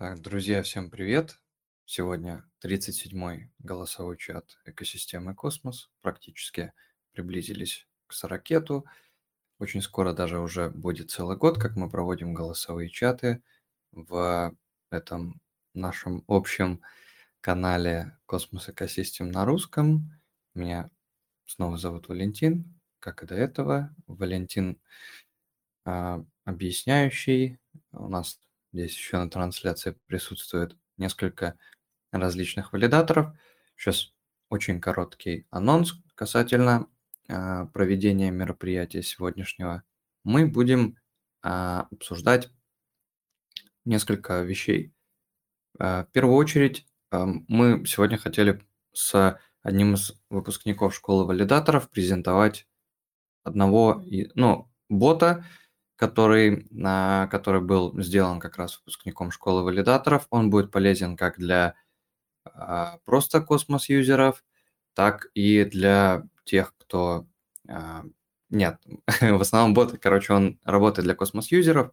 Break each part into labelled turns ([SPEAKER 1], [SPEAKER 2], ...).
[SPEAKER 1] Так, друзья, всем привет! Сегодня 37-й голосовой чат экосистемы Космос. Практически приблизились к сорокету. Очень скоро даже уже будет целый год, как мы проводим голосовые чаты в этом нашем общем канале Cosmos Ecosystem на русском. Меня снова зовут Валентин, как и до этого. Валентин а, объясняющий. У нас Здесь еще на трансляции присутствует несколько различных валидаторов. Сейчас очень короткий анонс касательно э, проведения мероприятия сегодняшнего. Мы будем э, обсуждать несколько вещей. Э, в первую очередь, э, мы сегодня хотели с одним из выпускников школы валидаторов презентовать одного, ну, бота, который, а, который был сделан как раз выпускником школы валидаторов. Он будет полезен как для а, просто космос-юзеров, так и для тех, кто... А, нет, в основном бот, короче, он работает для космос-юзеров.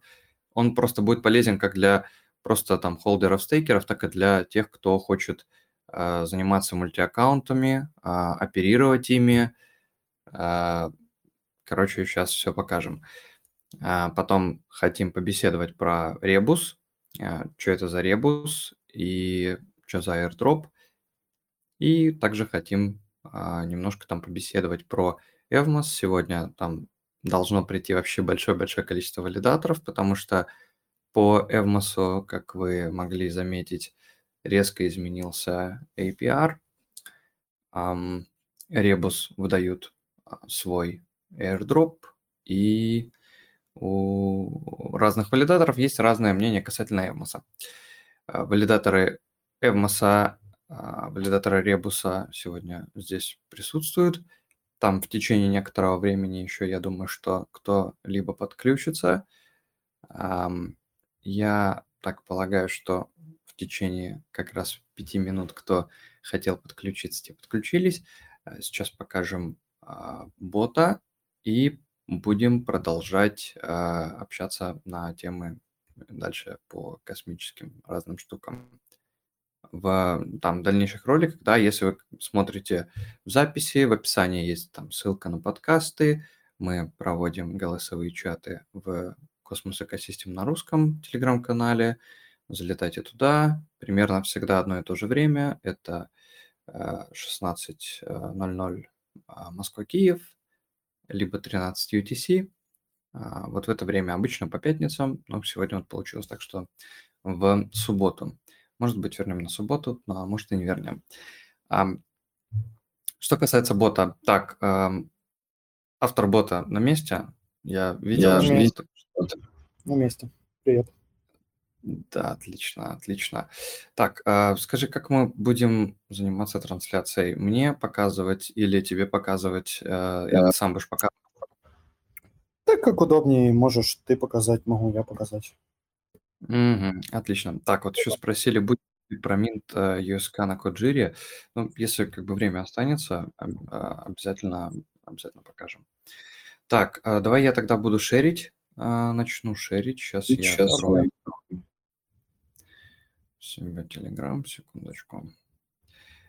[SPEAKER 1] Он просто будет полезен как для просто там холдеров, стейкеров, так и для тех, кто хочет заниматься мультиаккаунтами, оперировать ими. Короче, сейчас все покажем. А потом хотим побеседовать про ребус, а, что это за ребус и что за airdrop. И также хотим а, немножко там побеседовать про Evmos. Сегодня там должно прийти вообще большое-большое количество валидаторов, потому что по Evmos, как вы могли заметить, резко изменился APR. Ребус выдают свой airdrop, и у разных валидаторов есть разное мнение касательно Эвмоса. А, валидаторы Эвмоса, а, валидаторы Ребуса сегодня здесь присутствуют. Там в течение некоторого времени еще, я думаю, что кто-либо подключится. Я так полагаю, что в течение как раз пяти минут, кто хотел подключиться, те подключились. А, сейчас покажем бота и будем продолжать э, общаться на темы дальше по космическим разным штукам. В там дальнейших роликах, да, если вы смотрите в записи, в описании есть там ссылка на подкасты, мы проводим голосовые чаты в Космос Экосистем на русском телеграм-канале. Залетайте туда. Примерно всегда одно и то же время. Это 16.00 Москва-Киев, либо 13 UTC. А, вот в это время обычно по пятницам, но сегодня вот получилось так, что в субботу. Может быть, вернем на субботу, но может и не вернем. Что касается бота, так, автор бота на месте. Я видел,
[SPEAKER 2] на месте. На месте. Привет.
[SPEAKER 1] Да, отлично, отлично. Так, а, скажи, как мы будем заниматься трансляцией? Мне показывать или тебе показывать? Э, или ты сам будешь показывать?
[SPEAKER 2] Так, как удобнее, можешь ты показать, могу я показать.
[SPEAKER 1] Мгм, отлично. Так, вот еще спросили, будет ли про минт э, USK на Коджире. Ну, если как бы время останется, а, обязательно, обязательно покажем. Так, а, давай я тогда буду шерить. Начну шерить. Сейчас я
[SPEAKER 2] Сейчас
[SPEAKER 1] открою себя Telegram, секундочку.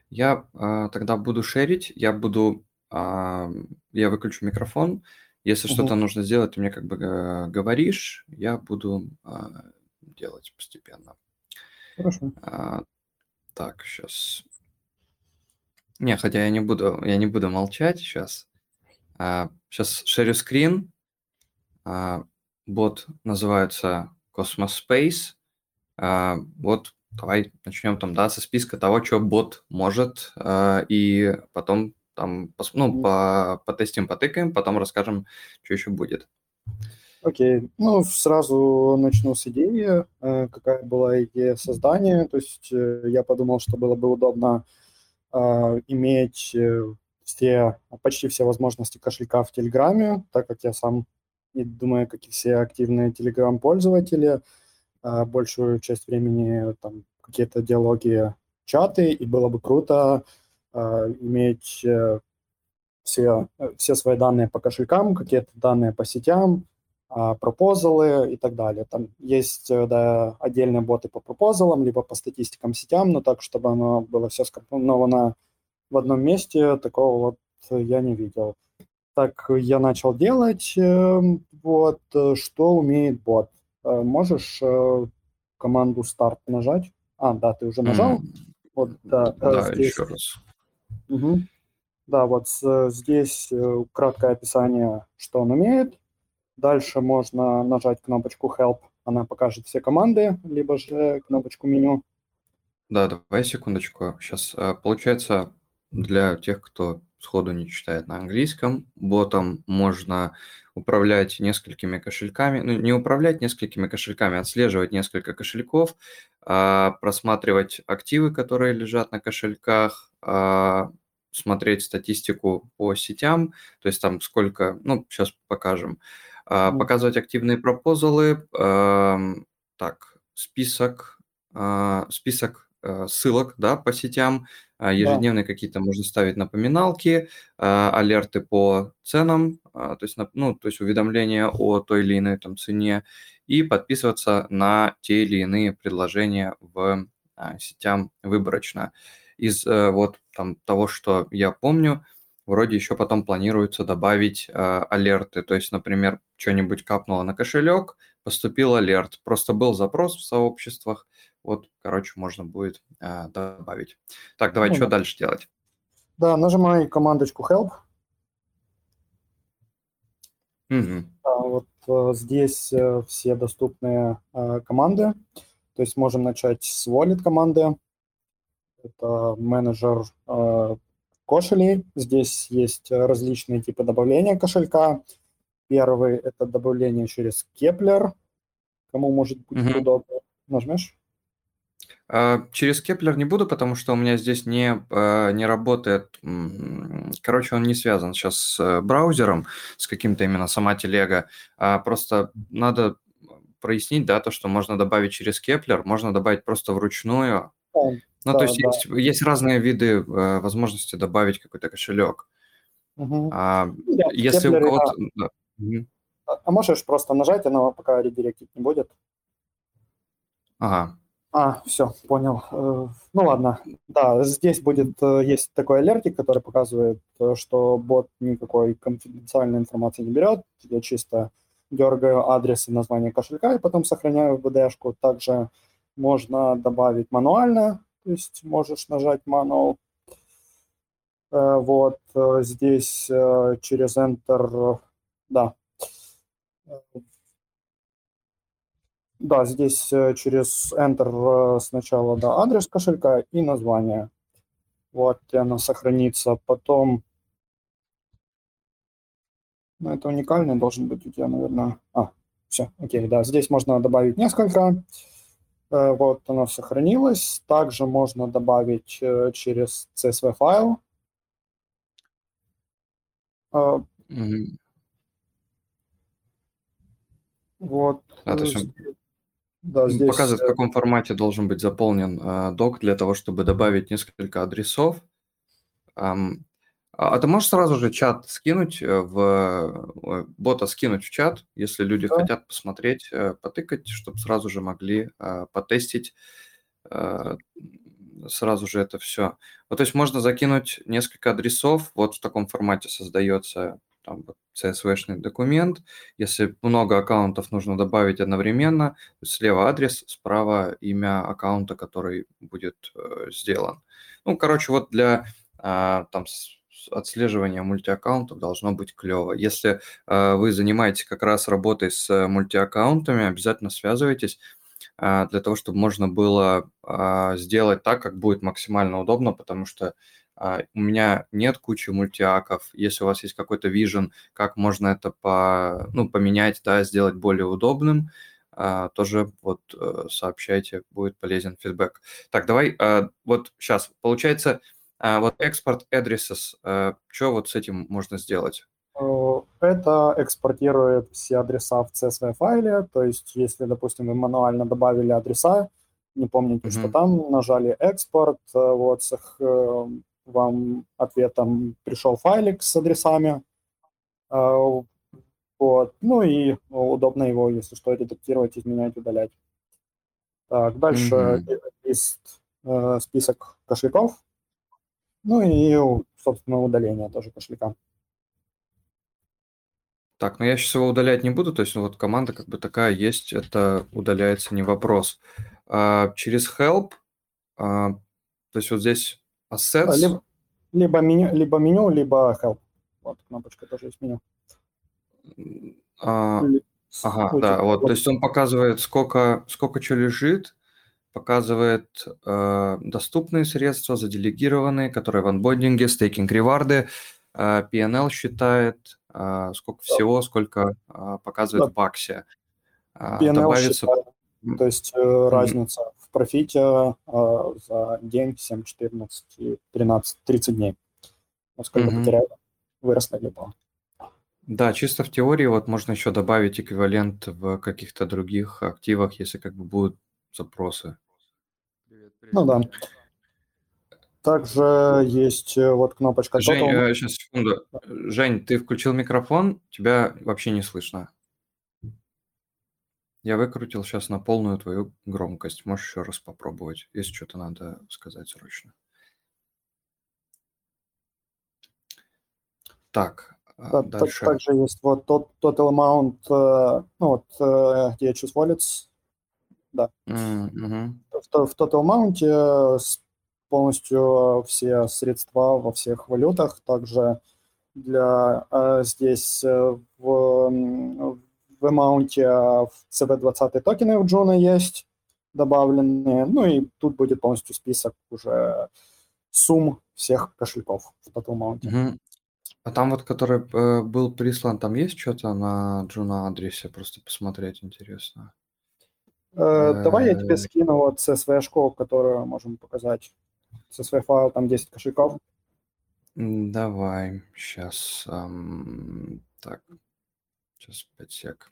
[SPEAKER 1] Я а, тогда буду шерить, я буду, а, я выключу микрофон. Если
[SPEAKER 2] Мгм.
[SPEAKER 1] что-то нужно сделать, ты мне как бы э, говоришь, я буду а, делать постепенно.
[SPEAKER 2] Хорошо.
[SPEAKER 1] А, так, сейчас. Не, хотя я не буду, я не буду молчать сейчас. А, сейчас шерю скрин. А, бот называется Cosmos Space. А, вот Давай начнем там, да, со списка того, что бот может, э, и потом там, пос, ну, по, потестим, потыкаем, потом расскажем, что еще будет.
[SPEAKER 2] Окей, ну сразу начну с идеи, э, какая была идея создания. То есть э, я подумал, что было бы удобно э, иметь все, почти все возможности кошелька в Телеграме, так как я сам, и думаю, как и все активные Телеграм-пользователи, большую часть времени там какие-то диалоги, чаты, и было бы круто э, иметь э, все, все свои данные по кошелькам, какие-то данные по сетям, а, пропозалы и так далее. Там есть э, да, отдельные боты по пропозалам, либо по статистикам сетям, но так, чтобы оно было все скомпоновано в одном месте, такого вот я не видел. Так я начал делать. Эм, вот, э, что умеет бот? Э, можешь команду старт нажать? А, да, ты уже нажал. Mm.
[SPEAKER 1] Вот, да, да здесь... еще раз.
[SPEAKER 2] Угу. Да, вот здесь краткое описание, что он умеет. Дальше можно нажать кнопочку Help, она покажет все команды, либо же кнопочку меню.
[SPEAKER 1] Да, давай секундочку. Сейчас э, получается для тех, кто сходу не читает на английском, ботом можно управлять несколькими кошельками, ну не управлять несколькими кошельками, а отслеживать несколько кошельков, а, просматривать активы, которые лежат на кошельках, а, смотреть статистику по сетям, то есть там сколько, ну сейчас покажем, показывать активные пропозалы. Так, список, список э, ссылок да, по сетям, ежедневные да. какие-то можно ставить напоминалки, алерты по ценам, то есть, ну, то есть уведомления о той или иной там, цене, и подписываться на те или иные предложения в сетям выборочно. Из э, вот там, того, что я помню, вроде еще потом планируется добавить э, алерты. То есть, например, что-нибудь капнуло на кошелек, поступил алерт. Просто был запрос в сообществах. Вот, короче, можно будет э, добавить. Так, давай, ну, что да. дальше делать?
[SPEAKER 2] Да, нажимай командочку help.
[SPEAKER 1] Угу.
[SPEAKER 2] А, вот э, здесь э, все доступные э, команды. То есть можем начать с wallet команды. Это менеджер э, кошелей. Здесь есть различные типы добавления кошелька. Первый – это добавление через Keplr. Кому может быть угу. удобно. Нажмешь?
[SPEAKER 1] А, через Keplr не буду, потому что у меня здесь не, а, не работает, короче, он не связан сейчас с браузером, с каким-то именно сама телега, а просто надо прояснить, да, то, что можно добавить через Keplr, можно добавить просто вручную, ну, да, то есть, да. есть есть разные виды возможности добавить какой-то кошелек.
[SPEAKER 2] Угу.
[SPEAKER 1] А, да, если у кого-то... Да.
[SPEAKER 2] Угу. А можешь просто нажать, оно пока редиректить не будет.
[SPEAKER 1] Ага.
[SPEAKER 2] А, все, понял. Э, ну ладно, да, здесь будет, э, есть такой алертик, который показывает, э, что бот никакой конфиденциальной информации не берет. Я чисто дергаю адрес и название кошелька и потом сохраняю в BD-шку. Также можно добавить мануально, то есть можешь нажать manual. Вот здесь через Enter, да. Да, здесь через Enter сначала да, адрес кошелька и название. Вот, и она сохранится. Потом, ну, это уникальный должен быть у тебя, наверное. А, все, окей, да, здесь можно добавить несколько. Э, вот оно сохранилось. Также можно добавить э, через CSV файл.
[SPEAKER 1] Mm-hmm.
[SPEAKER 2] Вот.
[SPEAKER 1] А, то есть да, здесь... показывает, в каком формате должен быть заполнен э, док для того, чтобы добавить несколько адресов. Um, а ты можешь сразу же чат скинуть э, в бота скинуть в чат, если люди да. хотят посмотреть, э, потыкать, чтобы сразу же могли э, потестить сразу же это все. Вот, то есть можно закинуть несколько адресов, вот в таком формате создается там вот CSV-шный документ. Если много аккаунтов нужно добавить одновременно, слева адрес, справа имя аккаунта, который будет э, сделан. Ну, короче, вот для э, там отслеживание мультиаккаунтов должно быть клево. Если э, вы занимаетесь как раз работой с мультиаккаунтами, обязательно связывайтесь э, для того, чтобы можно было э, сделать так, как будет максимально удобно, потому что Uh, у меня нет кучи мультиаков. Если у вас есть какой-то вижен, как можно это по, ну, поменять, да, сделать более удобным, uh, тоже вот uh, сообщайте, будет полезен фидбэк. Так, давай, вот сейчас, получается, а вот экспорт addresses, э, что вот с этим можно сделать?
[SPEAKER 2] Э, это экспортирует все адреса в CSV файле, то есть если, допустим, вы мануально добавили адреса, не помните, mm-hmm. что там, нажали экспорт, э, вот вам ответом пришел файлик с адресами, Вот. Ну и удобно его, если что, редактировать, изменять, удалять. Так, дальше
[SPEAKER 1] Мгм.
[SPEAKER 2] есть э, список кошельков. Ну и, собственно, удаление тоже кошелька.
[SPEAKER 1] Так, ну я сейчас его удалять не буду, то есть ну, вот команда как бы такая есть, это удаляется не вопрос. А, через help, а, то есть вот здесь assets.
[SPEAKER 2] Либо, либо, меню, либо меню, либо help. Вот кнопочка тоже есть меню.
[SPEAKER 1] А, ага, Ой, да, вот, то есть он показывает, сколько, сколько что лежит, показывает э, доступные средства, заделегированные, которые в анбодинге, стейкинг реварды, э, PNL считает, э, сколько всего, сколько э, показывает да. в баксе.
[SPEAKER 2] Э, PNL добавится... считает, то есть э, разница mm-hmm. В профите э, за день 7, 14, 13, 30 дней. Насколько mm-hmm. потеряли, выросли либо
[SPEAKER 1] да, чисто в теории вот можно еще добавить эквивалент в каких-то других активах, если как бы будут запросы.
[SPEAKER 2] Привет, привет. Ну да. Также есть э, вот кнопочка
[SPEAKER 1] Жень, Total. сейчас, э, секунду. Жень, ты включил микрофон, тебя вообще не слышно. Я выкрутил сейчас на полную твою громкость. Можешь еще раз попробовать, если что-то надо сказать срочно. Так,
[SPEAKER 2] да, дальше. Также есть вот тот total amount, э, ну вот, э, где choose wallets, да.
[SPEAKER 1] Mm-hmm.
[SPEAKER 2] В, в total amount полностью все средства во всех валютах, также для э, здесь в, в amount в CW20 токены в Juno есть добавленные, ну и тут будет полностью список уже сумм всех кошельков в total amount.
[SPEAKER 1] Mm-hmm. А там вот, который э, был прислан, там есть что-то на Juno адресе? Просто посмотреть интересно.
[SPEAKER 2] Э, давай я тебе э. скину вот CSV-шку, которую можем показать. CSV файл, там 10 кошельков.
[SPEAKER 1] Давай, сейчас. эм, так, сейчас 5 сек.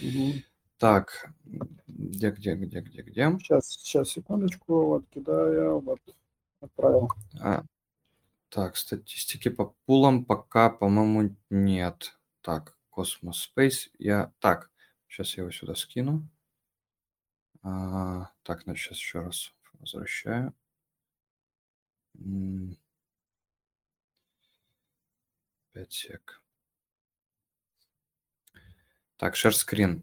[SPEAKER 2] Угу.
[SPEAKER 1] Так, где, где, где, где, где?
[SPEAKER 2] Сейчас, сейчас, секундочку, вот кидаю, вот отправил.
[SPEAKER 1] А, так, статистики по пулам пока, по-моему, нет. Так, Cosmos Space. Я... Так, сейчас я его сюда скину. А, так, значит, сейчас еще раз возвращаю. Пять сек. Так, share screen.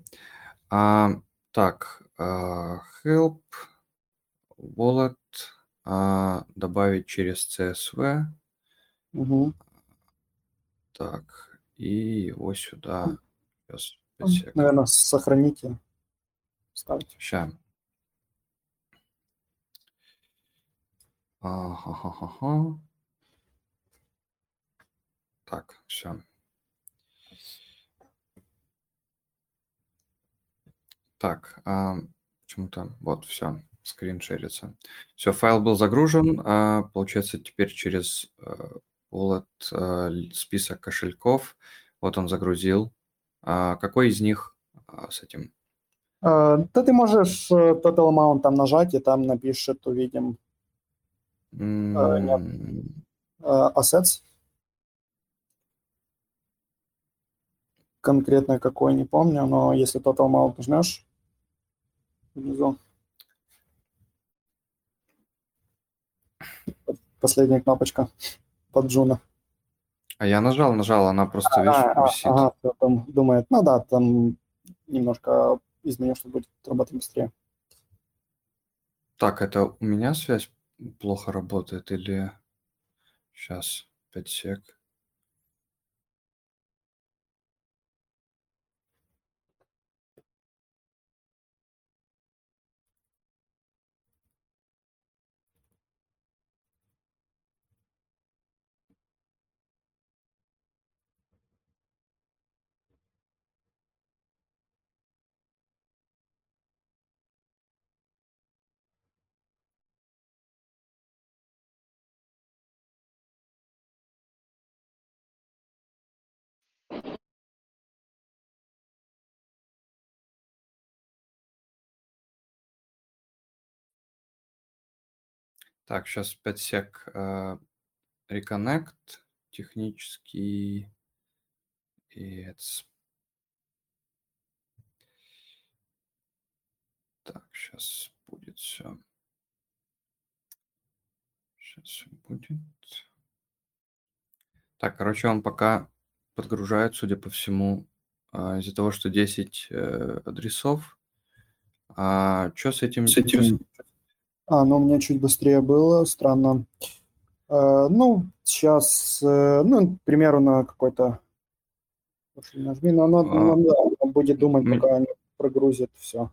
[SPEAKER 1] А, так, а, help, wallet, а, добавить через CSV.
[SPEAKER 2] Угу.
[SPEAKER 1] Так, и его сюда. Сейчас,
[SPEAKER 2] Наверное, сохраните. Ставьте.
[SPEAKER 1] Сейчас. Ага-ха-ха-ха. Так, все. Так, а, почему-то вот все скрин шерится. Все, файл был загружен. А, получается, теперь через wallet а, список кошельков. Вот он загрузил. А, какой из них с этим?
[SPEAKER 2] Да ты можешь э, total amount там нажать, и там напишет, увидим.
[SPEAKER 1] Mm.
[SPEAKER 2] Assets. Конкретно какой, не помню, но если total amount нажмешь внизу, Последняя кнопочка под Джуна.
[SPEAKER 1] А я нажал, нажал, она просто, видишь, а, висит.
[SPEAKER 2] Ага, там думает, ну да, там немножко изменю, чтобы будет работать быстрее.
[SPEAKER 1] Так, это у меня связь плохо работает или... Сейчас, 5 сек. Так, сейчас 5 сек. Реконнект. технический и Так, сейчас будет все. Сейчас все будет. Так, короче, он пока подгружает, судя по всему, а, из-за того, что 10 э, адресов. А что с этим,
[SPEAKER 2] с этим... Что а, ну у меня чуть быстрее было, странно. Э, ну, сейчас, э, ну, к примеру, на какой-то... Нажми, но оно,
[SPEAKER 1] А,
[SPEAKER 2] ну, да, он будет думать, пока не прогрузит все.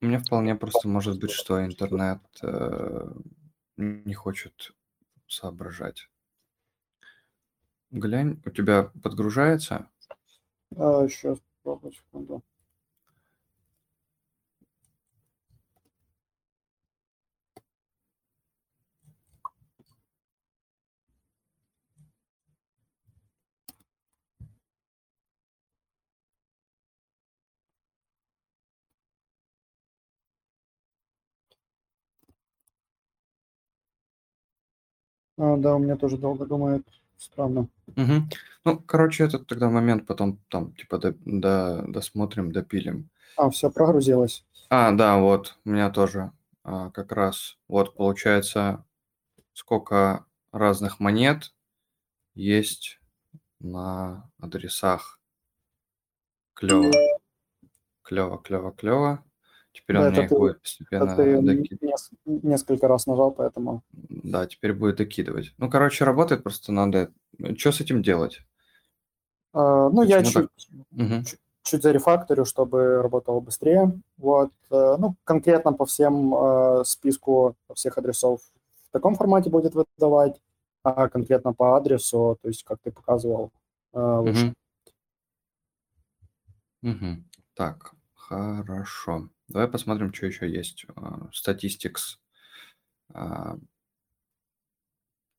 [SPEAKER 1] У меня вполне просто может быть, что интернет э, не хочет соображать. Глянь, у тебя подгружается?
[SPEAKER 2] сейчас, попробую, секунду. А, да, у меня тоже долго думает. Странно.
[SPEAKER 1] Мгм. Ну, короче, этот тогда момент потом там типа до, до- досмотрим, допилим.
[SPEAKER 2] А, все прогрузилось.
[SPEAKER 1] А, да, вот, у меня тоже а, как раз, вот, получается, сколько разных монет есть на адресах. Клево, клево, клево, клево. Теперь
[SPEAKER 2] Да,
[SPEAKER 1] он мне их
[SPEAKER 2] ты-
[SPEAKER 1] будет постепенно
[SPEAKER 2] ты
[SPEAKER 1] доки-
[SPEAKER 2] нес- несколько раз нажал, поэтому...
[SPEAKER 1] Да, теперь будет докидывать. Ну, короче, работает, просто надо... Что с этим делать?
[SPEAKER 2] А, ну, я
[SPEAKER 1] Почему так?
[SPEAKER 2] чуть,
[SPEAKER 1] Мгм.
[SPEAKER 2] чуть зарефакторю, чтобы работало быстрее. Вот. э, Ну, конкретно по всем э, списку всех адресов в таком формате будет выдавать, а конкретно по адресу, то есть, как ты показывал, э, выше.
[SPEAKER 1] Мгм. Мгм. Так, хорошо. Давай посмотрим, что еще есть. А, Statistics. А,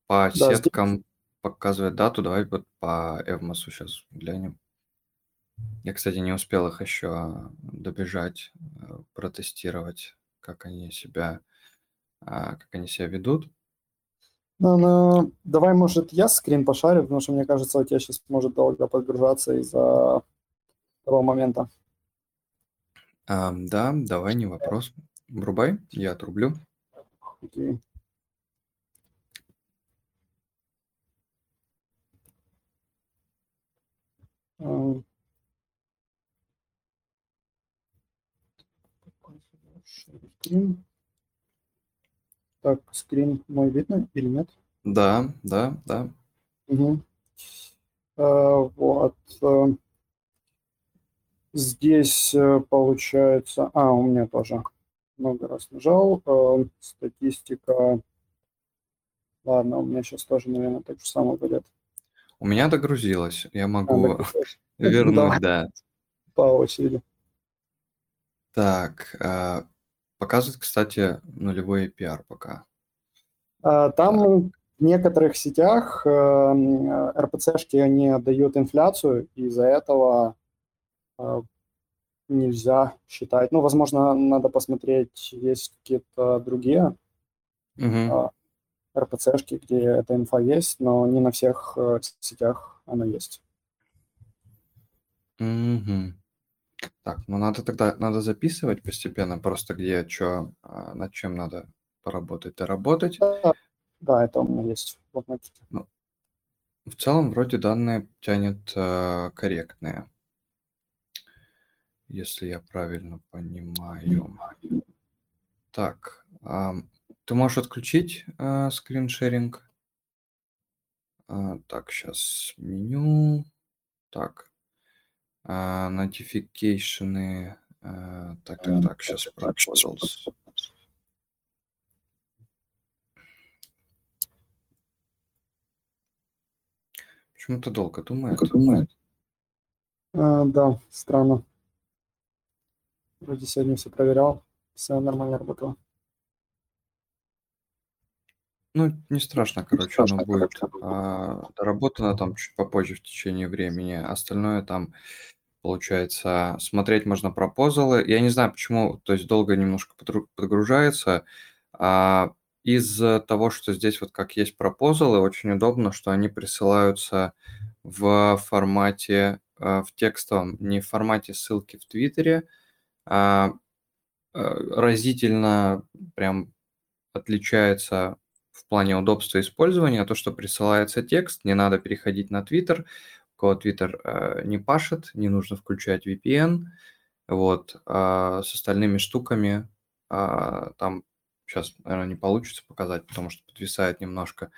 [SPEAKER 1] По
[SPEAKER 2] Да, здесь-
[SPEAKER 1] сеткам показывает дату. Давай вот по Эвмосу сейчас глянем. Я, кстати, не успел их еще добежать, э, протестировать, как они себя, а, как они себя ведут.
[SPEAKER 2] Ну, ну, давай, может, я скрин пошарю, потому что, мне кажется, у тебя сейчас может долго подгружаться из-за того момента.
[SPEAKER 1] А, Да, давай, не вопрос. Врубай, я отрублю.
[SPEAKER 2] Окей. Ам. Так, скрин мой видно или нет?
[SPEAKER 1] Да, да, да.
[SPEAKER 2] Мгм. Э, Вот. Э, Здесь э, получается... А, у меня тоже много раз нажал. Э, Статистика... Ладно, у меня сейчас тоже, наверное, так же самое будет.
[SPEAKER 1] У меня догрузилось. Я
[SPEAKER 2] А,
[SPEAKER 1] могу
[SPEAKER 2] так,
[SPEAKER 1] вернуть, да.
[SPEAKER 2] По очереди.
[SPEAKER 1] Так, а, показывает, кстати, нулевой APR пока.
[SPEAKER 2] А, Там в некоторых сетях э, э, РПЦшки они отдают инфляцию, и из-за этого э, нельзя считать. Ну, возможно, надо посмотреть, есть какие-то другие а, РПЦшки, где эта инфа есть, но не на всех э, сетях она есть.
[SPEAKER 1] Мгм. Так, ну надо тогда, надо записывать постепенно, просто где что, над чем надо поработать, доработать.
[SPEAKER 2] Да, да, это у меня есть в блокнотике.
[SPEAKER 1] В целом, вроде данные тянет э, корректные, если я правильно понимаю. Так, ам, ты можешь отключить э, скриншеринг? А, так, сейчас меню. Так, а, э, так, так, так, сейчас proposals. Почему-то долго думает.
[SPEAKER 2] А, да, странно. Вроде сегодня все проверял, все нормально работало.
[SPEAKER 1] Ну, не страшно, короче,
[SPEAKER 2] страшно,
[SPEAKER 1] оно будет
[SPEAKER 2] короче,
[SPEAKER 1] а, доработано там чуть попозже в течение времени. Остальное там, получается, смотреть можно пропозалы. Я не знаю, почему, то есть долго немножко подгружается. А, из-за того, что здесь вот как есть пропозалы, очень удобно, что они присылаются в формате, а, в текстовом, не в формате ссылки в Твиттере, разительно прям отличается в плане удобства использования то, что присылается текст, не надо переходить на Twitter, у кого Twitter э, не пашет, не нужно включать VPN, вот, а с остальными штуками а, там сейчас, наверное, не получится показать, потому что подвисает немножко.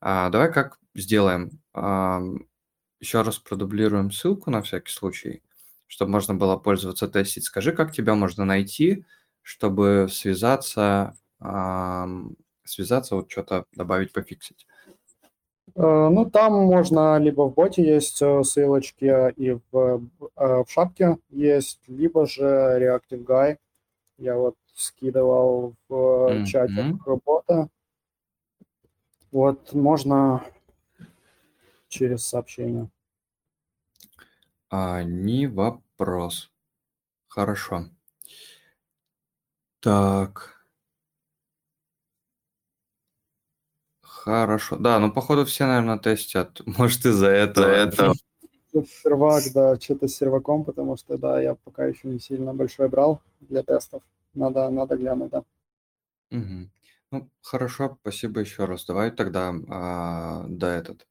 [SPEAKER 1] А, давай как сделаем? А, еще раз продублируем ссылку на всякий случай, чтобы можно было пользоваться, тестить. Скажи, как тебя можно найти, чтобы связаться, а, связаться, вот что-то добавить, пофиксить.
[SPEAKER 2] Э, ну, там можно либо в боте есть э, ссылочки и в, э, в шапке есть, либо же Reactive Guy. Я вот скидывал в mm-hmm. чате бота. Вот можно через сообщение.
[SPEAKER 1] А, не вопрос. Хорошо. Так. Хорошо. Да, ну, походу, все, наверное, тестят. Может, из-за этого. это.
[SPEAKER 2] Сервак, да, что-то с серваком, потому что, да, я пока еще не сильно большой брал для тестов. Надо, надо глянуть, да.
[SPEAKER 1] Угу. Ну, хорошо, спасибо еще раз. Давай тогда а, до этот,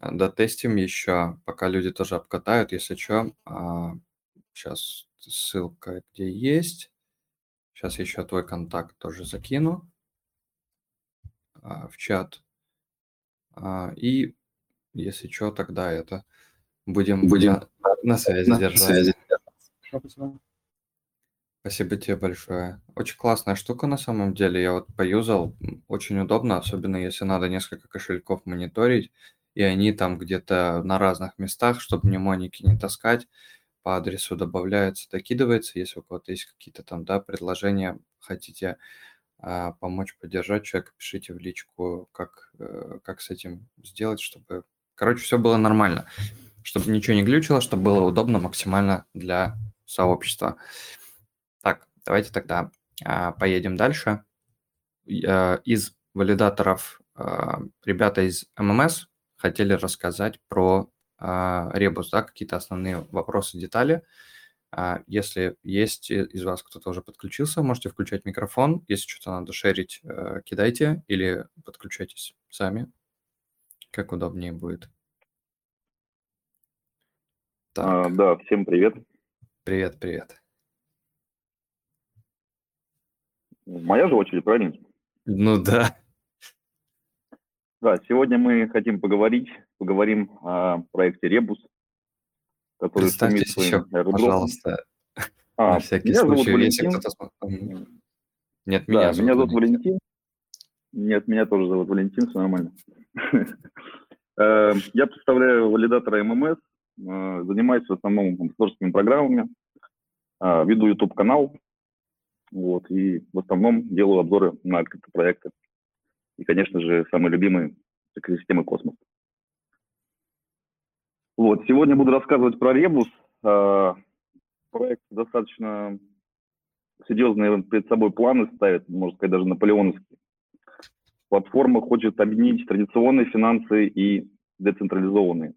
[SPEAKER 1] дотестим еще, пока люди тоже обкатают, если что. А, сейчас ссылка где есть. Сейчас еще твой контакт тоже закину. А, в чат. А, и если что, тогда это будем, будем на, на связи на держать. Связи. Спасибо. Спасибо тебе большое. Очень классная штука на самом деле. Я вот поюзал. Очень удобно, особенно если надо несколько кошельков мониторить, и они там где-то на разных местах, чтобы мнемоники не таскать, по адресу добавляется, докидывается. Если у кого-то есть какие-то там, да, предложения, хотите а, помочь поддержать человека, пишите в личку, как, э, как с этим сделать, чтобы, короче, все было нормально, чтобы ничего не глючило, чтобы было удобно максимально для сообщества. Так, давайте тогда а, поедем дальше. А, из валидаторов ребята из ММС хотели рассказать про ребус, да, какие-то основные вопросы, детали. А если есть из вас кто-то уже подключился, можете включать микрофон. Если что-то надо шерить, э, кидайте или подключайтесь сами, как удобнее будет.
[SPEAKER 3] А, да, всем привет.
[SPEAKER 1] Привет, привет.
[SPEAKER 3] Моя же очередь, правильно?
[SPEAKER 1] Ну да.
[SPEAKER 3] Да, сегодня мы хотим поговорить, поговорим о проекте Ребус,
[SPEAKER 1] который Представьтесь еще, аэродром. пожалуйста, а, на всякий меня случай, зовут если кто-то...
[SPEAKER 3] Нет, меня да, зовут меня зовут Валентин. Нет, меня тоже зовут Валентин, все нормально. Э, я представляю валидатора ММС, э, занимаюсь в основном творческими программами, э, веду YouTube-канал, вот, и в основном делаю обзоры на криптопроекты. И, конечно же, самый любимый – экосистемы космос. Вот, сегодня буду рассказывать про Ребус. А, проект достаточно серьезные перед собой планы ставит, можно сказать, даже наполеоновские. Платформа хочет объединить традиционные финансы и децентрализованные.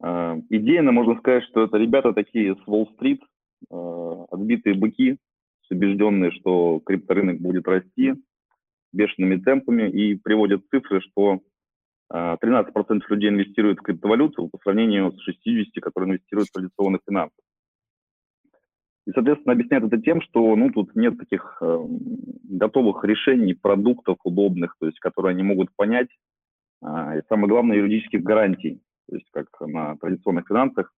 [SPEAKER 3] А, идейно можно сказать, что это ребята такие с Уолл-стрит, а, отбитые быки, убежденные, что крипторынок будет расти бешеными темпами и приводят цифры, что 13% а, людей инвестируют в криптовалюту по сравнению с 60%, которые инвестируют в традиционных финансах. И, соответственно, объясняют это тем, что ну, тут нет таких э, готовых решений, продуктов удобных, то есть, которые они могут понять, э, и самое главное, юридических гарантий, то есть как на традиционных финансах,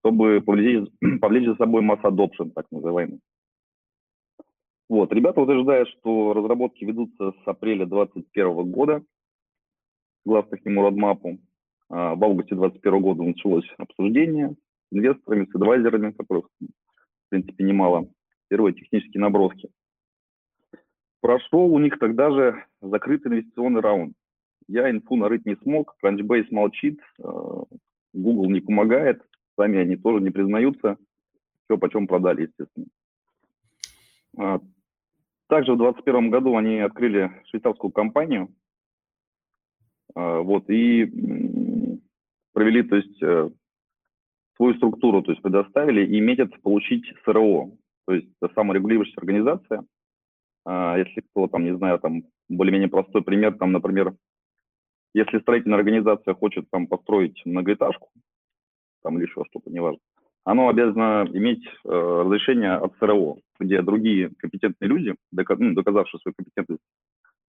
[SPEAKER 3] чтобы повлечь, повлечь за собой масс adoption, так называемый. Вот, ребята утверждают, что разработки ведутся с апреля 2021 года, согласно нему родмапу. А, в августе 2021 года началось обсуждение с инвесторами, с адвайзерами, которых, в принципе, немало. Первые технические наброски. Прошел у них тогда же закрытый инвестиционный раунд. Я инфу нарыть не смог, Crunchbase молчит, а, Google не помогает, сами они тоже не признаются, все почем продали, естественно. Также в 2021 году они открыли швейцарскую компанию, а, вот, и провели, то есть, э, свою структуру, то есть предоставили и метод получить СРО, то есть саморегулирующаяся организация. А, если кто там, не знаю, там более-менее простой пример, там, например, если строительная организация хочет там построить многоэтажку, там или еще что-то, неважно, оно обязано иметь э, разрешение от СРО, где другие компетентные люди, дока- ну, доказавшие свою компетентность,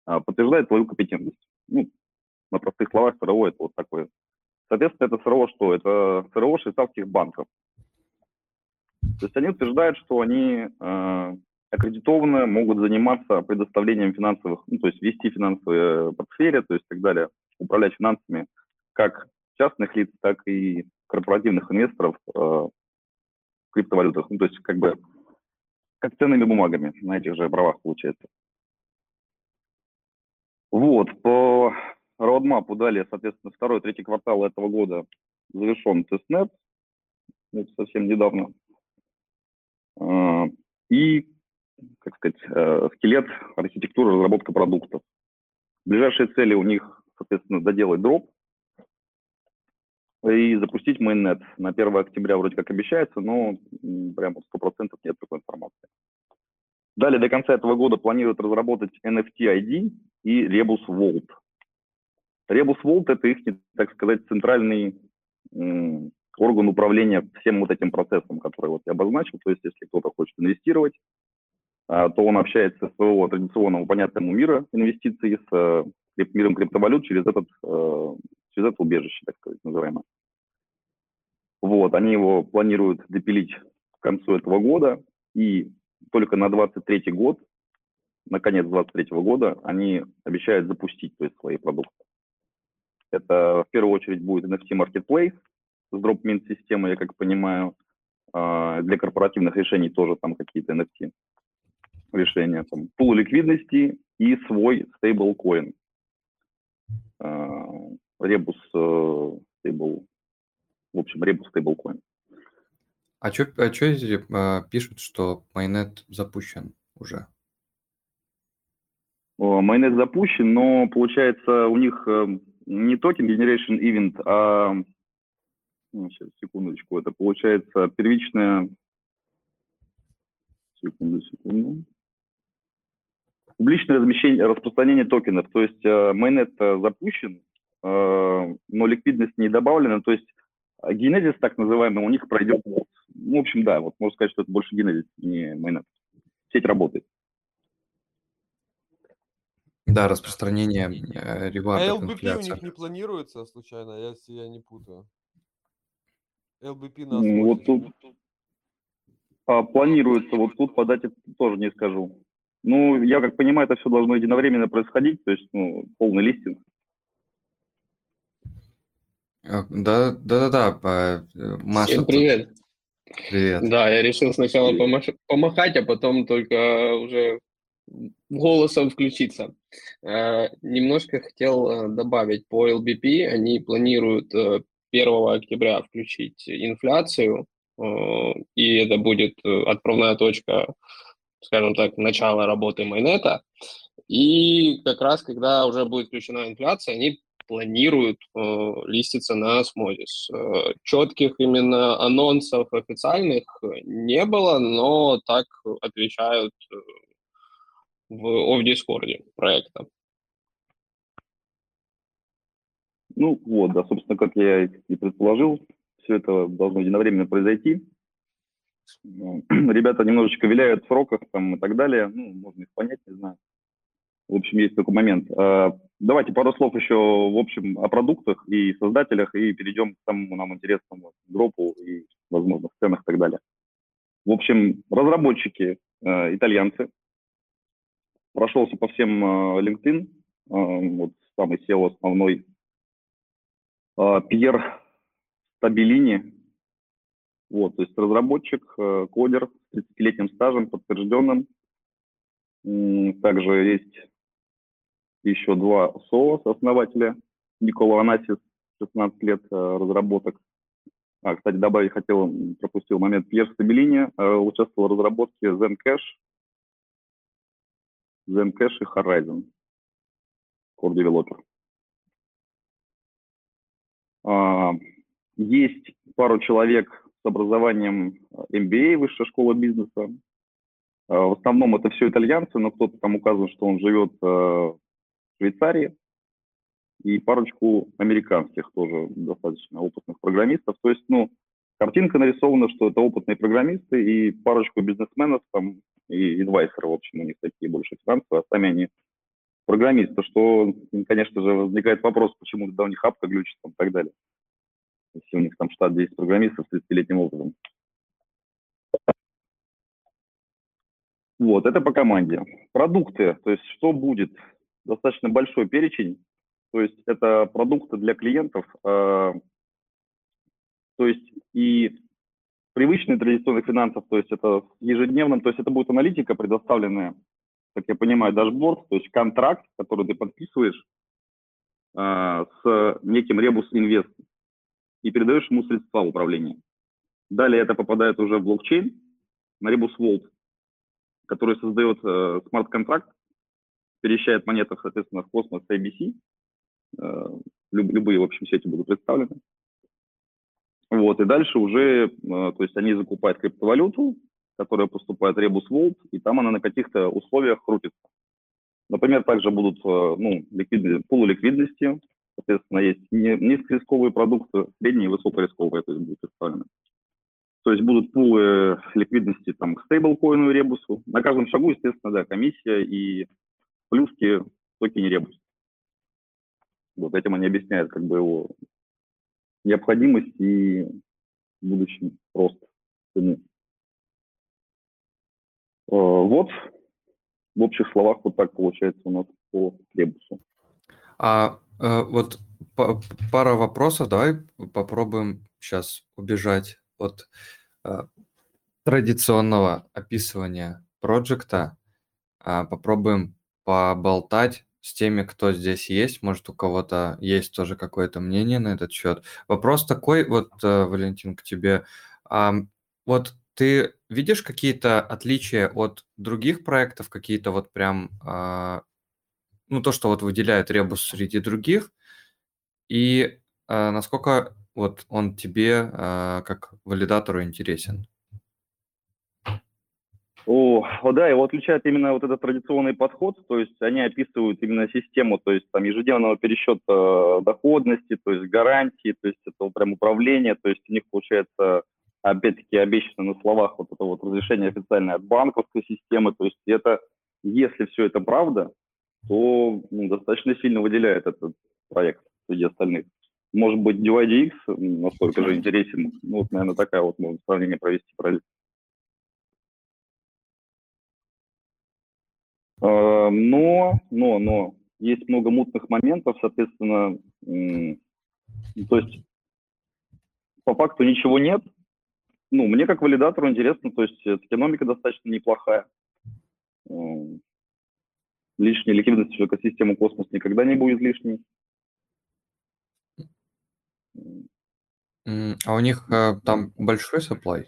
[SPEAKER 3] э, подтверждают твою компетентность. Ну, на простых словах СРО это вот такое. Соответственно, это СРО что? Это СРО швейцарских банков. То есть они утверждают, что они э, аккредитованно могут заниматься предоставлением финансовых, ну, то есть вести финансовые портфели, то есть так далее, управлять финансами как частных лиц, так и корпоративных инвесторов э, криптовалютах, ну, то есть как бы как ценными бумагами на этих же правах получается. Вот, по роудмапу далее, соответственно, второй, третий квартал этого года завершен тестнет, это совсем недавно. Э, и, как сказать, э, скелет архитектуры разработка продуктов. Ближайшие цели у них, соответственно, доделать дроп, и запустить майонет. На 1 октября вроде как обещается, но прям 100% нет такой информации. Далее до конца этого года планируют разработать NFT ID и Rebus Vault. Rebus Vault – это их, так сказать, центральный орган управления всем вот этим процессом, который вот я обозначил. То есть если кто-то хочет инвестировать, а, то он общается с своего традиционного понятного мира инвестиций с э, миром криптовалют через этот э, через это убежище, так сказать, называемое. Вот, они его планируют допилить к концу этого года, и только на 23 год, на конец 23 года, они обещают запустить то есть, свои продукты. Это в первую очередь будет NFT Marketplace с DropMint системой, я как понимаю, а, для корпоративных решений тоже там какие-то NFT решения, там, пул ликвидности и свой стейблкоин. Rebus Stable, э, в общем, Rebus Stablecoin.
[SPEAKER 1] А что а чё а, пишут, что майонет запущен уже?
[SPEAKER 3] Майонет запущен, но получается у них э, не токен Generation Event, а сейчас, секундочку, это получается первичная секунду, секунду. Публичное размещение, распространение токенов. То есть э, майонет запущен, Э, но ликвидность не добавлена, то есть э, генезис, так называемый, у них пройдет, ну, в общем, да, вот можно сказать, что это больше генезис, не майонет. Сеть работает.
[SPEAKER 1] Да, распространение э,
[SPEAKER 4] А LBP у них не планируется, случайно, если я не путаю?
[SPEAKER 3] LBP на ну, Вот тут а, планируется, вот тут подать тоже не скажу. Ну, я как понимаю, это все должно единовременно происходить, то есть, ну, полный листинг.
[SPEAKER 1] А, да, да, да, да.
[SPEAKER 5] Э, Маша. Всем привет.
[SPEAKER 1] Привет.
[SPEAKER 5] Да, я решил сначала помах... помахать, а потом только уже голосом включиться. Э, немножко хотел э, добавить по LBP. Они планируют 1 октября включить инфляцию, и это будет отправная точка, скажем так, начала работы майнета. И как раз, когда уже будет включена инфляция, они планируют э, листиться на осмозис. Э, четких именно анонсов официальных не было, но так отвечают э, в, в Дискорде проекта.
[SPEAKER 3] Ну вот, да, собственно, как я и предположил, все это должно единовременно произойти. Ребята немножечко виляют в сроках там и так далее, ну, можно их понять, не знаю. В общем, есть такой момент. А, давайте пару слов еще, в общем, о продуктах и создателях, и перейдем к самому нам интересному группу и, возможно, ценах и так далее. В общем, разработчики э, итальянцы. Прошелся по всем э, LinkedIn, вот самый SEO основной. Пьер Стабилини, вот, то есть разработчик, э, кодер с 30-летним стажем, подтвержденным. Также есть еще два СО-основателя, Никола Анасис, 16 лет э, разработок. А, кстати, добавить хотел, пропустил момент, Пьер Стабелини э, участвовал в разработке Zencash, Zencash и Horizon, Core Developer. А, есть пару человек образованием MBA, Высшая школа бизнеса, В основном это все итальянцы, но кто-то там указывает, что он живет в Швейцарии, и парочку американских тоже достаточно опытных программистов. То есть, ну, картинка нарисована, что это опытные программисты и парочку бизнесменов там и адвайсеры, в общем, у них такие больше финансовые, а сами они программисты, что, конечно же, возникает вопрос, почему тогда у них апка глючит там, и так далее. Если у них там штат 10 программистов с 30-летним опытом. Вот, это по команде. Продукты, то есть что будет? Достаточно большой перечень то есть это продукты для клиентов, э, то есть и привычные традиционных финансов, то есть это ежедневным, то есть это будет аналитика, предоставленная, как я понимаю, дашборд, то есть контракт, который ты подписываешь э, с неким ребус инвест и передаешь ему средства управления. Далее это попадает уже в блокчейн на ребус Vault, который создает э, смарт-контракт, перещает монеты, соответственно, в космос ABC, Э, любые, в общем, сети будут представлены. Вот, и дальше уже, э, то есть они закупают криптовалюту, которая поступает в Rebus Vault, и там она на каких-то условиях крутится. Например, также будут э, ну, ликвидные, полуликвидности, соответственно, есть низкорисковые продукты, средние и высокорисковые, то есть будут представлены. То есть будут пулы ликвидности там, к стейблкоину и ребусу. На каждом шагу, естественно, да, комиссия и плюски токене ребус. Вот этим они объясняют как бы его необходимость и будущий рост цены. Э, вот, в общих словах, вот так получается у нас по требусу.
[SPEAKER 1] А э, вот пара вопросов, давай попробуем сейчас убежать от э, традиционного описывания проекта, э, попробуем поболтать с теми, кто здесь есть. Может, у кого-то есть тоже какое-то мнение на этот счет. Вопрос такой, вот, э, Валентин, к тебе. Вот ты видишь какие-то отличия от других проектов, какие-то вот прям, а, ну, то, что вот выделяет Ребус среди других, и а, насколько вот он тебе а, как валидатору интересен?
[SPEAKER 3] О, да, его отличает именно вот этот традиционный подход, то есть они описывают именно систему, то есть там ежедневного пересчета э, доходности, то есть гарантии, то есть это прям управление, то есть у них получается опять-таки обещано на словах вот это вот разрешение официальное от банковской системы, то есть это, если все это правда, то ну, достаточно сильно выделяет этот проект среди остальных. Может быть, DYDX настолько же интересен, ну вот, наверное, такая вот можно сравнение провести параллель. Э, но, но, но есть много мутных моментов, соответственно, то есть по факту ничего нет. Ну, мне как валидатору интересно, то есть экономика достаточно неплохая. Лишней ликвидности в экосистему космос никогда не будет лишней.
[SPEAKER 1] А у них э, там большой supply?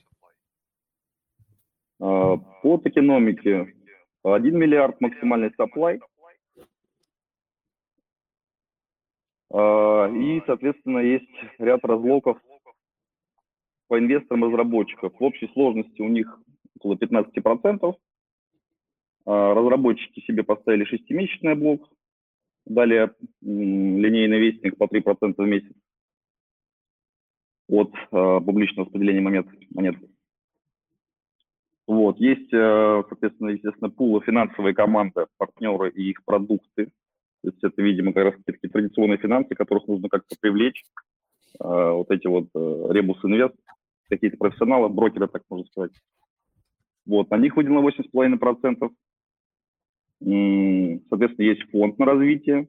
[SPEAKER 3] Э, по токеномике 1 миллиард максимальный supply. А, и, соответственно, есть ряд разлоков по инвесторам разработчиков. В общей сложности у них около 15%. А, разработчики себе поставили шестимесячный блок, далее линейный вестник по 3% в месяц от а, публичного распределения монет. монет. Вот. Есть, э, соответственно, естественно, пулы финансовые команды, партнеры и их продукты. То есть это, видимо, как раз такие традиционные финансы, которых нужно как-то привлечь. Э, вот эти вот ребус э, инвест, какие-то профессионалы, брокеры, так можно сказать. Вот, на них выделено 8,5%. Соответственно, есть фонд на развитие.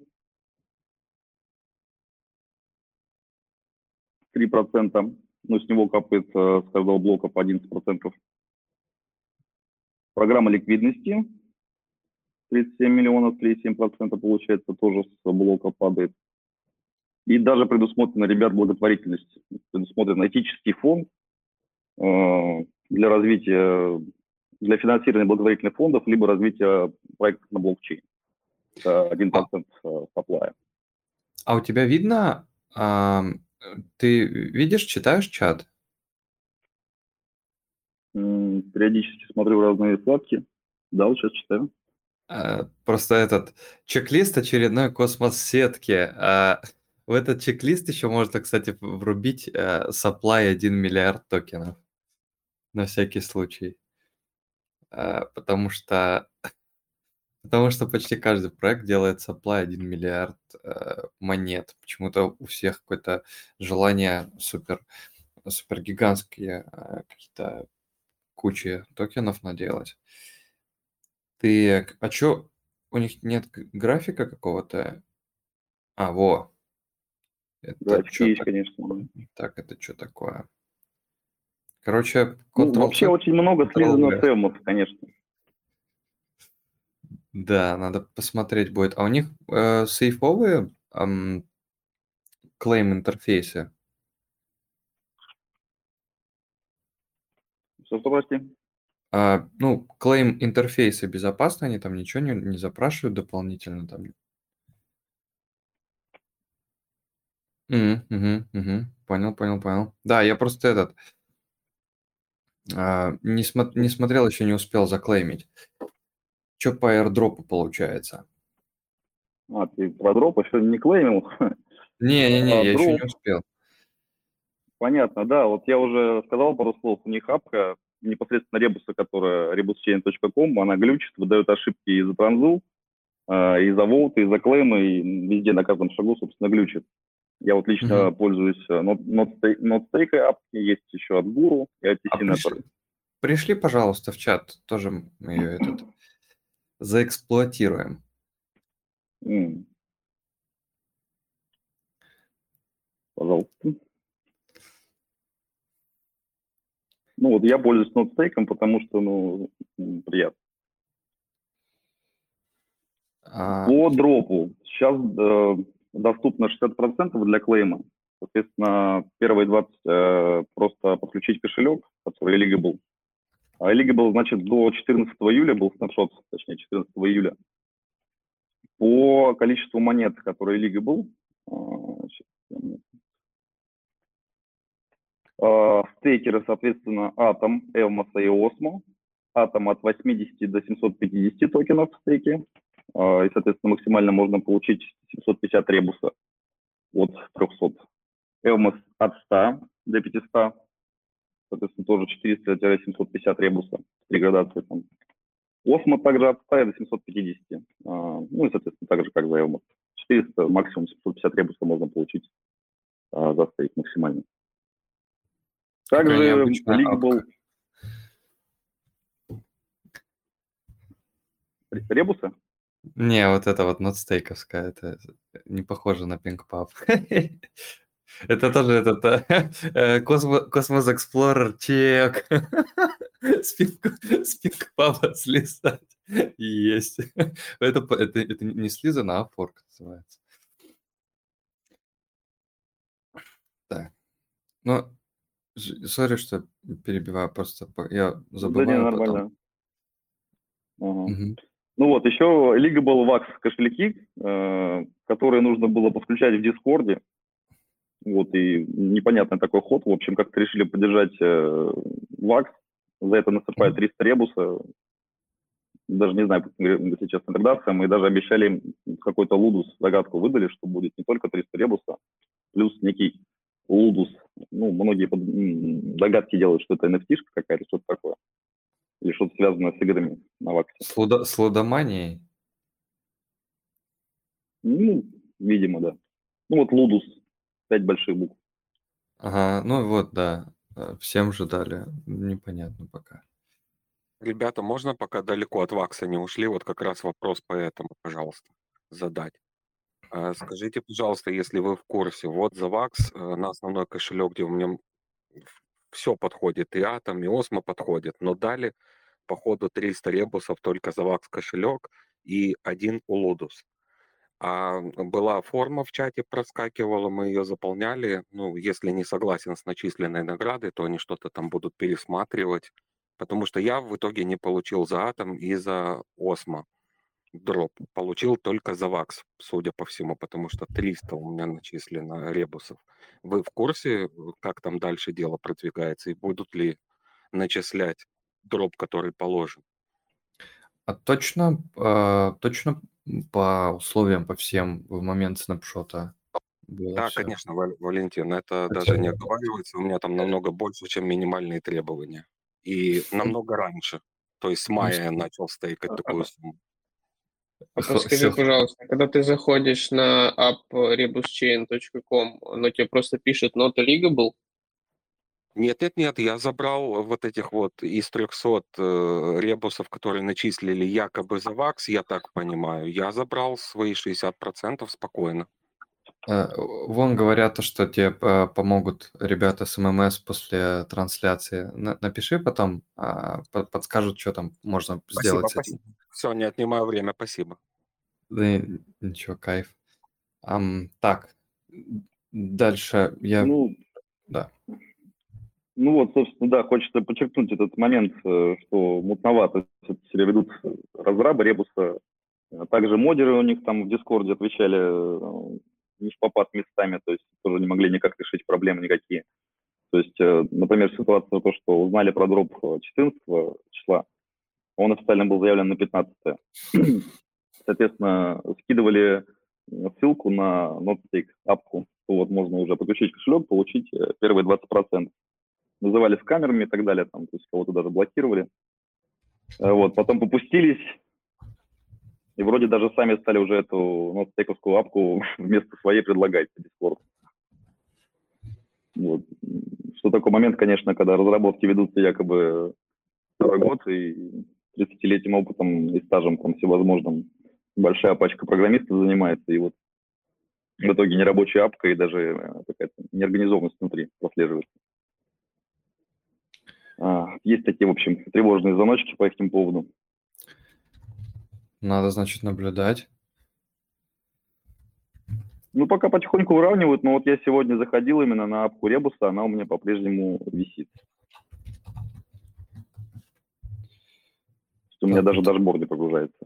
[SPEAKER 3] 3%. Ну, с него капает с каждого блока по 11%. Программа ликвидности 37 миллионов, 37% получается, тоже с блока падает. И даже предусмотрена, ребят, благотворительность. Предусмотрен этический фонд э, для развития, для финансирования благотворительных фондов, либо развития проектов на блокчейн. Это 1% а, саплая.
[SPEAKER 1] А у тебя видно, э, ты видишь, читаешь чат?
[SPEAKER 3] периодически смотрю разные вкладки. Да, вот сейчас читаю.
[SPEAKER 1] А, Просто этот чек-лист очередной космос сетки. А В этот чек-лист еще можно, кстати, врубить э, supply 1 миллиард токенов. На всякий случай. А, Потому что Потому что почти каждый проект делает supply 1 миллиард э, монет. Почему-то у всех какое-то желание супер, супер гигантские э, какие-то кучи токенов наделать. Ты, а чё, у них нет графика какого-то? А, во. Это
[SPEAKER 3] Графики
[SPEAKER 1] чё
[SPEAKER 3] есть,
[SPEAKER 1] так-
[SPEAKER 3] конечно. да.
[SPEAKER 1] Так, это что такое? Короче,
[SPEAKER 3] Ну, вообще очень много слизано Эвмос, конечно.
[SPEAKER 1] Да, надо посмотреть будет. А у них э, сейфовые ам, клейм интерфейсы?
[SPEAKER 3] Что, что, прости?
[SPEAKER 1] А, ну, клейм интерфейсы безопасны, они там ничего не, не запрашивают дополнительно там. Мгм, мгм, мгм. Понял, понял, понял. Да, я просто этот а, не, смо- не смотрел, еще не успел заклеймить. Что по airdropу получается?
[SPEAKER 3] А, ты про дроп еще не клеймил?
[SPEAKER 1] Не-не-не,
[SPEAKER 3] А,
[SPEAKER 1] я еще не
[SPEAKER 3] дроп.
[SPEAKER 1] успел.
[SPEAKER 3] Понятно, да. Вот я уже сказал пару слов. У них апка непосредственно ребуса, которая rebuschain.com, она глючит, выдает ошибки из-за транзу, э, из-за волта, из-за клейма, и везде на каждом шагу, собственно, глючит. Я вот лично
[SPEAKER 1] Мгм.
[SPEAKER 3] пользуюсь э, Not- Not- NotStake апки, есть еще от Guru и от
[SPEAKER 1] А
[SPEAKER 3] TC Network.
[SPEAKER 1] пришли, пришли, пожалуйста, в чат, тоже мы ее этот заэксплуатируем.
[SPEAKER 3] М. Пожалуйста. Ну вот я пользуюсь NotStake, потому что, ну, приятно.
[SPEAKER 1] А,
[SPEAKER 3] По дропу. Сейчас э, доступно 60% для клейма. Соответственно, первые 20 э, просто подключить кошелек, который Eligable. А Eligable, значит, до 14 июля был снапшот, точнее, 14 июля. По количеству монет, которые Eligable, э, Э, стейкеры, соответственно, Atom, Elmos и Osmo. Atom от 80 до 750 токенов в стейке. Э, И, соответственно, максимально можно получить 750 ребуса от 300. Elmos от 100 до 500. Соответственно, тоже 400-750 ребуса. Три градации там. Osmo также от 100 до 750. А, Ну и, соответственно, так же, как за Elmos. 400, максимум 750 ребуса можно получить а, за стейк максимально. Также Leagueable...
[SPEAKER 1] апка.
[SPEAKER 3] Ребусы?
[SPEAKER 1] Не, вот это вот нотстейковская, это не похоже на Ping Pub. Это тоже этот э, э, Cosmos Explorer check. С Ping Pub слизать. Есть. Это, это, это не слизано, а fork называется. Так. Ну, sorry, что перебиваю, просто я
[SPEAKER 3] Да не,
[SPEAKER 1] забываю потом.
[SPEAKER 3] нормально. Ага.
[SPEAKER 1] Мгм.
[SPEAKER 3] Ну вот, еще Leagueable Wax кошельки, э, которые нужно было подключать в Дискорде. Вот, и непонятный такой ход. В общем, как-то решили поддержать э, Wax. За это насыпают 300 ребуса. Даже не знаю, если честно, интеграциям. И даже обещали им какой-то лудус, загадку выдали, что будет не только 300 ребуса, плюс некий лудус. Ну, многие под- догадки делают, что это NFT какая-то, что-то такое. Или что-то связанное с играми на Ваксе.
[SPEAKER 1] С, лудо- с лудоманией?
[SPEAKER 3] Ну, видимо, да. Ну вот Лудус, пять больших букв.
[SPEAKER 1] Ага, ну вот, да. э, Всем же дали. Непонятно пока.
[SPEAKER 6] Ребята, можно пока далеко от Вакса не ушли, вот как раз вопрос по этому, пожалуйста, задать. А, Скажите, пожалуйста, если вы в курсе, вот за Вакс э, на основной кошелек, где у меня все подходит, и Атом, и Осмо подходит, но дали, походу, 300 ребусов только за Вакс кошелек и один Улудус. А была форма в чате, проскакивала, мы ее заполняли. Ну, если не согласен с начисленной наградой, то они что-то там будут пересматривать. Потому что я в итоге не получил за Атом и за Осмо дроп. Получил только за Вакс, судя по всему, потому что 300 у меня начислено ребусов. Вы в курсе, как там дальше дело продвигается и будут ли начислять дроп, который положен?
[SPEAKER 1] А точно, а, точно по условиям, по всем в момент снапшота было
[SPEAKER 6] Да,
[SPEAKER 1] все?
[SPEAKER 6] конечно, Вал- Валентин, это даже
[SPEAKER 1] Хотя
[SPEAKER 6] не
[SPEAKER 1] бы.
[SPEAKER 6] оговаривается. У меня там намного больше, чем минимальные требования. И намного раньше. То есть с мая я начал стейкать такую сумму.
[SPEAKER 5] А подскажи,
[SPEAKER 1] всё-
[SPEAKER 5] пожалуйста, когда ты заходишь на app rebuschain.com, оно тебе просто пишет not legal?
[SPEAKER 6] Нет, нет, нет, я забрал вот этих вот из 300 э, ребусов, которые начислили якобы за вакс, я так понимаю, я забрал свои 60% спокойно.
[SPEAKER 1] Э, Вон говорят, то, что тебе э, помогут ребята с ММС после трансляции. На- Напиши потом, а, по- подскажут, что там можно
[SPEAKER 6] Спасибо,
[SPEAKER 1] сделать
[SPEAKER 6] спасибо. Все, не отнимаю время, спасибо.
[SPEAKER 1] Да ничего, кайф. Ам, так, дальше я...
[SPEAKER 3] Ну,
[SPEAKER 1] Да.
[SPEAKER 3] Ну вот, собственно, да, хочется подчеркнуть этот момент, э, что мутновато себя ведут разрабы ребуса. А Также модеры у них там в Дискорде отвечали э, не в попад местами, то есть тоже не могли никак решить проблемы никакие. То есть, э, например, ситуация, то, что узнали про дроп 14 числа, он официально был заявлен на 15 Соответственно, скидывали ссылку на NotStake, апку, вот можно уже подключить кошелек, получить э, первые 20% называли скамерами и так далее, там, то есть кого-то даже блокировали. Э, Вот, потом попустились, и вроде даже сами стали уже эту стейковскую апку вместо своей предлагать Discord. Вот. Что такой момент, конечно, когда разработки ведутся якобы второй год и 30-летним опытом и стажем там всевозможным большая пачка программистов занимается, и вот в итоге нерабочая апка и даже э, какая-то неорганизованность внутри прослеживается. А, Есть такие, в общем, тревожные звоночки по этим поводу.
[SPEAKER 1] Надо, значит, наблюдать.
[SPEAKER 3] Ну, пока потихоньку выравнивают, но вот я сегодня заходил именно на апку Ребуса, она у меня по-прежнему висит. У меня даже
[SPEAKER 1] вот.
[SPEAKER 3] дашборд не прогружается.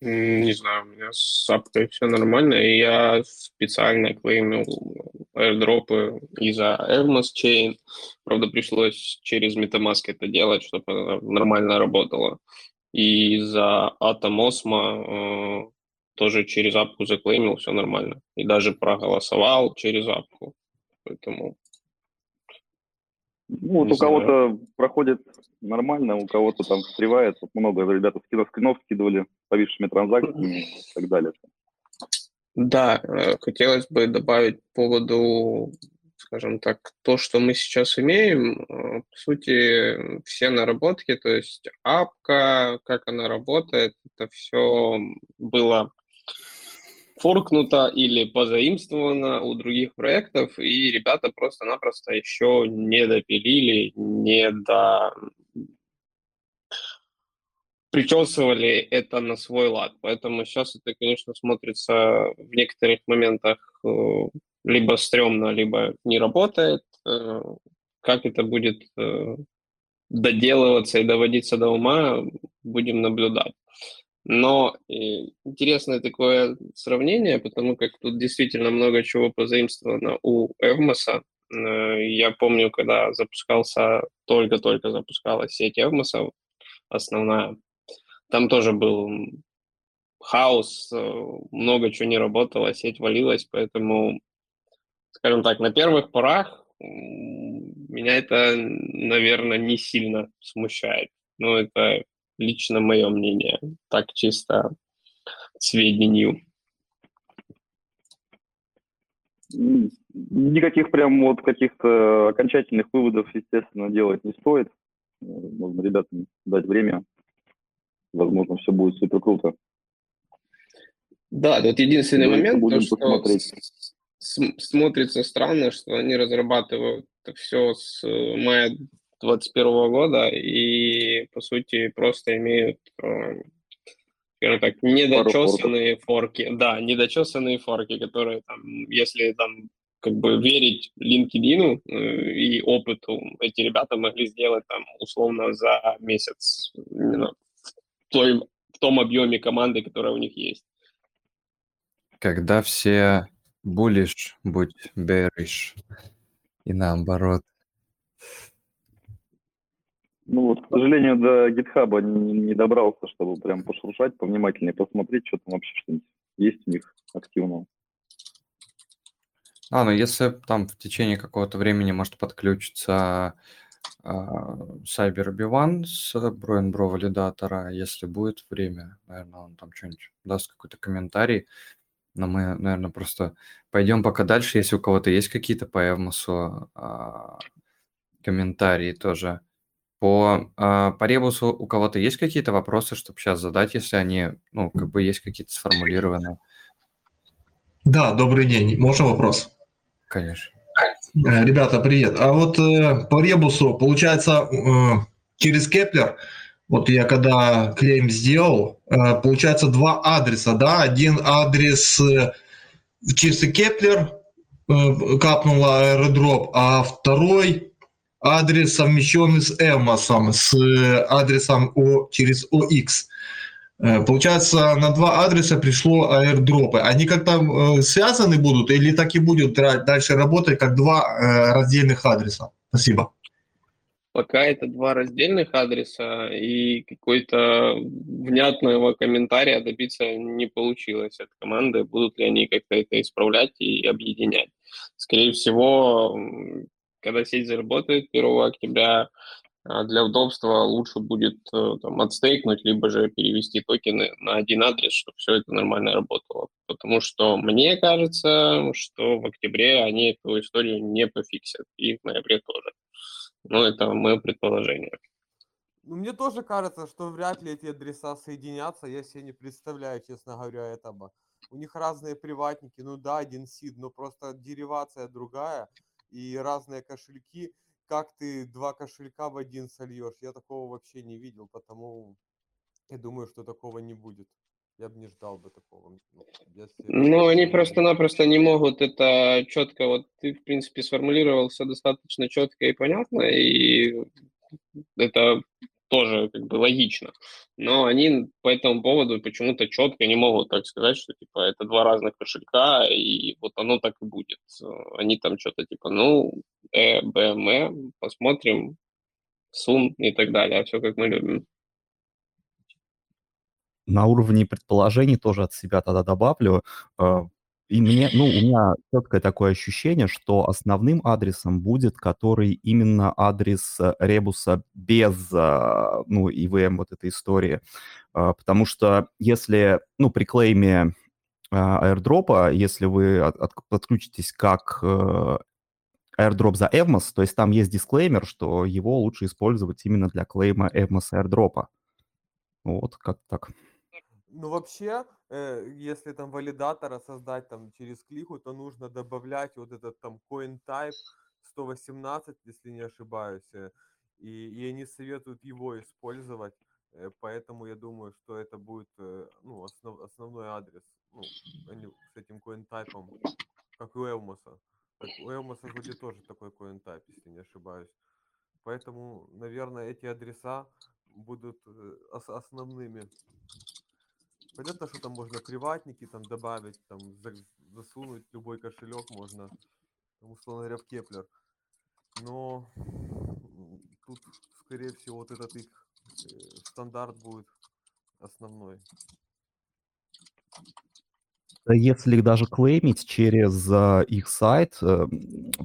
[SPEAKER 5] М, Не знаю, у меня с апкой все нормально, и я специально клеймил airdropы из-за Evmos Chain. Правда, пришлось через MetaMask это делать, чтобы она нормально работала. И из-за Atomosmo э, тоже через апку заклеймил, все нормально. И даже проголосовал через апку. Поэтому
[SPEAKER 3] Ну, вот
[SPEAKER 5] Не
[SPEAKER 3] у кого-то проходит нормально, у кого-то там встревает. Много ребята скринов скидывали повисшими транзакциями и так далее.
[SPEAKER 5] Да, э, хотелось бы добавить по поводу, скажем так, то, что мы сейчас имеем, э, по сути, все наработки, то есть апка, как она работает, это все было форкнуто или позаимствовано у других проектов, и ребята просто-напросто еще не допилили, не до причесывали это на свой лад. Поэтому сейчас это, конечно, смотрится в некоторых моментах э, либо стрёмно, либо не работает. Э, Как это будет э, доделываться и доводиться до ума, будем наблюдать. Но э, интересное такое сравнение, потому как тут действительно много чего позаимствовано у Эвмоса. Э, Я помню, когда запускался, только-только запускалась сеть Эвмоса, основная, там тоже был хаос, э, много чего не работало, сеть валилась, поэтому, скажем так, на первых порах меня это, наверное, не сильно смущает. Но это лично мое мнение, так чисто сведению.
[SPEAKER 3] Никаких прям вот каких-то окончательных выводов, естественно, делать не стоит. Нужно ребятам дать время. Возможно, все будет супер круто.
[SPEAKER 5] Да, тут единственный
[SPEAKER 3] Давайте
[SPEAKER 5] момент, то,
[SPEAKER 3] будем
[SPEAKER 5] что
[SPEAKER 3] посмотреть.
[SPEAKER 5] смотрится странно, что они разрабатывают все с э, мая 2021 года и, по сути, просто имеют, э, скажем так, недочесанные форки. Да, недочесанные форки, которые там, если там как бы верить LinkedIn э, и опыту, эти ребята могли сделать там условно за месяц именно в, той, в том объеме команды, которая у них есть.
[SPEAKER 1] Когда все bullish, будь bearish. И наоборот.
[SPEAKER 3] Ну вот, к сожалению, до GitHub не, не добрался, чтобы прям пошуршать, повнимательнее посмотреть, что там вообще что-нибудь есть у них активного.
[SPEAKER 1] А, ну если там в течение какого-то времени может подключиться а, Cyber B1 с Broen Bro валидатора, если будет время, наверное, он там что-нибудь даст какой-то комментарий. Но мы, наверное, просто пойдем пока дальше. Если у кого-то есть какие-то по Evmos у а, комментарии тоже. По, а, по Rebus у у кого-то есть какие-то вопросы, чтобы сейчас задать, если они, ну, как бы есть какие-то сформулированные?
[SPEAKER 7] Да, добрый день. Можно вопрос?
[SPEAKER 1] Конечно.
[SPEAKER 7] Э, ребята, привет. А вот э, по Rebus у, получается, э, через Keplr, вот я когда claim сделал, э, получается два адреса, да? Один адрес э, чисто Keplr э, капнул airdrop, а второй адрес совмещенный с Evmos ом, с э, адресом 0, через 0x. Э, получается, на два адреса пришло airdrop ы. Они как-то э, связаны будут или так и будут дальше работать как два раздельных адреса? Спасибо.
[SPEAKER 5] Пока это два раздельных адреса, и какой-то внятного комментария добиться не получилось от команды, будут ли они как-то это исправлять и объединять. Скорее всего, когда сеть заработает 1 октября, а для удобства лучше будет э, там, отстейкнуть, либо же перевести токены на один адрес, чтобы все это нормально работало. Потому что мне кажется, что в октябре они эту историю не пофиксят, и в ноябре тоже. Но это мое предположение.
[SPEAKER 4] Ну, мне тоже кажется, что вряд ли эти адреса соединятся. Я себе не представляю, честно говоря, этого. У них разные приватники. Ну да, один сид, но просто деривация другая и разные кошельки как ты два кошелька в один сольешь. Я такого вообще не видел, потому я думаю, что такого не будет. Я бы не ждал бы такого.
[SPEAKER 5] Ну, если... ну они просто-напросто не могут это четко. Вот ты, в принципе, сформулировал все достаточно четко и понятно, и это тоже как бы логично. Но они по этому поводу почему-то четко не могут так сказать, что типа это два разных кошелька, и вот оно так и будет. Они там что-то типа, ну, э, б, м, посмотрим, сун и так далее. А все как мы любим.
[SPEAKER 8] На уровне предположений тоже от себя тогда добавлю. Э, и мне, ну, у меня четкое такое ощущение, что основным адресом будет, который именно адрес э, ребуса без, а, ну, EVM вот этой истории. А, потому что если, ну, при клейме airdrop, если вы подключитесь как э, airdrop за Evmos, то есть там есть дисклеймер, что его лучше использовать именно для клейма Evmos airdrop. Вот, как так.
[SPEAKER 4] Ну, вообще, э, если там валидатора создать там через клику, то нужно добавлять вот этот там coin type 118, если не ошибаюсь. Э, и, и они советуют его использовать. Э, поэтому я думаю, что это будет э, ну, основ, основной адрес ну, с этим coin type, как у Элмоса. У Элмоса вроде тоже такой coin type, если не ошибаюсь. Поэтому, наверное, эти адреса будут э, основными Понятно, что там можно приватники там добавить, там засунуть любой кошелек можно, там, условно говоря, в Keplr. Но тут, скорее всего, вот этот их э, стандарт будет основной.
[SPEAKER 8] Если даже клеймить через uh, их сайт, uh,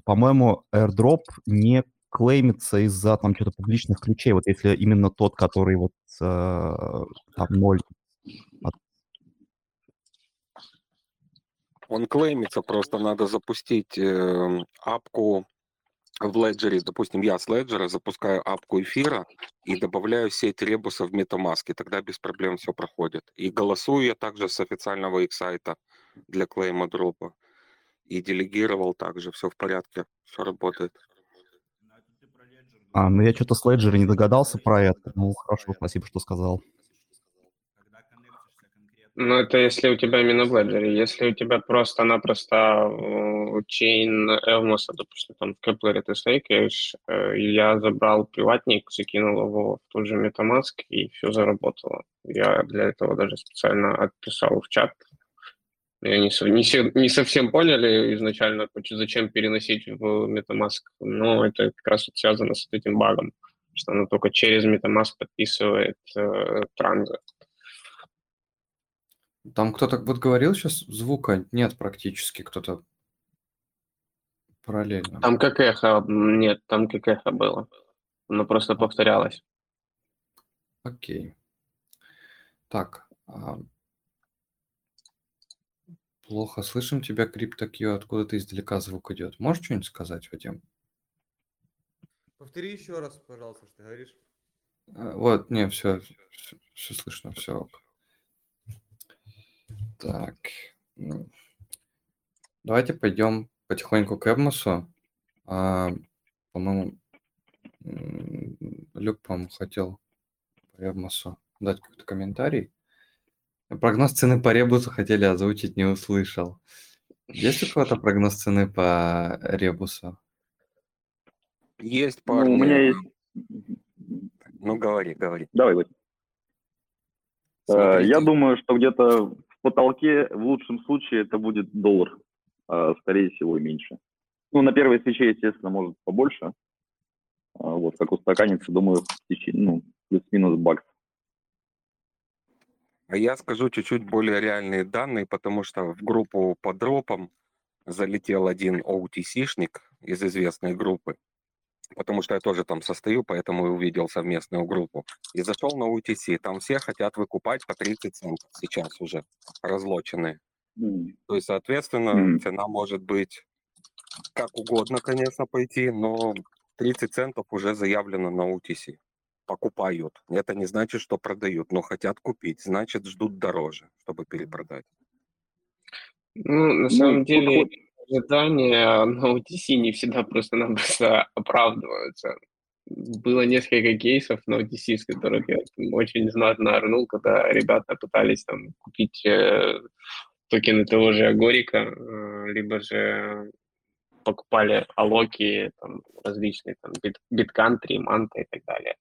[SPEAKER 8] по-моему, airdrop не клеймится из-за там что-то публичных ключей. Вот если именно тот, который вот uh, там ноль
[SPEAKER 6] он клеймится, просто надо запустить э, апку в Ledger. Допустим, я с Ledger запускаю апку эфира и добавляю сеть ребуса в MetaMask, и тогда без проблем все проходит. И голосую я также с официального их сайта для клейма дропа. И делегировал также, все в порядке, все работает.
[SPEAKER 8] А, ну я что-то с Ledger не догадался про это. Ну, хорошо, спасибо, что сказал.
[SPEAKER 5] Ну, это если у тебя именно в Ledger. Если у тебя просто-напросто chain Evmos а, допустим, там в Keplr е ты стейкаешь, э, я забрал приватник, закинул его в тот же MetaMask, и все заработало. Я для этого даже специально отписал в чат. И они не, не совсем поняли изначально, зачем переносить в MetaMask, но это как раз вот связано с этим багом, что она только через MetaMask подписывает э, транзы.
[SPEAKER 1] Там кто-то вот говорил сейчас, звука нет практически, кто-то параллельно.
[SPEAKER 5] Там как эхо, нет, там как эхо было. Оно просто повторялось.
[SPEAKER 1] Окей. Так. а, Плохо слышим тебя, CryptoQ, откуда-то издалека звук идет. Можешь что-нибудь сказать, Вадим?
[SPEAKER 4] Повтори еще раз, пожалуйста, что ты говоришь.
[SPEAKER 1] А, Вот, не, все, все слышно, все. Так. ну, Давайте пойдем потихоньку к Эбмосу. А, по-моему, Люк, по-моему, хотел по Эбмосу дать какой-то комментарий. Прогноз цены по Ребусу хотели озвучить, не услышал. Есть у кого-то прогноз цены по Ребусу?
[SPEAKER 6] Есть
[SPEAKER 3] Ну,
[SPEAKER 6] парни.
[SPEAKER 3] у меня есть...
[SPEAKER 6] Ну, говори, говори.
[SPEAKER 3] Давай, Вадим. Э. Я думаю, что где-то в потолке в лучшем случае это будет доллар, а скорее всего меньше. Ну, на первой свече, естественно, может побольше. А Вот, как устаканится, думаю, в ну, плюс-минус бакс.
[SPEAKER 6] А я скажу чуть-чуть более реальные данные, потому что в группу по дропам залетел один OTC-шник из известной группы, потому что я тоже там состою, поэтому и увидел совместную группу. И зашел на OTC, там все хотят выкупать по 30 центов сейчас уже, разлоченные.
[SPEAKER 3] М.
[SPEAKER 6] То есть, соответственно,
[SPEAKER 3] Мгм.
[SPEAKER 6] цена может быть как угодно, конечно, пойти, но 30 центов уже заявлено на OTC. Покупают. Это не значит, что продают, но хотят купить. Значит, ждут дороже, чтобы перепродать.
[SPEAKER 5] Ну, на
[SPEAKER 3] Ну,
[SPEAKER 5] самом
[SPEAKER 3] тут
[SPEAKER 5] деле,
[SPEAKER 3] хоть-
[SPEAKER 5] ожидания на OTC не всегда просто-напросто оправдываются. Было несколько кейсов на OTC, с которых я там очень знатно орнул, когда ребята пытались там купить э, токены того же Агорика, э, либо же покупали алоки там, различные, там, бит, биткантри, манта и так далее.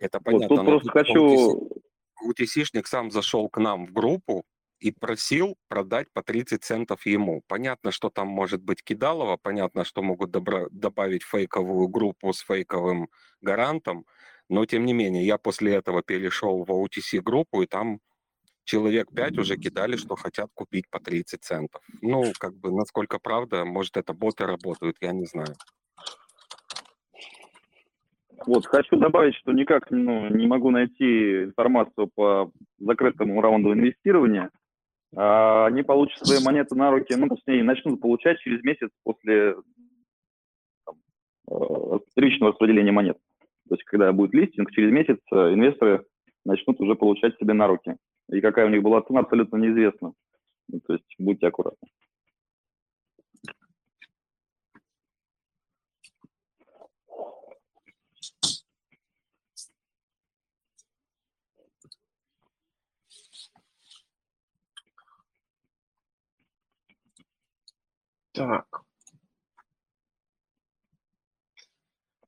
[SPEAKER 6] Это
[SPEAKER 3] Вот
[SPEAKER 6] понятно.
[SPEAKER 3] тут
[SPEAKER 6] но
[SPEAKER 3] просто
[SPEAKER 6] тут
[SPEAKER 3] хочу...
[SPEAKER 6] UTC-шник сам зашел к нам в группу и просил продать по 30 центов ему. Понятно, что там может быть кидалово, понятно, что могут добра- добавить фейковую группу с фейковым гарантом, но тем не менее, я после этого перешел в OTC-группу, и там человек 5 уже кидали, что хотят купить по 30 центов. Ну, как бы, насколько правда, может, это боты работают, я не знаю.
[SPEAKER 3] Вот, хочу добавить, что никак ну, не могу найти информацию по закрытому раунду инвестирования. А, Они получат свои монеты на руки, ну, точнее, начнут получать через месяц после там, э, первичного распределения монет. То есть, когда будет листинг, через месяц э, инвесторы начнут уже получать себе на руки. И какая у них была цена, абсолютно неизвестна. Ну, То есть, будьте аккуратны.
[SPEAKER 5] Так.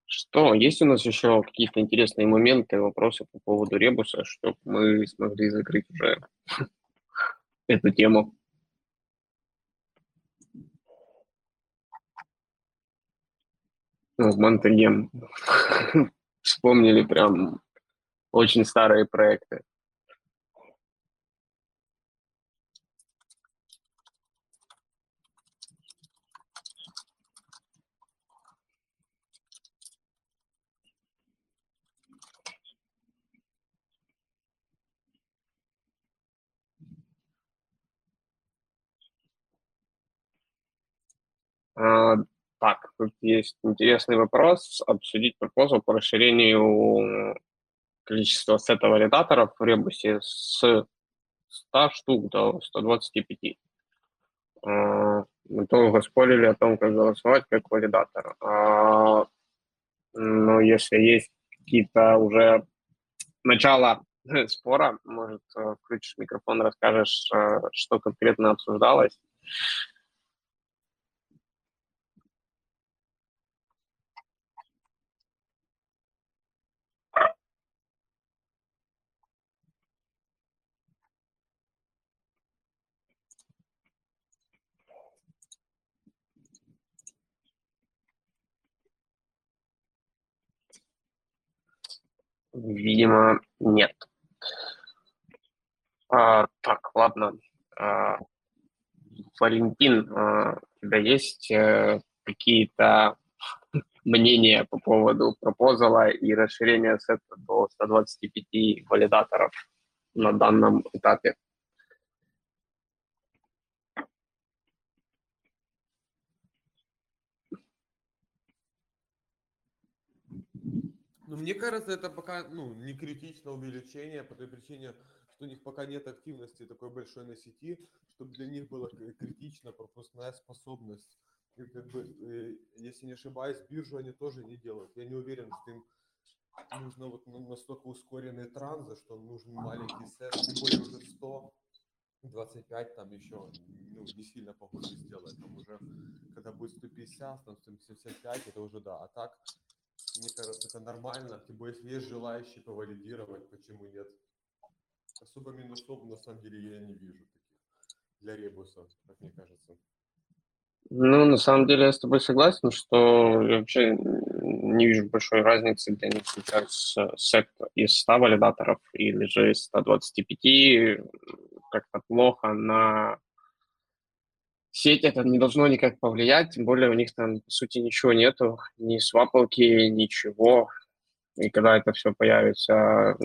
[SPEAKER 5] Что, есть у нас еще какие-то интересные моменты, вопросы по поводу ребуса, чтобы мы смогли закрыть уже эту тему? Ну, Монтегем. Вспомнили прям очень старые проекты. Так, тут есть интересный вопрос. Обсудить пропозал по расширению количества сета валидаторов в ребусе с 100 штук до 125. А, Мы долго спорили о том, как голосовать как валидатор. А, Но если есть какие-то уже начало спора, может, э, включишь микрофон, расскажешь, э, что конкретно обсуждалось. Видимо, нет. А, так, ладно. А, Валентин, а, у тебя есть а, какие-то мнения по поводу пропозала и расширения сета до 125 валидаторов на данном этапе?
[SPEAKER 4] Ну, мне кажется, это пока ну, не критичное увеличение по той причине, что у них пока нет активности такой большой на сети, чтобы для них была критична пропускная способность. И как бы, э, если не ошибаюсь, биржу они тоже не делают. Я не уверен, что им нужно вот настолько ускоренные транзы, что нужен маленький сет, тем более уже 100, 25 там еще ну, не сильно похоже сделать. Там уже, когда будет 150, там 175, это уже да. А так, мне кажется, это нормально. Более, если есть желающие повалидировать, почему нет? Особо минусов, на самом деле, я не вижу таких для ребуса, как мне кажется.
[SPEAKER 5] Ну, на самом деле, я с тобой согласен, что я вообще не вижу большой разницы для них сейчас из 100 валидаторов или же из 125 как-то плохо на сеть это не должно никак повлиять, тем более у них там, по сути, ничего нету, ни свапалки, ничего. И когда это все появится,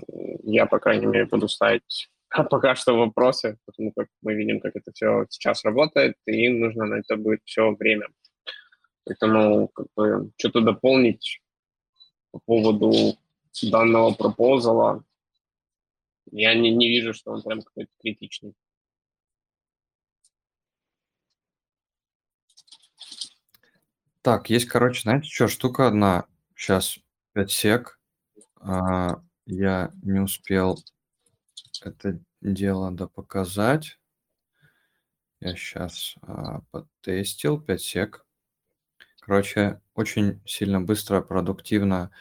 [SPEAKER 5] я, по крайней мере, буду ставить пока что вопросы, потому как мы видим, как это все сейчас работает, и нужно на это будет все время. Поэтому как бы, что-то дополнить по поводу данного пропозала, я не, не вижу, что он прям какой-то критичный.
[SPEAKER 1] Так, есть, короче, знаете, что штука одна. Сейчас 5 сек. А, я не успел это дело да показать. Я сейчас а, потестил 5 сек. Короче, очень сильно быстро, продуктивно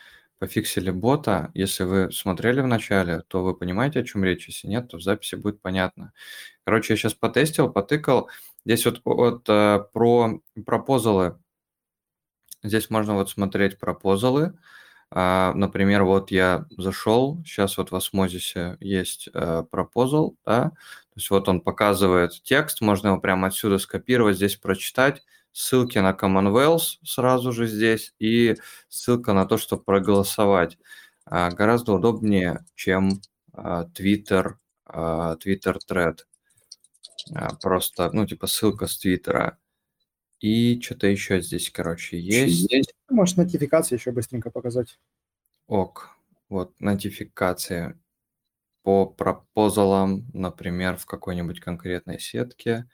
[SPEAKER 1] пофиксили бота. Если вы смотрели в начале, то вы понимаете, о чем речь. Если нет, то в записи будет понятно. Короче, я сейчас потестил, потыкал. Здесь вот, вот э, про пропозалы. Здесь можно вот смотреть пропозалы. А, например, вот я зашел, сейчас вот в осмозисе есть э, пропозал, да, то есть вот он показывает текст, можно его прямо отсюда скопировать, здесь прочитать, ссылки на Commonwealth сразу же здесь и ссылка на то, чтобы проголосовать. А, гораздо удобнее, чем а, Twitter, Twitter Thread. Просто, ну, типа ссылка с Твиттера. И что-то еще здесь, короче, есть. есть.
[SPEAKER 2] Можешь нотификации еще быстренько показать.
[SPEAKER 1] Ок. Вот, нотификация по пропозалам, например, в какой-нибудь конкретной сетке.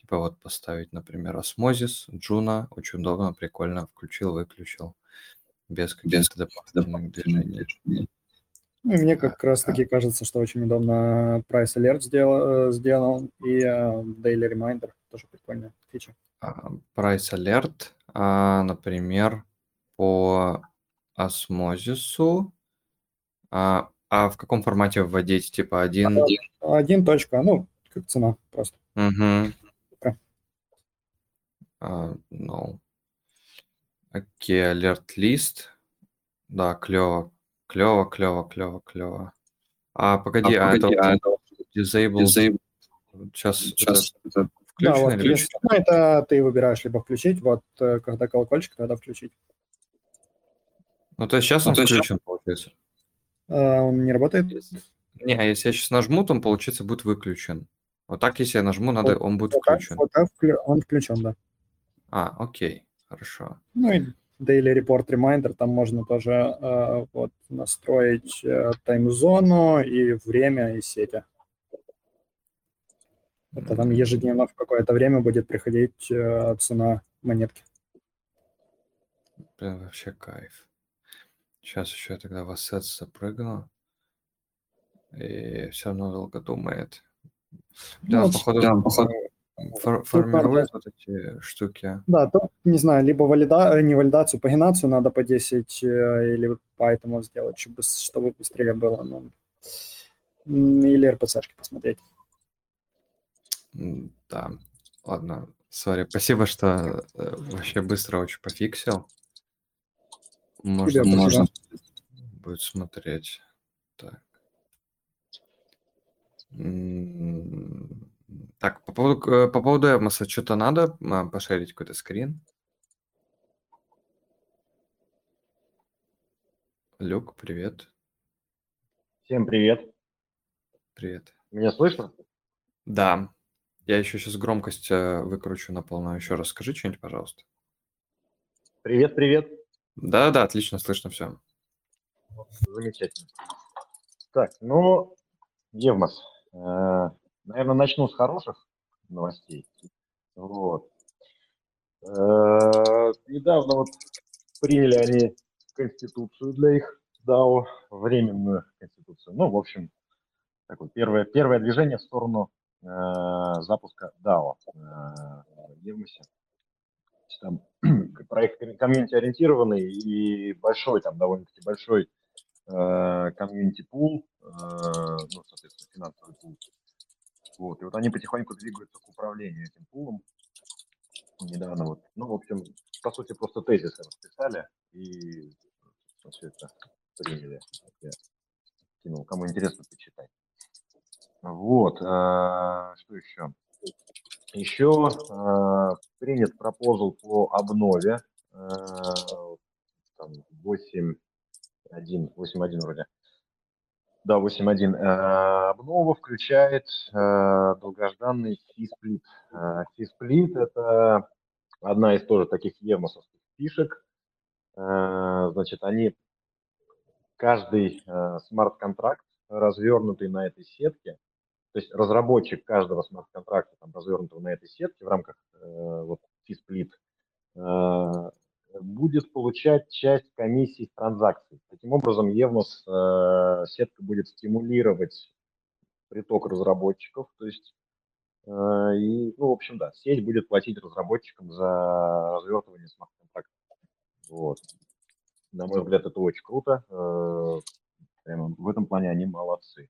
[SPEAKER 1] Типа вот поставить, например, осмозис, джуна. Очень удобно, прикольно. Включил, выключил. Без каких-то дополнительных движений.
[SPEAKER 2] Мне как раз таки кажется, что очень удобно Price Alert сделал, э, сделал и uh, Daily Reminder тоже прикольная фича.
[SPEAKER 1] А, price Alert, а, например, по осмозису. А, а в каком формате вводить? Типа один?
[SPEAKER 2] Один точка, ну, как цена просто.
[SPEAKER 1] Угу. Okay. Uh, no. Окей, okay, alert list. Да, клево, клево, клево, клево, клево. А, погоди, а, а погоди, это, а это disable, disable. Сейчас, сейчас это,
[SPEAKER 2] Включено да, вот, если, ну, это ты выбираешь либо включить, вот э, когда колокольчик, тогда включить.
[SPEAKER 1] Ну, то есть сейчас он ну, включен, получается?
[SPEAKER 2] А, он не работает?
[SPEAKER 1] Не, а если я сейчас нажму, то он, получается, будет выключен. Вот так, если я нажму, надо, вот, он будет вот включен.
[SPEAKER 2] вот так он включен, да.
[SPEAKER 1] А, окей, хорошо.
[SPEAKER 2] Ну и Daily Report Reminder, там можно тоже э, вот, настроить э, тайм-зону и время, и сети. Это там ежедневно в какое-то время будет приходить э, цена монетки.
[SPEAKER 1] Блин, вообще кайф. Сейчас еще я тогда в ассет запрыгну. И все равно долго думает. Да, ну, походу, да, походу фор- формирует вот эти штуки.
[SPEAKER 2] Да, то, не знаю, либо валида... Э, не валидацию, пагинацию надо по 10 э, или по этому сделать, чтобы, чтобы быстрее было. Ну, или RPC-шки посмотреть.
[SPEAKER 1] Да, ладно, сори. Спасибо, что э, вообще быстро очень пофиксил. Можно, можно будет смотреть. Так. Так, по поводу, по поводу Эвмоса что-то надо а, пошерить какой-то скрин? Люк, привет.
[SPEAKER 9] Всем привет.
[SPEAKER 1] Привет.
[SPEAKER 9] Меня слышно?
[SPEAKER 1] Да, я еще сейчас громкость э, выкручу на полную. Еще раз скажи что-нибудь, пожалуйста.
[SPEAKER 9] Привет, привет.
[SPEAKER 1] Да-да, отлично, слышно все.
[SPEAKER 9] Замечательно. Так, ну, Евмос, э, наверное, начну с хороших новостей. Вот. Э, недавно вот приняли они конституцию для их DAO, временную конституцию. Ну, в общем, такое первое, первое движение в сторону запуска DAO э, в Евмосе. Там проект комьюнити ориентированный и большой, там довольно-таки большой э, комьюнити пул, э, ну, соответственно, финансовый пул. Вот, и вот они потихоньку двигаются к управлению этим пулом. Недавно вот, ну, в общем, по сути, просто тезисы расписали и все это приняли. Я кинул, кому интересно, почитать. Вот, э, что еще? Еще э, принят пропозал по обнове, э, там 8.1, 8.1 вроде. Да, 8.1. Э, обнова включает долгожданный фисплит. Э, фисплит – это одна из тоже таких евмосовских фишек. Значит, они, каждый смарт-контракт, развернутый на этой сетке, то есть разработчик каждого смарт-контракта, там, развернутого на этой сетке в рамках э, вот, фисплит, э, будет получать часть комиссий транзакций. Таким образом, Евнос э, сетка будет стимулировать приток разработчиков, то есть э, и, ну, в общем, да, сеть будет платить разработчикам за развертывание смарт-контрактов. Вот. На мой взгляд, это очень круто. Э, прямо в этом плане они молодцы.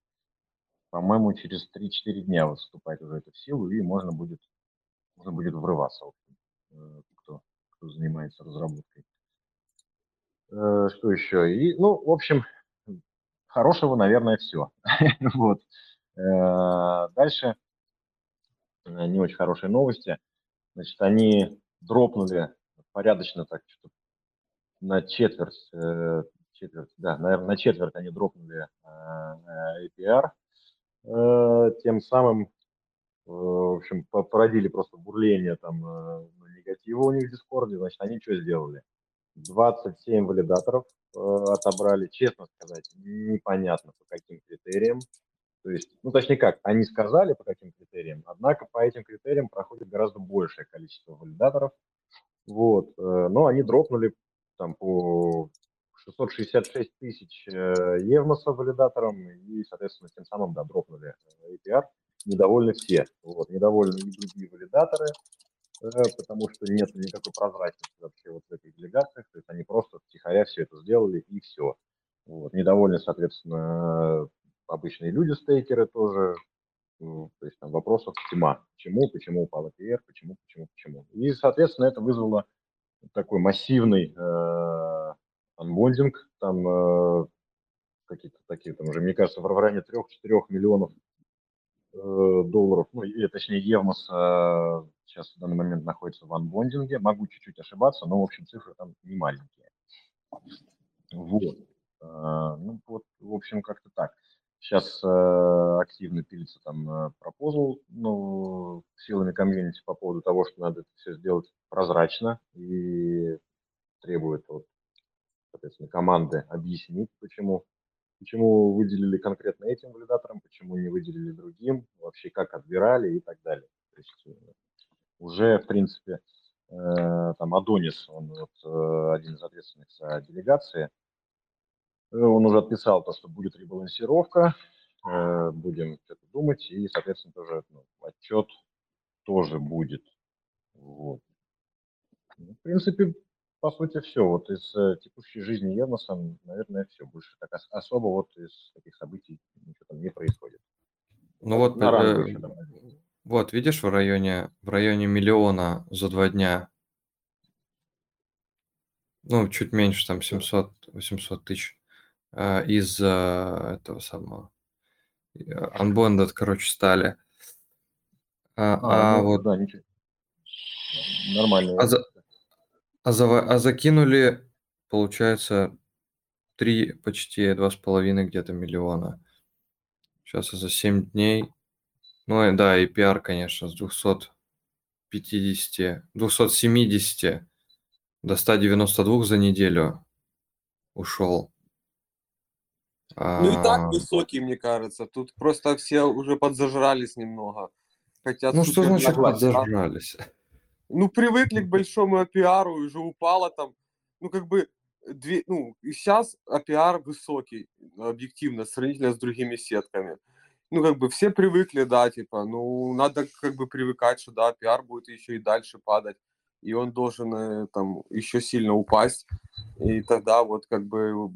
[SPEAKER 9] По-моему, через 3-4 дня вот вступает уже это в силу, и можно будет, можно будет врываться, э, кто, кто занимается разработкой. Э, Что еще? И, ну, в общем, хорошего, наверное, все. вот. Э, Дальше не очень хорошие новости. Значит, они дропнули порядочно так, что на четверть, четверть, да, наверное, на четверть они дропнули APR, тем самым, э, в общем, по- породили просто бурление там э, негатива у них в Дискорде, значит, они что сделали? 27 валидаторов э, отобрали, честно сказать, непонятно по каким критериям. То есть, ну, точнее как, они сказали по каким критериям, однако по этим критериям проходит гораздо большее количество валидаторов. Вот, э, но они дропнули там по 666 тысяч э, евмоса валидаторам и, соответственно, тем самым, да, дропнули э, APR. Недовольны все. Вот, недовольны и другие валидаторы, э, потому что нет никакой прозрачности вообще вот в этих делегациях. То есть они просто втихаря все это сделали и все. Вот. Недовольны, соответственно, обычные люди, стейкеры тоже. Ну, То есть там вопросов тьма. Почему, почему упал APR, почему, почему, почему. И, соответственно, это вызвало такой массивный анбондинг, там э, какие-то такие, там уже, мне кажется, в районе 3-4 миллионов э, долларов, ну, или точнее Евмос э, сейчас в данный момент находится в анбондинге, могу чуть-чуть ошибаться, но, в общем, цифры там не маленькие. Вот. Э, ну, вот, в общем, как-то так. Сейчас э, активно пилится там э, пропозал, ну, силами комьюнити по поводу того, что надо это все сделать прозрачно и требует вот, соответственно, команды объяснить, почему, почему выделили конкретно этим валидаторам, почему не выделили другим, вообще как отбирали и так далее. То есть э, уже, в принципе, э, там Адонис, он вот э, один из ответственных за делегации, он уже отписал то, что будет ребалансировка, будем что-то думать, и, соответственно, тоже ну, отчет тоже будет. Вот. Ну, В принципе, по сути, все. Вот из э, текущей жизни Евноса, наверное, все. Больше так ос- особо вот из таких событий ничего там не происходит.
[SPEAKER 1] Ну вот,
[SPEAKER 9] На
[SPEAKER 1] э,
[SPEAKER 9] еще
[SPEAKER 1] вот видишь, в районе, в районе миллиона за два дня, ну, чуть меньше, там 700-800 тысяч э, из э, этого самого э, Unbonded, короче, стали. А,
[SPEAKER 9] А,
[SPEAKER 1] а
[SPEAKER 9] ну,
[SPEAKER 1] вот
[SPEAKER 9] да, ничего. Нормально.
[SPEAKER 1] а, за- а зава- а закинули, получается, три, почти два с половиной где-то миллиона. Сейчас за 7 дней. Ну и да, и пиар, конечно, с 250, 270 до 192 за неделю ушел.
[SPEAKER 4] Ну и так
[SPEAKER 1] А,
[SPEAKER 4] высокий, мне кажется. Тут просто все уже подзажрались немного. Хотят
[SPEAKER 1] Ну что значит
[SPEAKER 4] да. Ну, привыкли к большому APR, уже упало там, ну, как бы, две, ну, и сейчас APR высокий, объективно, сравнительно с другими сетками. Ну, как бы, все привыкли, да, типа, ну, надо, как бы, привыкать, что, да, APR будет еще и дальше падать, и он должен, э, там, еще сильно упасть, и тогда, вот, как бы,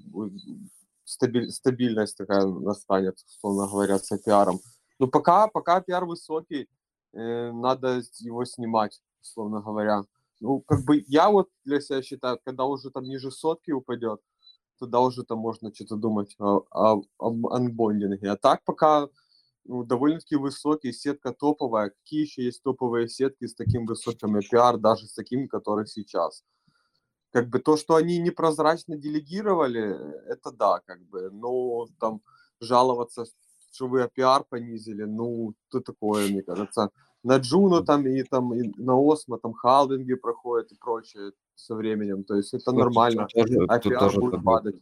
[SPEAKER 4] стабиль, стабильность такая настанет, условно говоря, с APR. Но пока, пока APR высокий, э, надо его снимать, условно говоря. Ну, как бы я вот для себя считаю, когда уже там ниже сотки упадет, тогда уже там можно что-то думать о, о- об анбондинге. А так пока ну, довольно-таки высокий, сетка топовая. Какие еще есть топовые сетки с таким высоким APR, даже с такими, которые сейчас? Как бы то, что они непрозрачно делегировали, это да, как бы, но там жаловаться, что вы APR понизили, ну, то такое, мне кажется. На Джуно там и там и на Осмо там халвинги проходят и прочее со временем, то есть это
[SPEAKER 1] Тут-
[SPEAKER 4] нормально.
[SPEAKER 1] тут тоже- тут
[SPEAKER 4] APR
[SPEAKER 1] тоже
[SPEAKER 4] будет падать.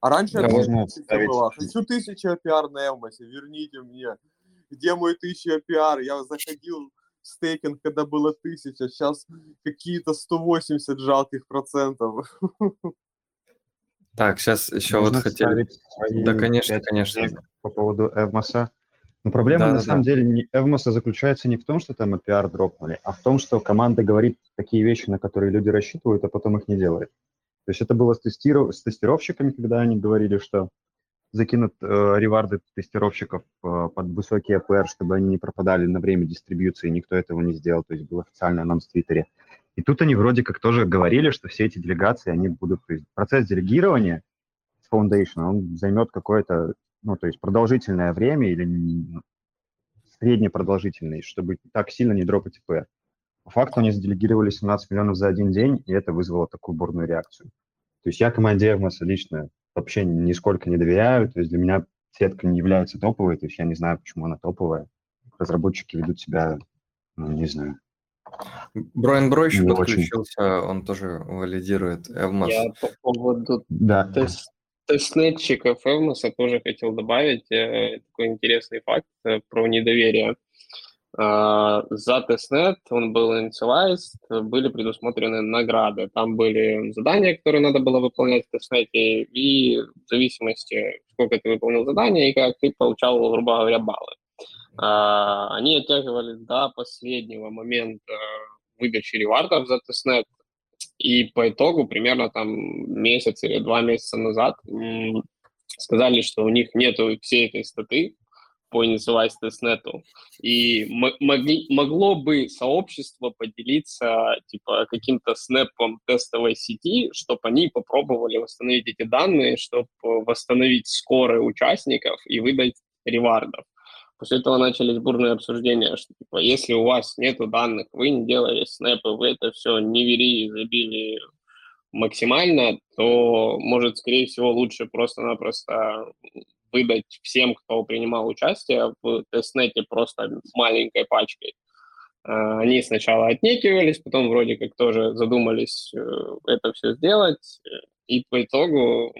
[SPEAKER 4] А раньше
[SPEAKER 1] Да, можно
[SPEAKER 4] была. Хочу тысячу APR на Элмосе, верните мне. Где мой тысяча APR? Я заходил в стейкинг, когда было тысяча, сейчас какие-то 180 жалких процентов.
[SPEAKER 1] Так, сейчас еще
[SPEAKER 10] Можно
[SPEAKER 1] вот хотели... Да, конечно, конечно.
[SPEAKER 10] По поводу Эвмоса. Но проблема на
[SPEAKER 1] Да-да-да.
[SPEAKER 10] самом деле не, Эвмоса заключается не в том, что там APR дропнули, а в том, что команда говорит такие вещи, на которые люди рассчитывают, а потом их не делает. То есть это было с, тестиров- с тестировщиками, когда они говорили, что закинут э, реварды тестировщиков э, под высокий APR, чтобы они не пропадали на время дистрибьюции, никто этого не сделал, то есть был официальный анонс в Твиттере. И тут они вроде как тоже говорили, что все эти делегации, они будут, то есть процесс делегирования с Foundation, он займет какое-то, ну, то есть продолжительное время или среднепродолжительный, чтобы так сильно не дропать ИП. По факту они заделегировали 17 миллионов за один день, и это вызвало такую бурную реакцию. То есть я команде Эвмоса лично вообще нисколько не доверяю, то есть для меня сетка не является топовой, то есть я не знаю, почему она топовая. Разработчики ведут себя, ну, не знаю.
[SPEAKER 1] Брайан Бро еще
[SPEAKER 10] Не очень.
[SPEAKER 1] подключился, он тоже валидирует Evmos.
[SPEAKER 5] Я по поводу
[SPEAKER 10] Да.
[SPEAKER 5] тест, testnet чиков Evmos а тоже хотел добавить э, такой интересный факт э, про недоверие. А, За testnet он был incentivized, были предусмотрены награды. Там были задания, которые надо было выполнять в testnet е, и в зависимости, сколько ты выполнил задания и как ты получал, грубо говоря, баллы. А, Они оттягивались до последнего момента выдачи reward ов за testnet, и по итогу примерно там месяц или два месяца назад сказали, что у них нету всей этой статы по incentivized testnet у, и могли, могло бы сообщество поделиться типа каким-то snap ом тестовой сети, чтобы они попробовали восстановить эти данные, чтобы восстановить score ы участников и выдать ревардов. После этого начались бурные обсуждения, что типа, если у вас нету данных, вы не делали снэпы, вы это все не вели и забили максимально, то, может, скорее всего, лучше просто-напросто выдать всем, кто принимал участие в тестнете просто маленькой пачкой. Э, Они сначала отнекивались, потом вроде как тоже задумались э, это все сделать, э, и по итогу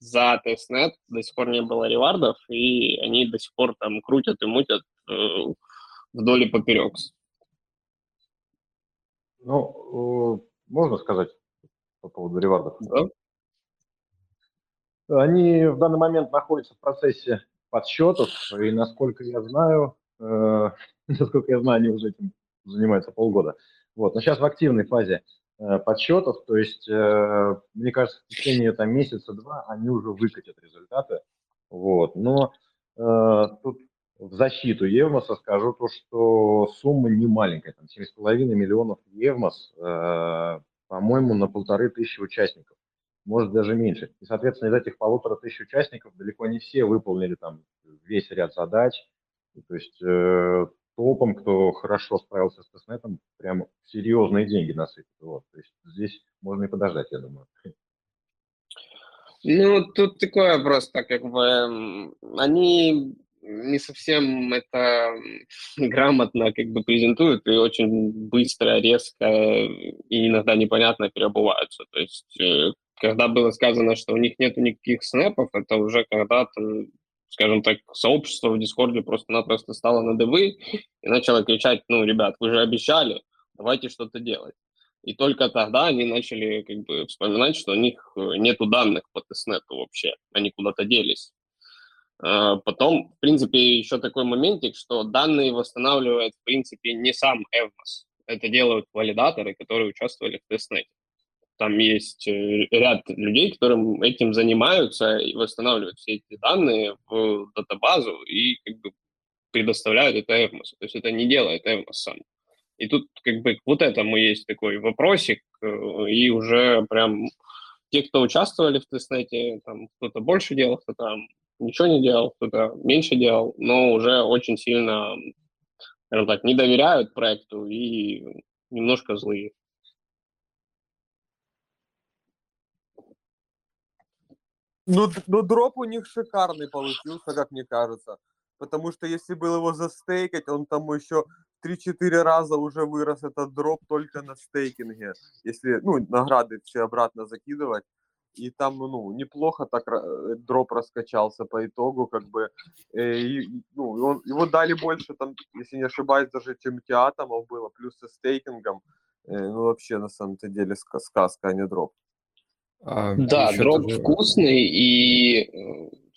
[SPEAKER 5] за тестнет до сих пор не было ревардов, и они до сих пор там крутят и мутят э, вдоль и поперек.
[SPEAKER 9] Ну, э, можно сказать по поводу ревардов?
[SPEAKER 5] Да?
[SPEAKER 9] Они в данный момент находятся в процессе подсчетов, и насколько я знаю, э, насколько я знаю, они уже этим занимаются полгода. Вот, но сейчас в активной фазе подсчетов, то есть, э, мне кажется, в течение там, месяца-два они уже выкатят результаты. Вот, но э, тут в защиту Евмоса скажу то, что сумма не маленькая, там 7,5 миллионов Евмос, э, по-моему, на полторы тысячи участников. может даже меньше. И, соответственно, из этих полутора тысяч участников далеко не все выполнили там весь ряд задач. То есть э, топом, кто хорошо справился с тестнетом, прям серьезные деньги насыпят. Вот. То есть здесь можно и подождать, я думаю.
[SPEAKER 5] Ну, тут такой вопрос, так как бы они не совсем это грамотно как бы презентуют и очень быстро, резко и иногда непонятно переобуваются. То есть, э, когда было сказано, что у них нет никаких снэпов, это уже когда-то, скажем так, сообщество в Дискорде просто-напросто стало на дыбы и начало кричать, ну, ребят, вы же обещали, давайте что-то делать. И только тогда они начали как бы вспоминать, что у них э, нету данных по тестнету вообще, они куда-то делись. А, потом, в принципе, еще такой моментик, что данные восстанавливает, в принципе, не сам Evmos. Это делают валидаторы, которые участвовали в тестнете. Там есть э, ряд людей, которым этим занимаются и восстанавливают все эти данные в датабазу и как бы предоставляют это Evmos. То есть это не делает Evmos сам. И тут как бы вот этому есть такой вопросик, э, и уже прям те, кто участвовали в тестнете, там кто-то больше делал, кто-то ничего не делал, кто-то меньше делал, но уже очень сильно, скажем так, не доверяют проекту и немножко злые.
[SPEAKER 4] Ну, ну, дроп у них шикарный получился, как мне кажется. Потому что если был его застейкать, он там еще 3-4 раза уже вырос этот дроп только на стейкинге. Если, ну, награды все обратно закидывать. И там, ну, неплохо так э, дроп раскачался по итогу, как бы. Э, и, ну, он, его дали больше, там, если не ошибаюсь, даже чем театомов было, плюс со стейкингом. Э, ну, вообще, на самом-то деле, сказка, а не дроп.
[SPEAKER 5] А, да, дроп тоже... вкусный и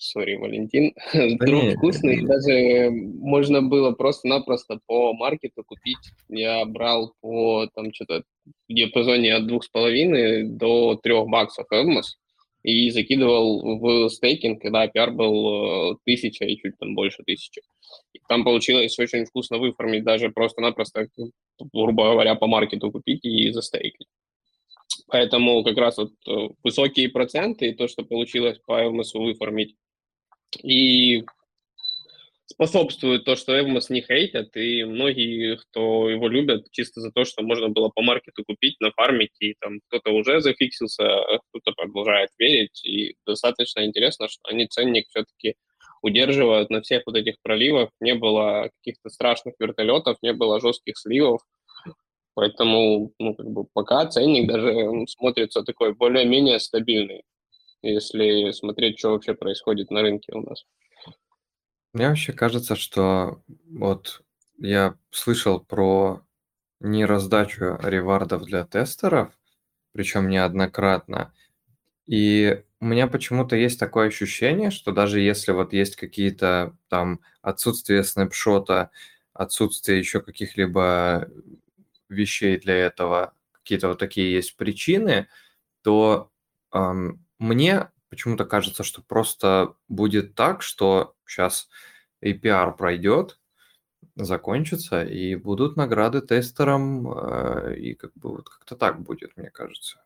[SPEAKER 5] сори, Валентин, да друг нет, вкусный, нет. даже можно было просто-напросто по маркету купить. Я брал по там что-то в диапазоне от двух с половиной до трех баксов Эвмос и закидывал в стейкинг, когда APR был э, тысяча и чуть там больше тысячи. И там получилось очень вкусно выформить, даже просто-напросто, грубо говоря, по маркету купить и застейкать. Поэтому как раз вот э, высокие проценты и то, что получилось по Эвмосу выформить, и способствует то, что Эвмос не хейтят, и многие, кто его любят, чисто за то, что можно было по маркету купить, нафармить, и там кто-то уже зафиксился, а кто-то продолжает верить, и достаточно интересно, что они ценник все-таки удерживают на всех вот этих проливах, не было каких-то страшных вертолетов, не было жестких сливов, поэтому, ну, как бы пока ценник даже смотрится такой более-менее стабильный если смотреть, что вообще происходит на рынке у нас.
[SPEAKER 1] Мне вообще кажется, что вот я слышал про нераздачу ревардов для тестеров, причем неоднократно. И у меня почему-то есть такое ощущение, что даже если вот есть какие-то там отсутствие снапшота, отсутствие еще каких-либо вещей для этого, какие-то вот такие есть причины, то эм, мне почему-то кажется, что просто будет так, что сейчас APR пройдет, закончится, и будут награды тестерам, э, и как бы вот как-то так будет, мне кажется.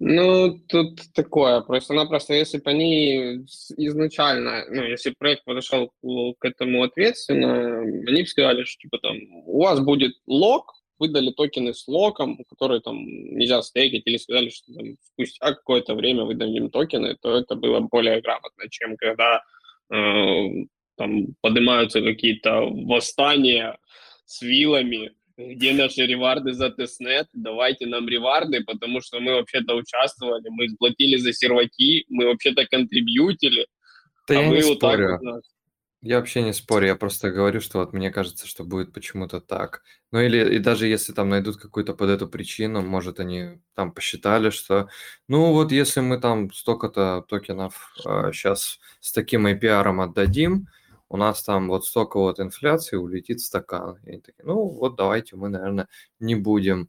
[SPEAKER 5] Ну, тут такое, просто-напросто, если бы они изначально, ну, если проект подошел к этому ответственно, они бы сказали, что, типа, там, у вас будет лог, выдали токены с локом, которые там нельзя стейкать, или сказали, что там, спустя какое-то время выдадим токены, то это было более грамотно, чем когда э, там поднимаются какие-то восстания с вилами, где наши реварды за тестнет, давайте нам реварды, потому что мы вообще-то участвовали, мы платили за серваки, мы вообще-то контрибьютили,
[SPEAKER 1] да а я мы не вот спорю. так вот я вообще не спорю, я просто говорю, что вот мне кажется, что будет почему-то так. Ну или и даже если там найдут какую-то под эту причину, может они там посчитали, что ну вот если мы там столько-то токенов э, сейчас с таким APR отдадим, у нас там вот столько вот инфляции улетит стакан. И они такие, ну вот давайте мы, наверное, не будем.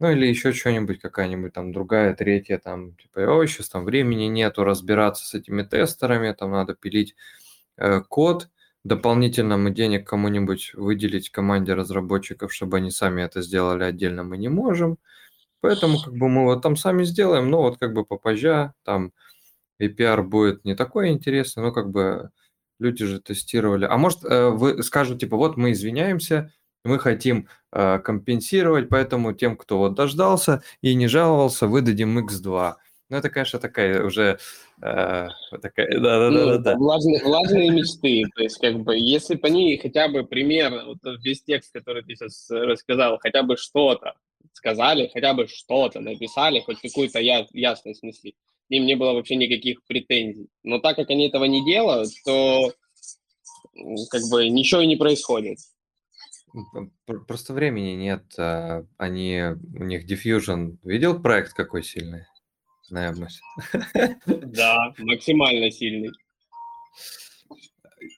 [SPEAKER 1] Ну или еще что-нибудь, какая-нибудь там другая, третья, там, типа, о, сейчас там времени нету разбираться с этими тестерами, там надо пилить Э, код. Дополнительно мы денег кому-нибудь выделить команде разработчиков, чтобы они сами это сделали отдельно, мы не можем. Поэтому как бы мы вот там сами сделаем, но вот как бы попозже там APR будет не такой интересный, но как бы люди же тестировали. А может, э, вы скажете, типа, вот мы извиняемся, мы хотим э, компенсировать, поэтому тем, кто вот дождался и не жаловался, выдадим X2. Ну, это, конечно, такая уже... Э, такая, да, да,
[SPEAKER 5] ну,
[SPEAKER 1] да, да,
[SPEAKER 5] Влажные, влажные мечты. То есть, как бы, если бы они хотя бы пример, вот весь текст, который ты сейчас рассказал, хотя бы что-то сказали, хотя бы что-то написали, хоть какую-то я, ясность несли, им не было вообще никаких претензий. Но так как они этого не делают, то как бы ничего и не происходит.
[SPEAKER 1] Просто времени нет. А, они, у них Diffusion. Видел проект какой сильный? На Эмосе.
[SPEAKER 5] Да, максимально сильный.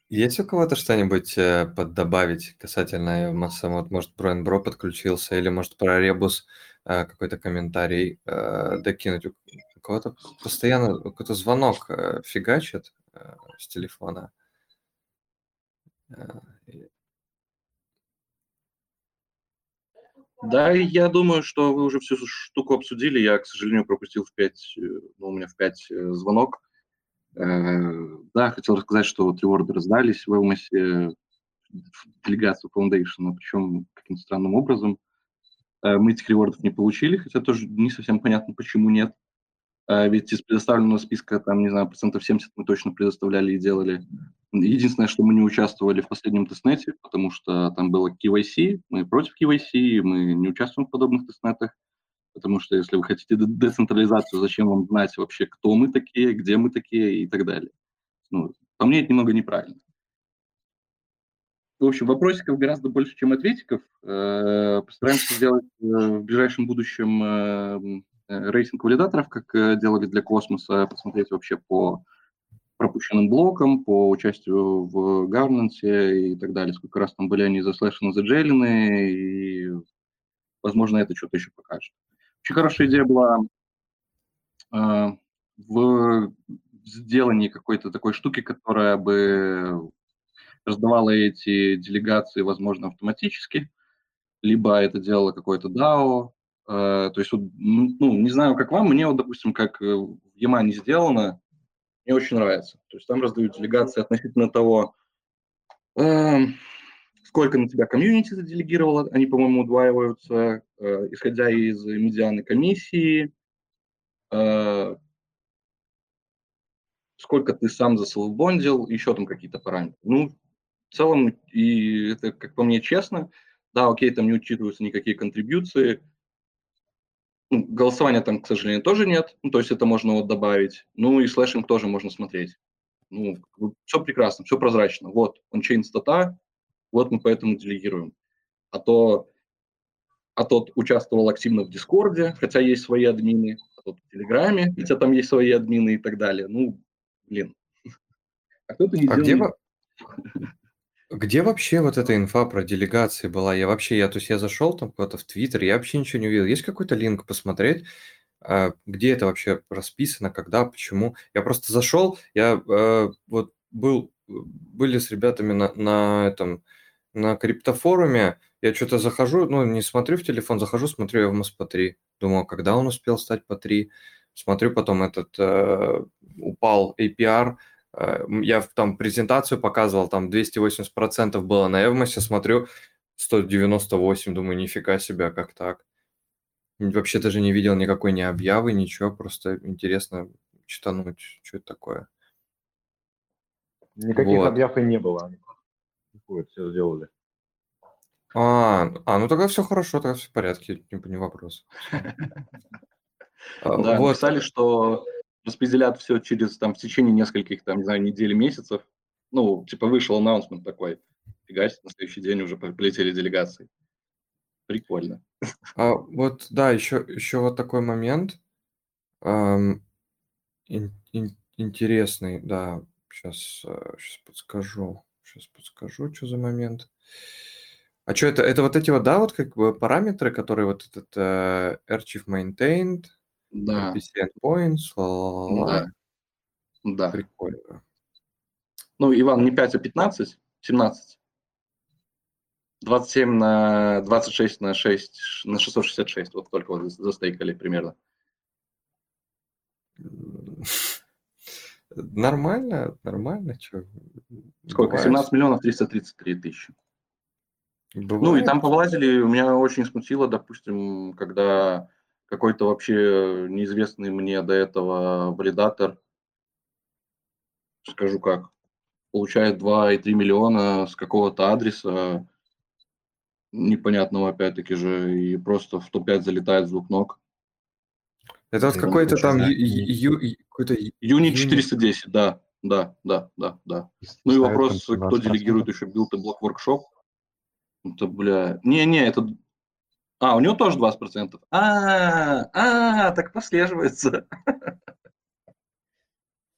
[SPEAKER 1] Есть у кого-то что-нибудь э, поддобавить касательно Эмоса? Вот, может, Броен Бро подключился, или, может, про Ребус э, какой-то комментарий э, докинуть? Кого-то постоянно какой-то звонок фигачит с телефона.
[SPEAKER 11] Да, я думаю, что вы уже всю штуку обсудили. Я, к сожалению, пропустил в 5, э, ну, у меня в 5 э, звонок. Э, да, хотел рассказать, что вот раздались в Элмосе делегацию Foundation, причем каким-то странным образом. Мы этих ревордов не получили, хотя тоже не совсем понятно, почему нет. Ведь из предоставленного списка, там, не знаю, процентов 70 мы точно предоставляли и делали. Единственное, что мы не участвовали в последнем тестнете, потому что там было KYC, мы против KYC, мы не участвуем в подобных тестнетах, потому что если вы хотите децентрализацию, зачем вам знать вообще, кто мы такие, где мы такие и так далее. Ну, по мне это немного неправильно. В общем, вопросиков гораздо больше, чем ответиков. Э, постараемся сделать э, в ближайшем будущем э, рейтинг валидаторов, как делали для космоса, посмотреть вообще по пропущенным блоком, по участию в governance и так далее, сколько раз там были они заслэшены, заджелены, и, возможно, это что-то еще покажет. Очень хорошая идея была э, в сделании какой-то такой штуки, которая бы раздавала эти делегации, возможно, автоматически, либо это делало какой-то DAO. Э, то есть, ну, ну, не знаю, как вам, мне вот, допустим, как в Ямане сделано, мне очень нравится. То есть там раздают делегации относительно того, э, сколько на тебя комьюнити заделегировало, они, по-моему, удваиваются, э, исходя из медианы комиссии, э, сколько ты сам заселфбондил, еще там какие-то параметры. Ну, в целом, и это, как по мне, честно, да, окей, там не учитываются никакие контрибьюции, голосования там, к сожалению, тоже нет, ну, то есть это можно вот добавить. Ну и slashing тоже можно смотреть. Ну, все прекрасно, все прозрачно. Вот, ончейн стата, вот мы поэтому делегируем. А то, а тот участвовал активно в Дискорде, хотя есть свои админы, а тот в Телеграме, хотя там есть свои админы и так далее. Ну, блин.
[SPEAKER 1] А кто-то не а делает... где, где вообще вот эта инфа про делегации была? Я вообще, я, то есть я зашел там куда-то в Твиттер, я вообще ничего не увидел. Есть какой-то линк посмотреть, а, где это вообще расписано, когда, почему? Я просто зашел, я э, вот был, были с ребятами на, на этом, на криптофоруме, я что-то захожу, ну, не смотрю в телефон, захожу, смотрю я в МС-3. Думал, когда он успел стать по 3. Смотрю, потом этот э, упал APR, я там презентацию показывал, там 280% было на Эвмосе, смотрю, 198, думаю, нифига себе, как так? Вообще даже не видел никакой ни объявы, ничего, просто интересно читануть, что это такое.
[SPEAKER 9] Никаких вот. объяв и не было. Вот, все сделали.
[SPEAKER 1] А, а, ну тогда все хорошо, тогда все в порядке, не, не вопрос.
[SPEAKER 11] А, да, вот. писали, что распределят все через, там, в течение нескольких, там, не знаю, недель, месяцев. Ну, типа вышел анонсмент такой, фигась, на следующий день уже полетели делегации. Прикольно.
[SPEAKER 1] А, вот, да, еще, еще вот такой момент. Эм, ин, ин, интересный, да, сейчас, сейчас э, подскажу. Сейчас подскажу, что за момент. А что это? Это вот эти вот, да, вот как бы параметры, которые вот этот uh, archive maintained,
[SPEAKER 11] да.
[SPEAKER 1] NPC endpoints, ла-ла-ла-ла.
[SPEAKER 11] Да. да.
[SPEAKER 1] Прикольно.
[SPEAKER 11] Ну, Иван, не 5, а 15, 17. 27 на 26 на 6 на 666. Вот только вот застейкали примерно.
[SPEAKER 1] Нормально, нормально, что.
[SPEAKER 11] Сколько? 17 миллионов 333 тысячи.
[SPEAKER 1] Бывает.
[SPEAKER 11] Ну и там повлазили, меня очень смутило, допустим, когда какой-то вообще неизвестный мне до этого валидатор, скажу как, получает 2,3 миллиона с какого-то адреса, непонятного опять-таки же, и просто в топ-5 залетает двух ног.
[SPEAKER 1] Это вот какой-то там какой-то ю-
[SPEAKER 11] Юни
[SPEAKER 1] юни-
[SPEAKER 11] 410, да, да, да, да, да. Ну и вопрос, кто
[SPEAKER 10] 20%.
[SPEAKER 11] делегирует еще билд и блок воркшоп. Это, бля... Не-не, это... А, у него тоже 20%. А, а, так прослеживается.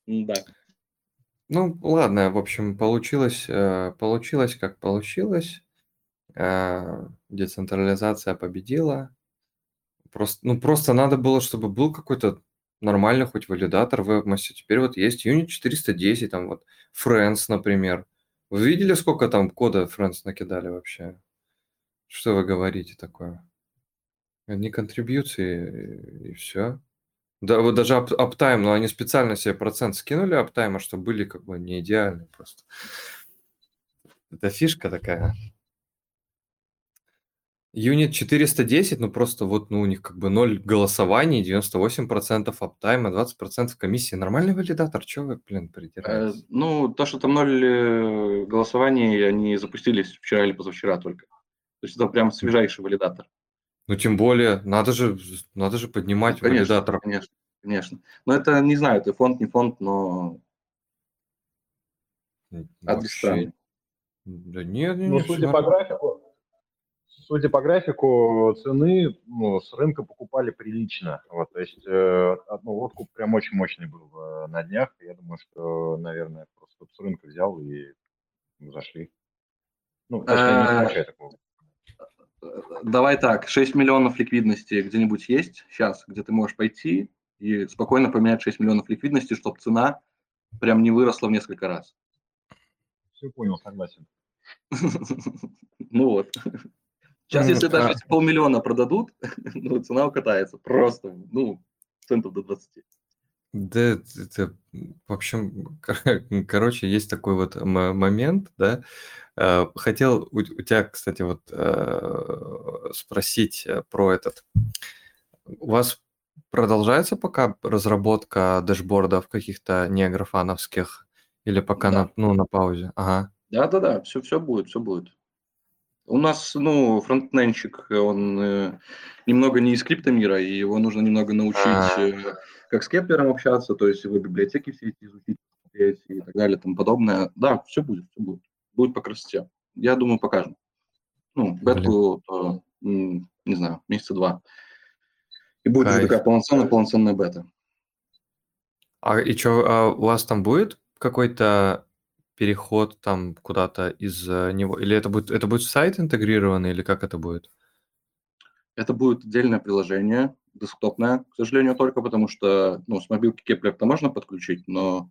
[SPEAKER 11] Да.
[SPEAKER 1] Ну, ладно, в общем, получилось, э, получилось, как получилось. Э, Децентрализация победила. Просто, ну, просто надо было, чтобы был какой-то нормальный хоть валидатор в WebMaster. Теперь вот есть Unit 410, там вот Friends, например. Вы видели, сколько там кода Friends накидали вообще? Что вы говорите такое? Одни контрибьюции и все. Да, вот даже ап- аптайм, но они специально себе процент скинули аптайма, чтобы были как бы не идеальны просто. Это фишка такая. Юнит 410, ну просто вот ну, у них как бы 0 голосований, 98% аптайма, 20% комиссии. Нормальный валидатор, чего вы, блин,
[SPEAKER 11] Э,
[SPEAKER 1] придираетесь?
[SPEAKER 11] Ну, то, что там ноль э, голосований, они запустились вчера или позавчера только. То есть это прям свежайший валидатор.
[SPEAKER 1] Ну тем более, надо же, надо же поднимать
[SPEAKER 11] Ну, конечно,
[SPEAKER 1] валидаторов.
[SPEAKER 11] конечно, конечно. Но это, не знаю, это фонд, не фонд, но адрес
[SPEAKER 1] Вообще. Да нет, нет,
[SPEAKER 9] Ну, судя по графику, судя по графику, цены ну, с рынка покупали прилично. Вот, то есть э, одну лодку прям очень мощный был э, на днях. Я думаю, что, наверное, просто с рынка взял и зашли. Ну, точнее, не
[SPEAKER 11] Э,
[SPEAKER 9] исключая такого.
[SPEAKER 11] Давай так, 6 миллионов ликвидности где-нибудь есть сейчас, где ты можешь пойти и спокойно поменять 6 миллионов ликвидности, чтобы цена прям не выросла в несколько раз.
[SPEAKER 9] Все понял, согласен.
[SPEAKER 11] Ну вот. Сейчас, если даже полмиллиона продадут, ну, цена укатается просто, ну, центов до 20.
[SPEAKER 1] Да, это, в общем, короче, есть такой вот момент, да. Э, Хотел у, у тебя, кстати, вот э, спросить э, про этот. У вас продолжается пока разработка дэшбордов каких-то не графановских или пока
[SPEAKER 11] Да.
[SPEAKER 1] на, ну, на паузе? Ага.
[SPEAKER 11] Да-да-да, все, все будет, все будет. У нас, ну, фронтендщик, он э, немного не из криптомира, и его нужно немного научить,
[SPEAKER 1] А.
[SPEAKER 11] э, как с Keplr ом общаться, то есть его библиотеки все эти изучить, посмотреть и так далее, и тому подобное. Да, все будет, все будет. Будет по красоте. Я думаю, покажем. Ну, бетку, то, м, не знаю, месяца два. И будет уже
[SPEAKER 1] Кайф.
[SPEAKER 11] такая полноценная, полноценная бета.
[SPEAKER 1] А и что, у вас там будет какой-то переход там куда-то из э, него? Или это будет, это будет сайт интегрированный, или как это будет?
[SPEAKER 11] Это будет отдельное приложение, десктопное, к сожалению, только потому что, ну, с мобилки Кеплер-то можно подключить, но,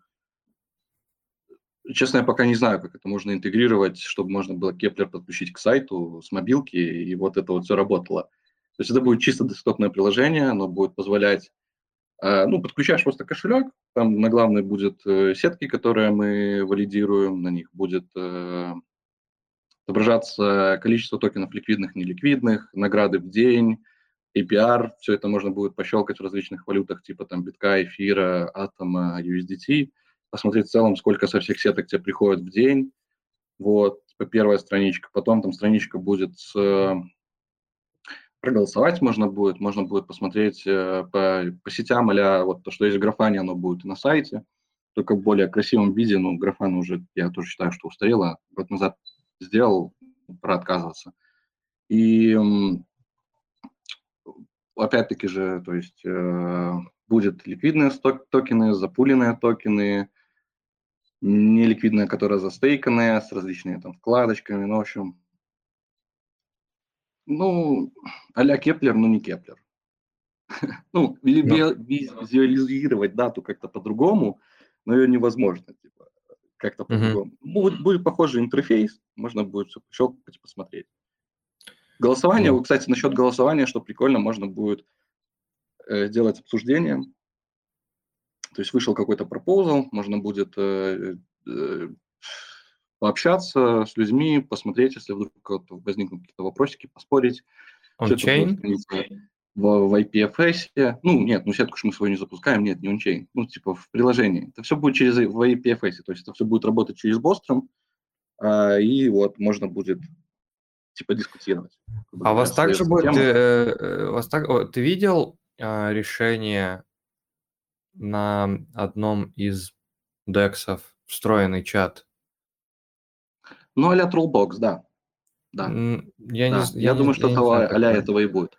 [SPEAKER 11] честно, я пока не знаю, как это можно интегрировать, чтобы можно было Keplr подключить к сайту с мобилки, и вот это вот все работало. То есть это будет чисто десктопное приложение, оно будет позволять, э, ну, подключаешь просто кошелек, там на главной будет э, сетки, которые мы валидируем, на них будет э, отображаться количество токенов ликвидных, неликвидных, награды в день, APR, все это можно будет пощелкать в различных валютах, типа там битка, эфира, атома, USDT, посмотреть в целом, сколько со всех сеток тебе приходит в день, вот, типа первая страничка, потом там страничка будет с проголосовать можно будет, можно будет посмотреть э, по, по сетям, а вот то, что есть в графане, оно будет и на сайте, только в более красивом виде, ну, графан уже, я тоже считаю, что устарело, год назад сделал, пора отказываться. И опять-таки же, то есть э, будет ликвидные сток- токены, запуленные токены, неликвидные, которые застейканные, с различными там вкладочками, ну, в общем, ну, а-ля Keplr, но не Keplr. Ну,
[SPEAKER 1] Ну.
[SPEAKER 11] ви- визуализировать дату как-то по-другому, но ее невозможно, типа, как-то
[SPEAKER 1] Мгм.
[SPEAKER 11] по-другому. Будет, будет похожий интерфейс, можно будет все пощелкать и посмотреть. Голосование, вот, кстати, насчет голосования, что прикольно, можно будет э, делать обсуждение. То есть вышел какой-то пропозал, можно будет э, э, пообщаться с людьми, посмотреть, если вдруг возникнут какие-то вопросики, поспорить. Всё в, в IPFS. Ну, нет, ну сетку ж мы свою не запускаем, нет, не ончейн. Ну, типа в приложении. Это все будет через в IPFS, то есть это все будет работать через Бостром, а, и вот можно будет типа дискутировать.
[SPEAKER 1] А у вас также будет,
[SPEAKER 11] тема.
[SPEAKER 1] э, э, вас так, о, ты видел а, решение на одном из дексов встроенный чат?
[SPEAKER 11] Ну, а-ля Trollbox, да. Да.
[SPEAKER 1] Я
[SPEAKER 11] да. Я,
[SPEAKER 1] не-
[SPEAKER 11] думаю,
[SPEAKER 1] я
[SPEAKER 11] что
[SPEAKER 1] не
[SPEAKER 11] это
[SPEAKER 1] знаю
[SPEAKER 11] а-ля
[SPEAKER 1] такое.
[SPEAKER 11] этого и будет.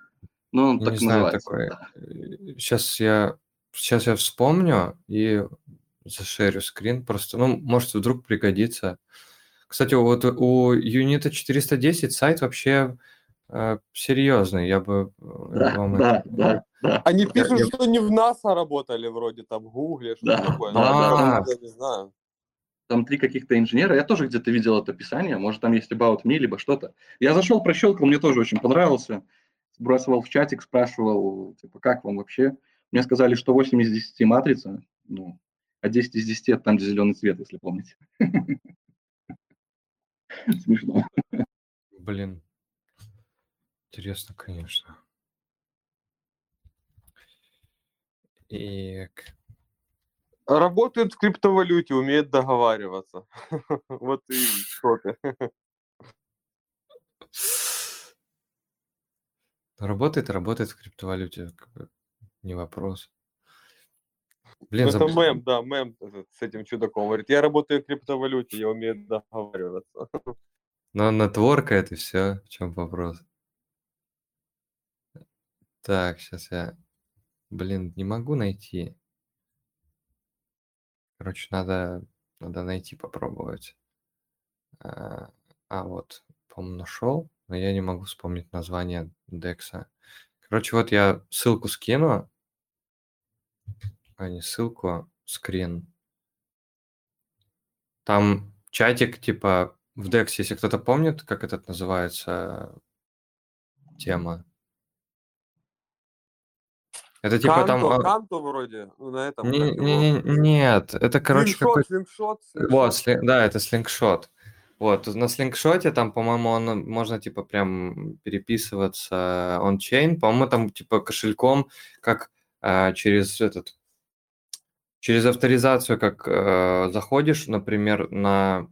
[SPEAKER 11] Ну, он
[SPEAKER 1] Я
[SPEAKER 11] так
[SPEAKER 1] не знаю
[SPEAKER 11] называется.
[SPEAKER 1] такое.
[SPEAKER 11] да.
[SPEAKER 1] Сейчас я, сейчас я вспомню и зашерю скрин. Просто, ну, может, вдруг пригодится. Кстати, вот у Юнита 410 сайт вообще э, серьезный. Я бы э,
[SPEAKER 11] Да,
[SPEAKER 1] вам
[SPEAKER 11] да,
[SPEAKER 1] это...
[SPEAKER 11] да, да.
[SPEAKER 4] Они пишут,
[SPEAKER 1] я-
[SPEAKER 4] что не в НАСА работали вроде, там, в Гугле, что-то
[SPEAKER 11] Да,
[SPEAKER 4] такое.
[SPEAKER 11] да,
[SPEAKER 4] Ну,
[SPEAKER 1] да.
[SPEAKER 4] я не знаю.
[SPEAKER 11] Там три каких-то инженера. Я тоже где-то видел это описание. Может, там есть About Me, либо что-то. Я зашел, прощелкал, мне тоже очень понравился. Сбрасывал в чатик, спрашивал, типа, как вам вообще? Мне сказали, что 8 из 10 матрица, ну, а 10 из 10 это там, где зеленый цвет, если помните. Смешно.
[SPEAKER 1] Блин. Интересно, конечно. И...
[SPEAKER 4] Работает в криптовалюте, умеет договариваться. Вот и что ты.
[SPEAKER 1] Работает, работает в криптовалюте, не вопрос. Блин,
[SPEAKER 4] Это
[SPEAKER 1] заб-
[SPEAKER 4] мем, да, мем с этим чудаком. Говорит, я работаю в криптовалюте, я умею договариваться.
[SPEAKER 1] но нетворкает и все. В чем вопрос? Так, сейчас я... Блин, не могу найти. Короче, надо, надо найти, попробовать. А, а, вот, по-моему, нашел, но я не могу вспомнить название Декса. Короче, вот я ссылку скину. А, не ссылку, скрин. Там чатик, типа, в Dex, если кто-то помнит, как этот называется тема. Это типа там...
[SPEAKER 4] Канто,
[SPEAKER 1] а,
[SPEAKER 4] Канто вроде, ну, на этом.
[SPEAKER 1] не- не- не- нет, это, короче,
[SPEAKER 4] Слингшот,
[SPEAKER 1] какой
[SPEAKER 4] слингшот,
[SPEAKER 1] Вот,
[SPEAKER 4] слингшот.
[SPEAKER 1] сли- да, это слингшот. Вот, на слингшоте там, по-моему, он, можно, типа, прям переписываться он-чейн. По-моему, там, типа, кошельком, как а, через этот, через авторизацию, как э, заходишь, например, на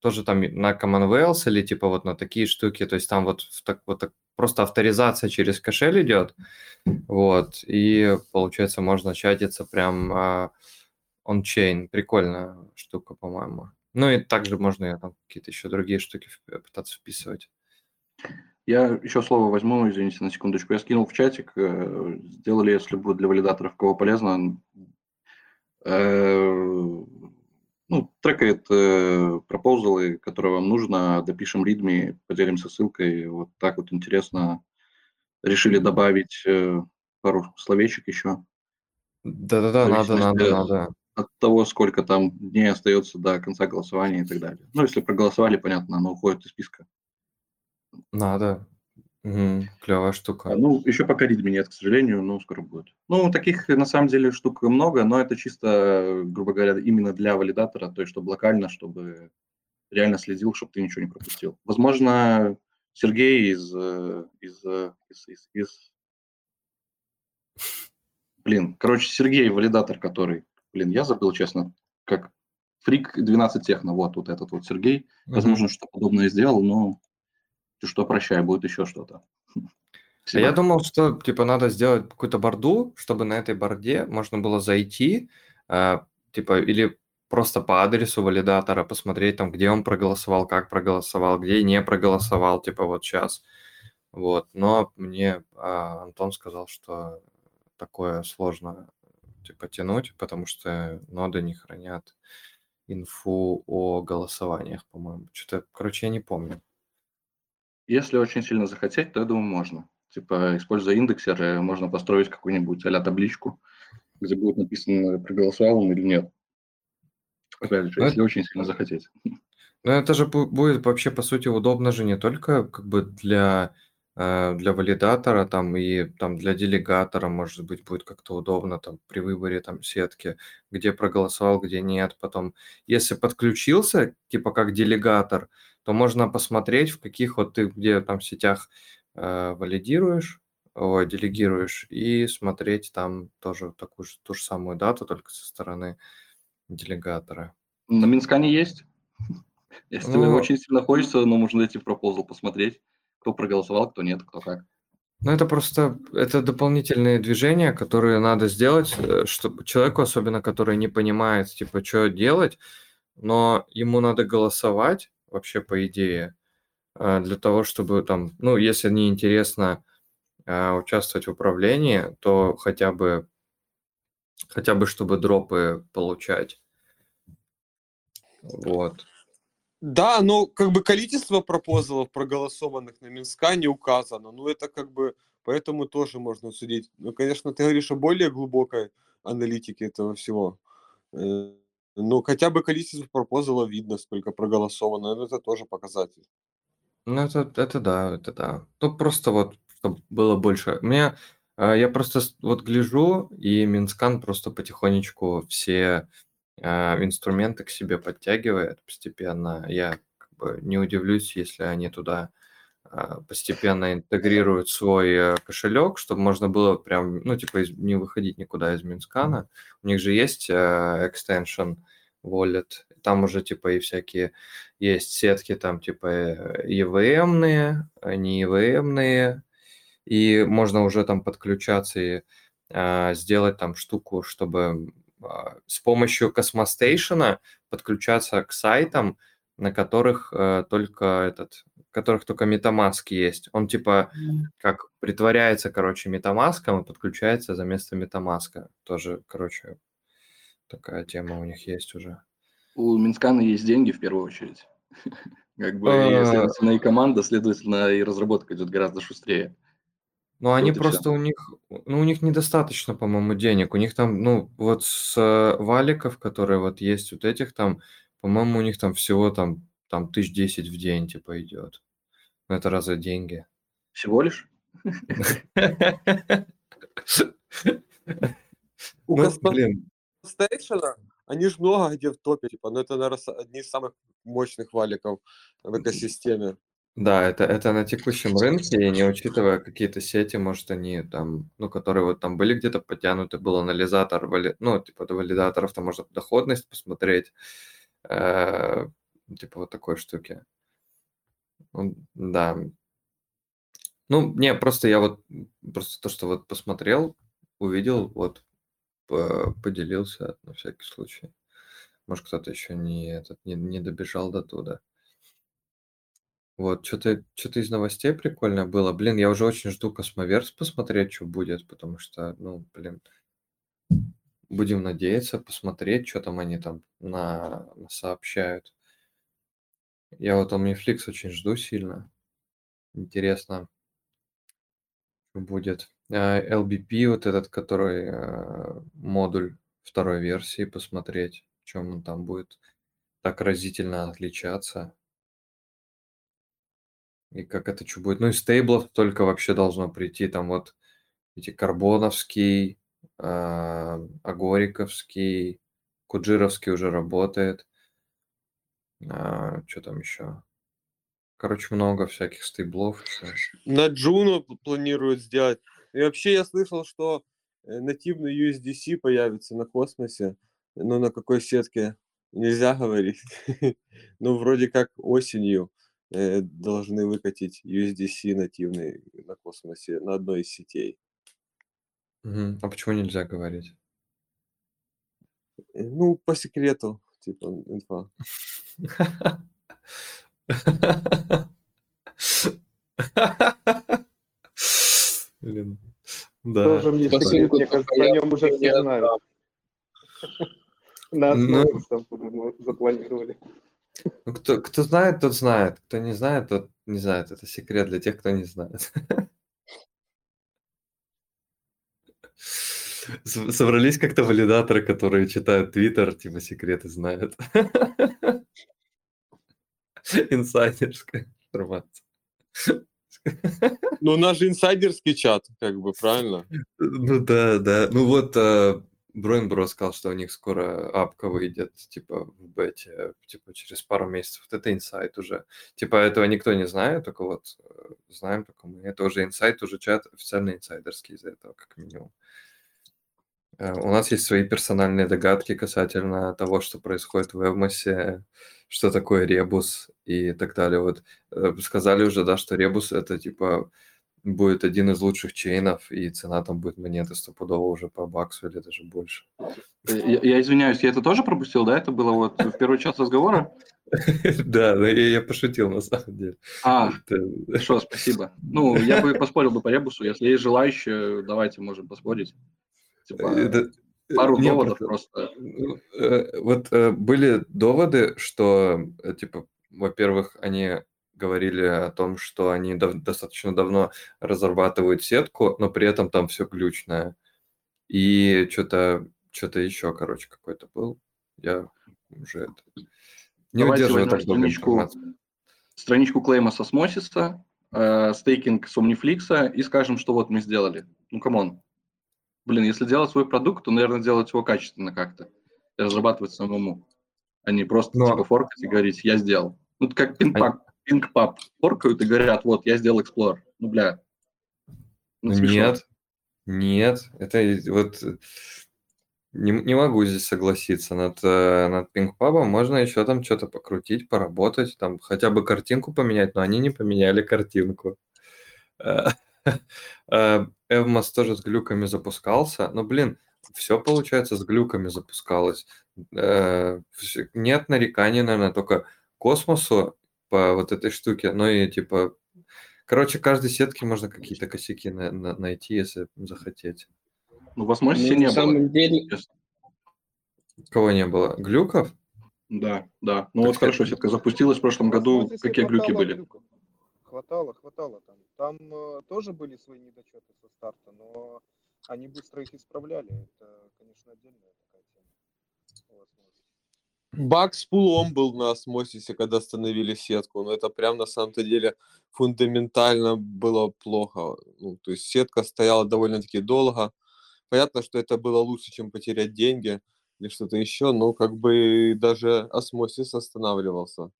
[SPEAKER 1] тоже там на Commonwealth или типа вот на такие штуки, то есть там вот, так, вот так, просто авторизация через кошель идет, вот, и получается можно чатиться прям а, on-chain, прикольная штука, по-моему. Ну и также можно и там какие-то еще другие штуки вп- пытаться вписывать.
[SPEAKER 11] Я еще слово возьму, извините, на секундочку. Я скинул в чатик, э, сделали, если будет для валидаторов, кого полезно, э, ну, трекает э, пропозалы, которые вам нужно, допишем ридми, поделимся ссылкой. Вот так вот интересно. Решили добавить э, пару словечек еще.
[SPEAKER 1] Да-да-да, надо, надо, надо.
[SPEAKER 11] От того, сколько там дней остается до конца голосования и так далее. Ну, если проголосовали, понятно, оно уходит из списка.
[SPEAKER 1] Надо. клевая
[SPEAKER 11] А,
[SPEAKER 1] штука.
[SPEAKER 11] ну, еще пока ридми нет, к сожалению, но скоро будет. Ну, таких на самом деле штук много, но это чисто, грубо говоря, именно для валидатора, то есть чтобы локально, чтобы реально следил, чтобы ты ничего не пропустил. Возможно, Сергей из, э, из, э, из, из, из- Блин, короче, Сергей, валидатор, который, блин, я забыл, честно, как фрик 12 техно, вот, вот этот вот Сергей,
[SPEAKER 1] Мгм.
[SPEAKER 11] возможно, что подобное сделал, но ты что, прощай, будет еще что-то.
[SPEAKER 1] А я думал, что типа надо сделать какую-то борду, чтобы на этой борде можно было зайти, э, типа, или просто по адресу валидатора посмотреть там, где он проголосовал, как проголосовал, где не проголосовал, типа вот сейчас. Вот. Но мне а, Антон сказал, что такое сложно типа тянуть, потому что ноды не хранят инфу о голосованиях, по-моему. Что-то, короче, я не помню.
[SPEAKER 11] Если очень сильно захотеть, то я думаю, можно. Типа, используя индексер, э, можно построить какую-нибудь а табличку, где будет написано, проголосовал он или нет. Опять же,
[SPEAKER 1] Ну,
[SPEAKER 11] если очень сильно захотеть.
[SPEAKER 1] Ну, это же бу- будет вообще, по сути, удобно же не только как бы для э, для валидатора там и там для делегатора, может быть, будет как-то удобно там при выборе там сетки, где проголосовал, где нет. Потом, если подключился, типа как делегатор, то можно посмотреть, в каких вот ты где там сетях э, валидируешь, ой, делегируешь, и смотреть там тоже такую же, ту же самую дату, только со стороны делегатора.
[SPEAKER 11] На Минскане есть. Если
[SPEAKER 1] Ну,
[SPEAKER 11] очень сильно хочется, ну, можно зайти в пропозал посмотреть, кто проголосовал, кто нет, кто как.
[SPEAKER 1] Ну, это просто, это дополнительные движения, которые надо сделать, э, чтобы человеку, особенно который не понимает, типа, что делать, но ему надо голосовать, вообще, по идее, э, для того, чтобы там, ну, если не интересно э, участвовать в управлении, то хотя бы, хотя бы, чтобы дропы получать. Вот.
[SPEAKER 4] Да, но как бы количество пропозалов, проголосованных на Минска, не указано. Ну, это как бы, поэтому тоже можно судить. Ну, конечно, ты говоришь о более глубокой аналитике этого всего. Э, Но хотя бы количество пропозалов видно, сколько проголосовано. ну, Это тоже показатель.
[SPEAKER 1] Ну, это, это да, это да. Ну, просто вот, чтобы было больше. У меня, э, я просто вот гляжу, и Mintscan просто потихонечку все инструменты к себе подтягивает постепенно. Я как бы не удивлюсь, если они туда э, постепенно интегрируют свой э, кошелек, чтобы можно было прям, ну, типа, из- не выходить никуда из Mintscan а. У них же есть э, extension wallet, там уже, типа, и всякие есть сетки там типа э, EVM-ные, э, не EVM-ные, и можно уже там подключаться и а, сделать там штуку, чтобы а, с помощью Cosmostation подключаться к сайтам, на которых э, только этот, которых только MetaMask есть. Он типа как притворяется, короче, MetaMask и подключается за место MetaMask. Тоже, короче, такая тема у них есть уже.
[SPEAKER 11] У Минскана есть деньги в первую очередь. Как бы, и,
[SPEAKER 1] А.
[SPEAKER 11] и команда, следовательно, и разработка идет гораздо шустрее.
[SPEAKER 1] Ну, они
[SPEAKER 11] Вот
[SPEAKER 1] просто у них, ну, у них недостаточно, по-моему, денег. У них там, ну, вот с э, валиков, которые вот есть, вот этих там, по-моему, у них там всего там, там тысяч десять в день, типа, идет. Ну, это разве деньги?
[SPEAKER 11] Всего лишь?
[SPEAKER 4] У
[SPEAKER 1] Ну,
[SPEAKER 4] Station, они же много где в топе, типа, но это, наверное, одни из самых мощных валиков в экосистеме.
[SPEAKER 1] Да, это, это на текущем рынке, и не учитывая какие-то сети, может, они там, ну, которые вот там были где-то потянуты, был анализатор, вали... ну, типа, до валидаторов, там можно доходность посмотреть, э, типа, вот такой штуки. Ну, Да. Ну, не, просто я вот, просто то, что вот посмотрел, увидел, вот, по- поделился на всякий случай. Может, кто-то еще не, этот, не, не добежал до туда. Вот, что-то что из новостей прикольное было. Блин, я уже очень жду Cosmoverse посмотреть, что будет, потому что, ну, блин, будем надеяться, посмотреть, что там они там на, сообщают. Я вот Omniflix очень жду сильно. Интересно, что будет. А, LBP, вот этот, который э, модуль второй версии, посмотреть, чем он там будет так разительно отличаться. И как это что будет. Ну, из стейблов только вообще должно прийти там вот эти карбоновский, а, агориковский, куджировский уже работает. что там еще? Короче, много всяких стейблов.
[SPEAKER 4] На п- планируют сделать. И вообще я слышал, что э, нативный USDC появится на космосе. Но на какой сетке нельзя говорить. Ну, вроде как осенью э, должны выкатить USDC нативный на космосе на одной из сетей.
[SPEAKER 1] А почему нельзя говорить?
[SPEAKER 4] Э, Ну, по секрету, типа, инфа.
[SPEAKER 1] Блин. Да.
[SPEAKER 2] Тоже мне секрет, мне кажется, о нем уже все
[SPEAKER 5] не
[SPEAKER 2] знают. На
[SPEAKER 1] Ну.
[SPEAKER 2] основе там, по-моему, запланировали.
[SPEAKER 1] Ну, кто, кто знает, тот знает. Кто не знает, тот не знает. Это секрет для тех, кто не знает. Собрались как-то валидаторы, которые читают Твиттер, типа секреты знают. Инсайдерская информация.
[SPEAKER 4] Ну, у нас же инсайдерский чат, как бы, правильно?
[SPEAKER 1] Ну да, да. Ну вот э, Бро сказал, что у них скоро апка выйдет, типа, в бете, типа, через пару месяцев. Вот это инсайт уже. Типа, этого никто не знает, только вот э, знаем только мы. Это уже инсайт, уже чат официально инсайдерский из-за этого, как минимум. Э, у нас есть свои персональные догадки касательно того, что происходит в Эвмосе, что такое ребус и так далее. Вот э, сказали уже, да, что ребус это типа будет один из лучших чейнов, и цена там будет монеты стопудово уже по баксу или даже больше.
[SPEAKER 11] Я, я извиняюсь, я это тоже пропустил, да? Это было вот в первый час разговора?
[SPEAKER 1] Да, я пошутил на самом деле.
[SPEAKER 11] А, хорошо, спасибо. Ну, я бы поспорил бы по ребусу, если есть желающие, давайте можем поспорить. Типа, это, пару не, доводов просто.
[SPEAKER 1] Ну, э, вот э, были доводы, что, э, типа, во-первых, они говорили о том, что они дав- достаточно давно разрабатывают сетку, но при этом там все глючное. И что-то что-то еще, короче, какой-то был. Я уже это...
[SPEAKER 11] не Давайте удерживаю так страничку, страничку клейма с Osmosis а, э, стейкинг с Omniflix и скажем, что вот мы сделали. Ну, come on, блин, если делать свой продукт, то, наверное, делать его качественно как-то и разрабатывать самому, а не просто Но... типа форкать и говорить, я сделал. Ну, это как ping-pub, ping-pub форкают и говорят, вот, я сделал Explorer. Ну, бля.
[SPEAKER 1] Ну, нет, нет, это вот не, не могу здесь согласиться. Над, э, над пинг-пабом можно еще там что-то покрутить, поработать, там хотя бы картинку поменять, но они не поменяли картинку. Э, э, Эвмос тоже с глюками запускался. Но, блин, все, получается, с глюками запускалось. Нет нареканий, наверное, только космосу по вот этой штуке. Ну и, типа, короче, каждой сетке можно какие-то косяки на- на- найти, если захотеть.
[SPEAKER 11] Ну, возможности ну, не на
[SPEAKER 5] самом деле...
[SPEAKER 1] Кого не было? Глюков?
[SPEAKER 11] Да, да. Ну так вот хорошо, сетка запустилась в прошлом году. Какие глюки были? Глюков
[SPEAKER 12] хватало, хватало там. Там э, тоже были свои недочеты со старта, но они быстро их исправляли. Это, конечно, отдельная такая тема.
[SPEAKER 4] Баг с пулом был на осмосисе, когда остановили сетку. Но это прям на самом-то деле фундаментально было плохо. Ну, то есть сетка стояла довольно-таки долго. Понятно, что это было лучше, чем потерять деньги или что-то еще, но как бы даже осмосис останавливался.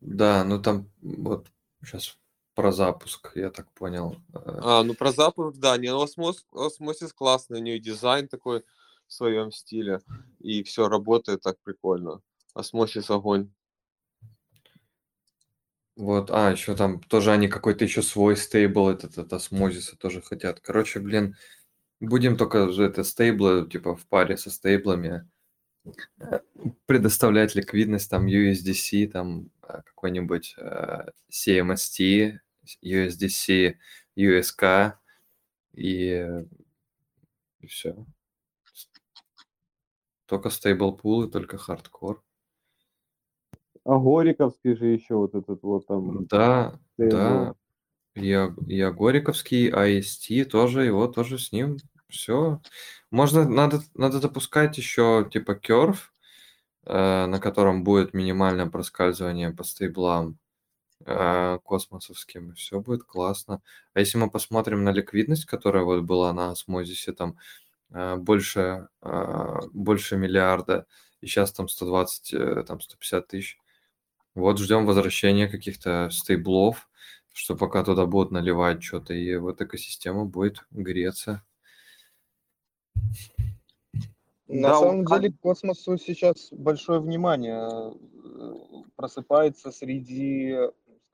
[SPEAKER 1] Да, ну там вот сейчас про запуск, я так понял.
[SPEAKER 4] Э. А, ну про запуск, да, не, ну осмос, осмосис классный, у нее дизайн такой в своем стиле, и все работает так прикольно. Osmosis огонь.
[SPEAKER 1] Вот, а, еще там тоже они какой-то еще свой стейбл этот от Osmosis а тоже хотят. Короче, блин, будем только это стейблы, типа в паре со стейблами предоставлять ликвидность, там USDC, там э, какой-нибудь э, CMST, USDC, USK и, и все. Только стейблпулы, только хардкор.
[SPEAKER 4] А Гориковский же еще вот этот вот там.
[SPEAKER 1] Да, да. Я, я Гориковский, IST тоже, его тоже с ним все. Можно, надо, надо запускать еще типа curve, э, на котором будет минимальное проскальзывание по стейблам э, космосовским, все будет классно. А если мы посмотрим на ликвидность, которая вот была на осмозисе, там больше, э, больше миллиарда, и сейчас там 120, э, там 150 тысяч. Вот ждем возвращения каких-то стейблов, что пока туда будут наливать что-то, и вот экосистема будет греться.
[SPEAKER 12] На да, самом деле к космосу сейчас большое внимание э, просыпается среди,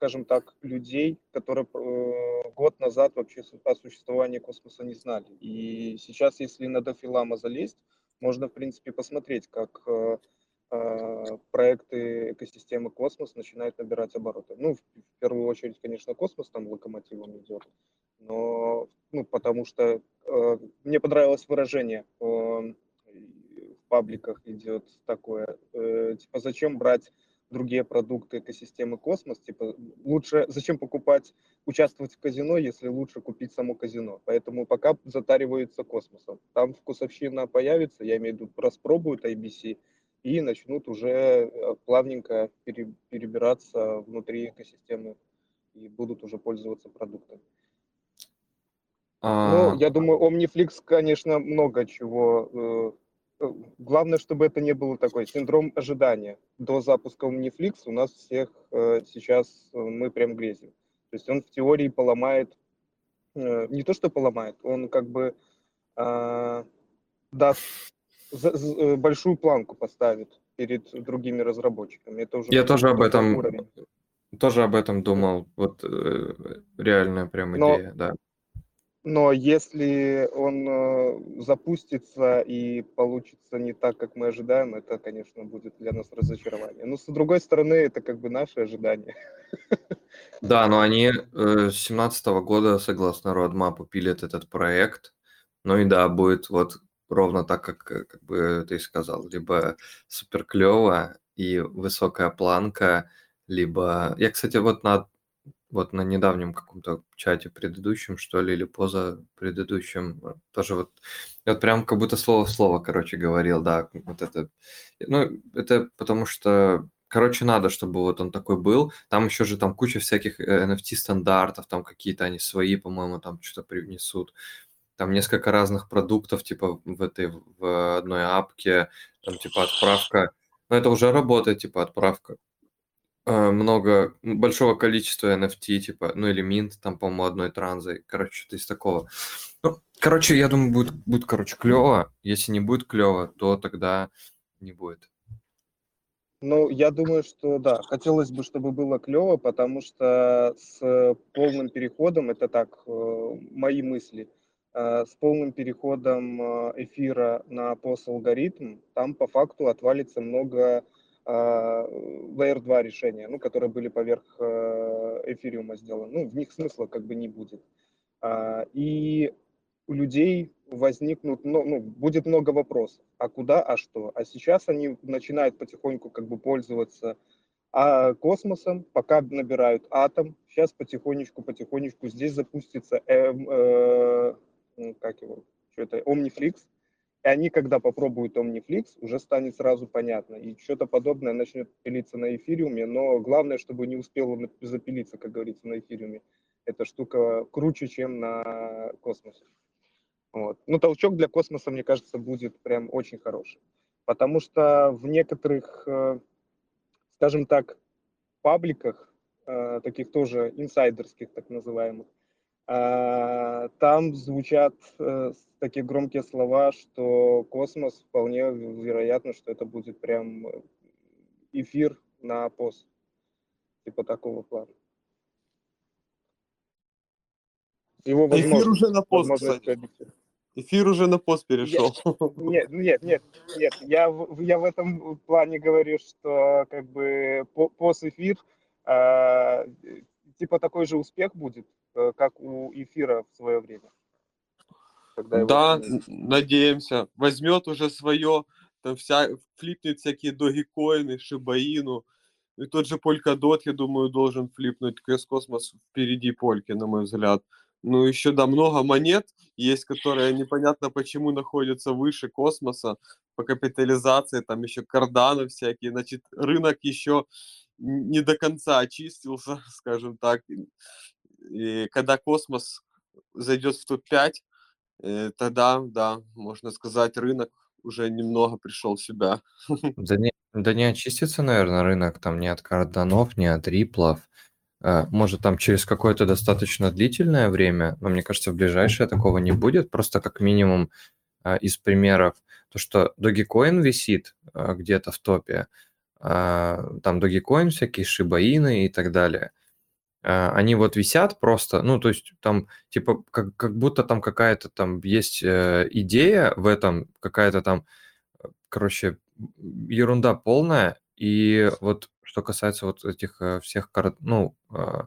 [SPEAKER 12] скажем так, людей, которые э, год назад вообще о существовании космоса не знали. И сейчас, если на дофилама залезть, можно, в принципе, посмотреть, как э, проекты экосистемы космос начинают набирать обороты. Ну, в, в первую очередь, конечно, космос там локомотивом идет, но, ну, потому что э, мне понравилось выражение э, в пабликах идет такое, э, типа, зачем брать другие продукты экосистемы космос, типа, лучше, зачем покупать, участвовать в казино, если лучше купить само казино, поэтому пока затариваются космосом. Там вкусовщина появится, я имею в виду, распробуют IBC, и начнут уже э, плавненько перебираться внутри экосистемы и будут уже пользоваться продуктом.
[SPEAKER 1] А,
[SPEAKER 12] Ну, я думаю, OmniFlix, конечно, много чего. Э, э, Главное, чтобы это не было такой синдром ожидания. До запуска OmniFlix у нас всех э, сейчас э, мы прям грезим. То есть он в теории поломает, э, не то что поломает, он как бы а, даст за- з- э, большую планку поставит перед другими разработчиками. Это уже
[SPEAKER 1] Я тоже об этом
[SPEAKER 12] уровень.
[SPEAKER 1] тоже об этом думал. Вот э, реальная прям
[SPEAKER 12] Но-
[SPEAKER 1] идея, да.
[SPEAKER 12] Но если он э, запустится и получится не так, как мы ожидаем, это, конечно, будет для нас разочарование. Но с другой стороны, это как бы наши ожидания.
[SPEAKER 1] Да, но они э, с семнадцатого года, согласно родмапу, пилят этот проект. Ну и да, будет вот ровно так, как, как бы ты сказал. Либо супер клево и высокая планка, либо... Я, кстати, вот на, вот на недавнем каком-то чате предыдущем, что ли, или поза предыдущем, э, тоже вот, вот прям как будто слово в слово, короче, говорил, да, вот это... Ну, это потому что Короче, надо, чтобы вот он такой был. Там еще же там куча всяких э, NFT-стандартов, там какие-то они свои, по-моему, там что-то привнесут. Там несколько разных продуктов, типа в этой, в одной апке, там типа отправка. Но это уже работает, типа отправка. Э, много, большого количества NFT, типа, ну или минт, там, по-моему, одной транзой. Короче, что-то из такого. Ну, короче, я думаю, будет, будет, короче, клево. Если не будет клево, то тогда не будет.
[SPEAKER 12] Ну, я думаю, что да, хотелось бы, чтобы было клево, потому что с полным переходом, это так, э, мои мысли, э, с полным переходом э, эфира на POS-алгоритм, там по факту отвалится много э, Layer 2 решения, ну, которые были поверх э, эфириума сделаны. Ну, в них смысла как бы не будет. А, И у людей возникнут, ну, ну, будет много вопросов. А куда, а что? А сейчас они начинают потихоньку как бы пользоваться а, космосом, пока набирают атом. Сейчас потихонечку, потихонечку здесь запустится, э, ну, как его, что это, Omniflix. И они, когда попробуют Omniflix, уже станет сразу понятно. И что-то подобное начнет пилиться на эфириуме, но главное, чтобы не успело запилиться, как говорится, на эфириуме. Эта штука круче, чем на космосе. Вот. Ну, толчок для космоса, мне кажется, будет прям очень хороший. Потому что в некоторых, э, скажем так, пабликах, э, таких тоже инсайдерских, так называемых, там звучат э, такие громкие слова, что космос вполне вероятно, что это будет прям э, эфир на пост, типа такого плана. Его
[SPEAKER 4] Эфир уже на пост, кстати. Эфир уже на пост перешел.
[SPEAKER 12] Нет, нет, нет, нет. Я, в- я в этом плане говорю, что как бы по- пост-эфир а, типа такой же успех будет, э, как у эфира в свое время. Когда
[SPEAKER 4] Да, надеемся. Возьмет уже свое, там вся, флипнет всякие догикоины, шибаину. И тот же Polkadot, я думаю, должен флипнуть. Кэс Космос впереди Польки, на мой взгляд. Ну, еще, да, много монет есть, которые непонятно почему находятся выше космоса по капитализации. Там еще карданы всякие. Значит, рынок еще не до конца очистился, скажем так. И когда космос зайдет в топ-5, Э, тогда, да, можно сказать, рынок уже немного пришел в себя.
[SPEAKER 1] Да не, да не очистится, наверное, рынок там ни от карданов, ни от риплов. Э, Может, там через какое-то достаточно длительное время, но мне кажется, в ближайшее такого не будет. Просто как минимум э, из примеров, то, что Dogecoin висит где-то в топе, там Dogecoin всякие, шибаины и так далее. А, Они вот висят просто, ну, то есть там, типа, как, как будто там какая-то там есть э, идея в этом, какая-то там короче, ерунда полная. И вот что касается вот этих э, всех, ну, э,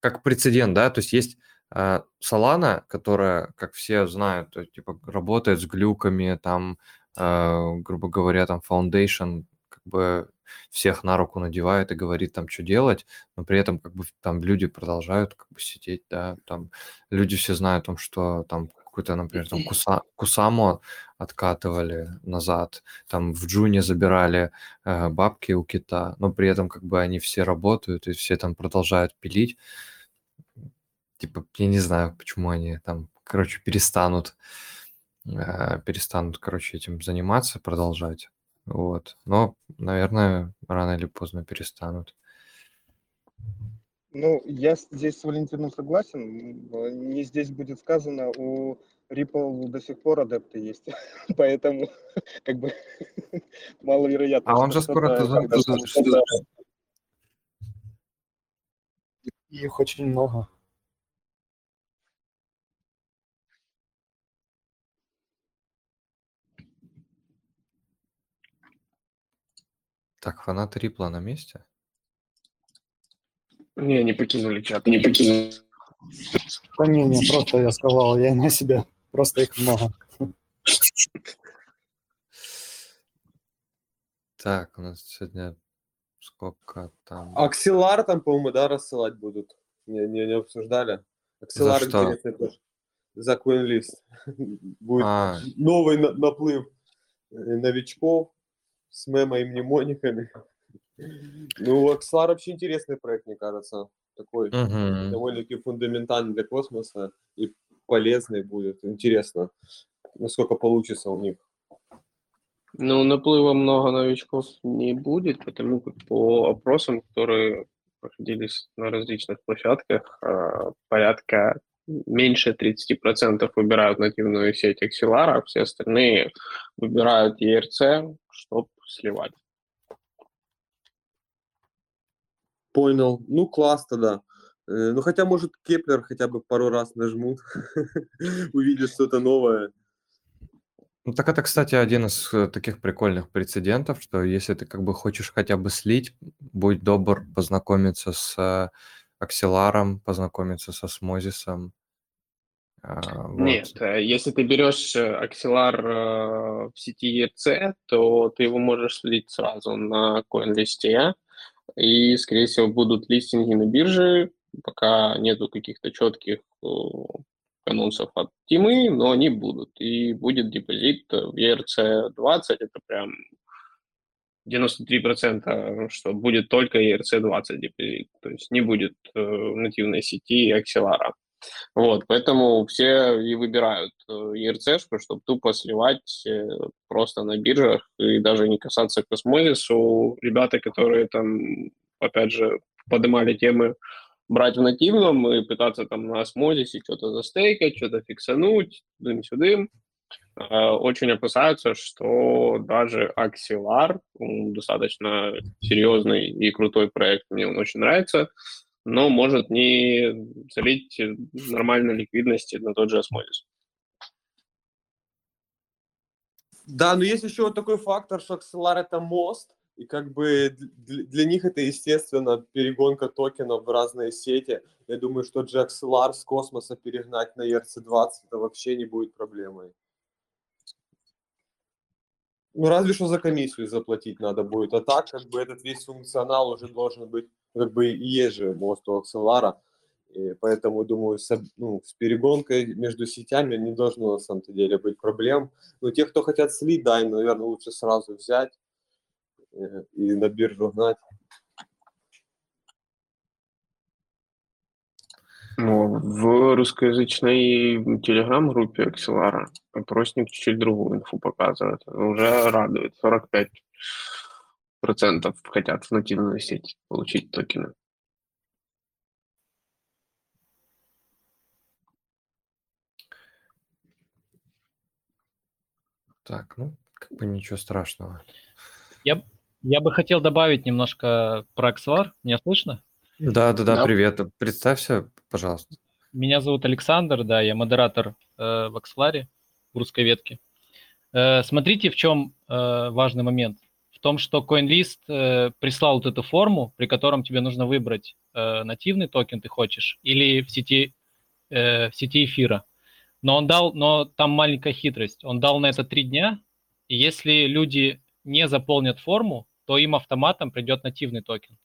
[SPEAKER 1] как прецедент, да, то есть есть э, Solana, которая, как все знают, типа работает с глюками, там, э, грубо говоря, там Foundation бы всех на руку надевает и говорит там, что делать, но при этом как бы там люди продолжают как бы сидеть, да, там люди все знают о том, что там какой-то, например, там Куса, Кусамо откатывали назад, там в Джуне забирали э, бабки у кита, но при этом как бы они все работают и все там продолжают пилить. типа, я не знаю, почему они там, короче, перестанут, э, перестанут, короче, этим заниматься, продолжать. Вот. Но, наверное, рано или поздно перестанут.
[SPEAKER 12] Ну, я здесь с Валентином согласен. М, Не здесь будет сказано, у Ripple до сих пор адепты есть. Поэтому, как бы, маловероятно,
[SPEAKER 1] А он же скоро туда-
[SPEAKER 2] Их очень много.
[SPEAKER 1] Так, фанаты Рипла на месте?
[SPEAKER 5] Не, не покинули чат, не покинули.
[SPEAKER 2] Да не, не, просто я сказал, я на себя. Просто их много.
[SPEAKER 1] Так, у нас сегодня сколько там?
[SPEAKER 4] Акселар там, по-моему, да, рассылать будут. Не, не, не обсуждали. Акселар
[SPEAKER 1] что?
[SPEAKER 4] интересный тоже. За CoinList. Будет
[SPEAKER 1] А.
[SPEAKER 4] новый на- наплыв э, новичков с мемо и мнемониками. Ну, Акселар вообще интересный проект, мне кажется. Такой
[SPEAKER 1] Мгм.
[SPEAKER 4] довольно-таки фундаментальный для космоса и полезный будет. Интересно, насколько получится у них.
[SPEAKER 5] Ну, наплыва много новичков не будет, потому как по опросам, которые проходились на различных площадках, а, порядка меньше 30% выбирают нативную сеть Axelar, а все остальные выбирают ERC, чтобы сливать.
[SPEAKER 4] Понял. Ну, класс тогда. Э, Ну, хотя, может, Keplr хотя бы пару раз нажмут, увидят что-то новое.
[SPEAKER 1] Ну, так это, кстати, один из э, таких прикольных прецедентов, что если ты как бы хочешь хотя бы слить, будь добр познакомиться с э, Axelar ом, познакомиться с Osmosis ом. А, вот.
[SPEAKER 5] Нет, э, если ты берешь э, Axelar э, в сети ERC, то ты его можешь слить сразу на CoinList, и, скорее всего, будут листинги на бирже, пока нету каких-то четких анонсов от Тимы, но они будут. И будет депозит в ERC 20, это прям 93%, что будет только ERC 20 депозит, то есть не будет нативной сети Axelar. Вот, поэтому все и выбирают э, ERC-шку, чтобы тупо сливать э, просто на биржах и даже не касаться космозису. Ребята, которые там, опять же, поднимали темы брать в нативном и пытаться там на осмозисе что-то застейкать, что-то фиксануть, дым-сюдым, э, очень опасаются, что даже Axelar, достаточно серьезный и крутой проект, мне он очень нравится, но может не залить нормальной ликвидности на тот же осмозис.
[SPEAKER 4] Да, но есть еще вот такой фактор, что Axelar это мост, и как бы для, них это, естественно, перегонка токенов в разные сети. Я думаю, что Axelar с космоса перегнать на ERC-20 это вообще не будет проблемой. Ну, разве что за комиссию заплатить надо будет. А так, как бы, этот весь функционал уже должен быть, как бы, есть же мост у Axelar. И поэтому, думаю, с, ну, с перегонкой между сетями не должно на самом деле быть проблем. Но те, кто хотят слить, да, им, наверное, лучше сразу взять э, и на биржу гнать.
[SPEAKER 5] Ну, в русскоязычной телеграм-группе Axelar опросник чуть-чуть другую инфу показывает. Уже радует. 45 процентов хотят в нативную сеть получить токены.
[SPEAKER 1] Так, ну, как бы ничего страшного.
[SPEAKER 13] Я, я бы хотел добавить немножко про Axelar. Меня слышно?
[SPEAKER 1] Да, да, да,
[SPEAKER 5] Да.
[SPEAKER 1] привет. Представься, пожалуйста.
[SPEAKER 13] Меня зовут Александр, да, я модератор э, в Axelar, в русской ветке. Э, смотрите, в чем э, важный момент. В том, что CoinList э, прислал вот эту форму, при котором тебе нужно выбрать э, нативный токен ты хочешь или в сети, э, в сети эфира. Но он дал, но там маленькая хитрость. Он дал на это три дня, и если люди не заполнят форму, то им автоматом придет нативный токен,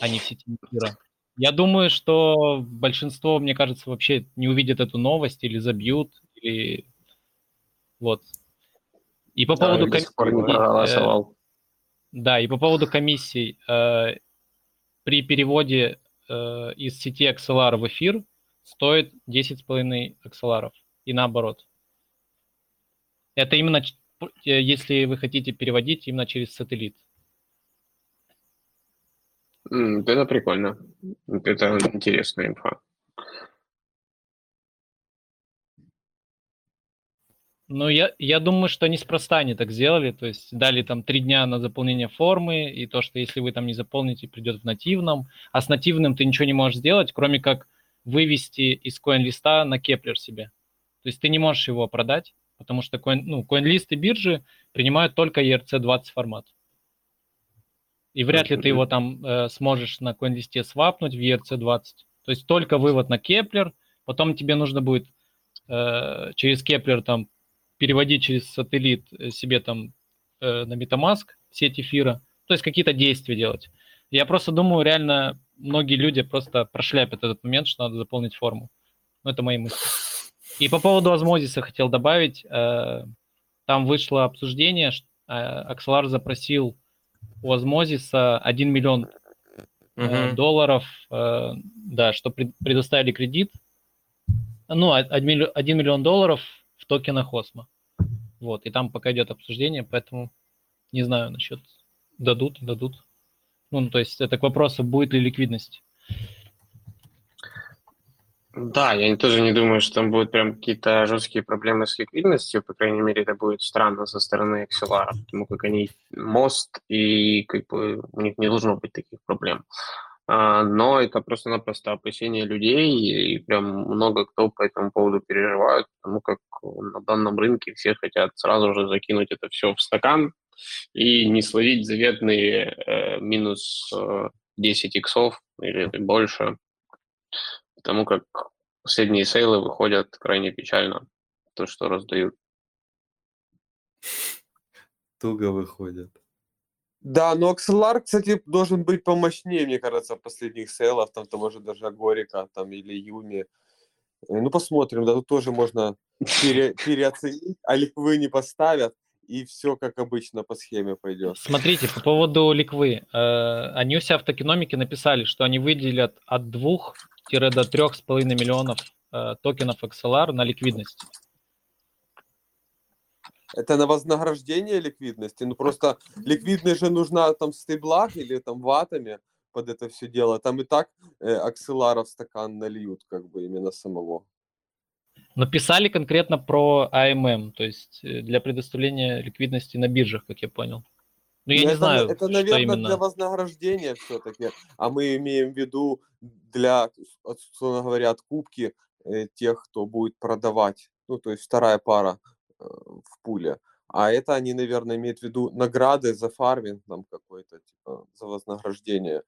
[SPEAKER 13] а не в сети эфира. Я думаю, что большинство, мне кажется, вообще не увидят эту новость или забьют, или вот. И по
[SPEAKER 5] Да,
[SPEAKER 13] поводу комиссий, э, да, и по поводу комиссий, э, при переводе э, из сети XLR в эфир стоит 10,5 XLR и наоборот. Это именно если вы хотите переводить именно через сателлит.
[SPEAKER 5] Это прикольно. Это интересная инфа.
[SPEAKER 13] Ну, я, я думаю, что неспроста они так сделали, то есть дали там три дня на заполнение формы, и то, что если вы там не заполните, придет в нативном, а с нативным ты ничего не можешь сделать, кроме как вывести из CoinList а на Keplr себе. То есть ты не можешь его продать, потому что коин, ну, CoinList ы биржи принимают только ERC20 формат. И вряд ли ты его там э, сможешь на CoinList е свапнуть в ERC20. То есть только вывод на Keplr, потом тебе нужно будет э, через Keplr там переводить через Satellite э, себе там э, на MetaMask сеть эфира, то есть какие-то действия делать. Я просто думаю, реально многие люди просто прошляпят этот момент, что надо заполнить форму. Ну, это мои мысли. И по поводу Osmosis а хотел добавить. Э, там вышло обсуждение, что э, Axelar запросил у Osmosis а 1 миллион угу. долларов, да, что пред, предоставили кредит. Ну, 1 миллион долларов в токенах Осмо. Вот, и там пока идет обсуждение, поэтому не знаю насчет дадут, дадут. Ну, то есть это к вопросу, будет ли ликвидность.
[SPEAKER 5] Да, я тоже не думаю, что там будут прям какие-то жесткие проблемы с ликвидностью, по крайней мере, это будет странно со стороны XLR, потому как они мост, и как бы у них не должно быть таких проблем. А, но это просто-напросто опасение людей, и прям много кто по этому поводу переживает, потому как на данном рынке все хотят сразу же закинуть это все в стакан и не словить заветные э, минус э, 10 иксов или больше, потому как последние сейлы выходят крайне печально, то, что раздают.
[SPEAKER 1] Туго выходят.
[SPEAKER 4] Да, но XLR, кстати, должен быть помощнее, мне кажется, последних сейлов, там того же даже Горика, там, или Юми. Э, ну, посмотрим, да, тут тоже можно пере, переоценить, а ликвы не поставят, и все как обычно по схеме пойдет.
[SPEAKER 13] Смотрите, по поводу ликвы. Э, они у себя в токеномике написали, что они выделят от 2 до 3,5 миллионов э, токенов XLR на ликвидность.
[SPEAKER 4] Это на вознаграждение ликвидности. Ну просто ликвидность же нужна там в стейблах или там ватами под это все дело. Там и так э, акселаров стакан нальют как бы именно самого.
[SPEAKER 13] Написали конкретно про АММ, то есть э, для предоставления ликвидности на биржах, как я понял. Ну, я
[SPEAKER 4] не
[SPEAKER 13] это, знаю,
[SPEAKER 4] это, наверное, именно. для вознаграждения все-таки, а мы имеем в виду для, собственно говоря, откупки э, тех, кто будет продавать. Ну, то есть вторая пара в пуле. А это они, наверное, имеют в виду награды за фарминг там какой-то, типа, за вознаграждение.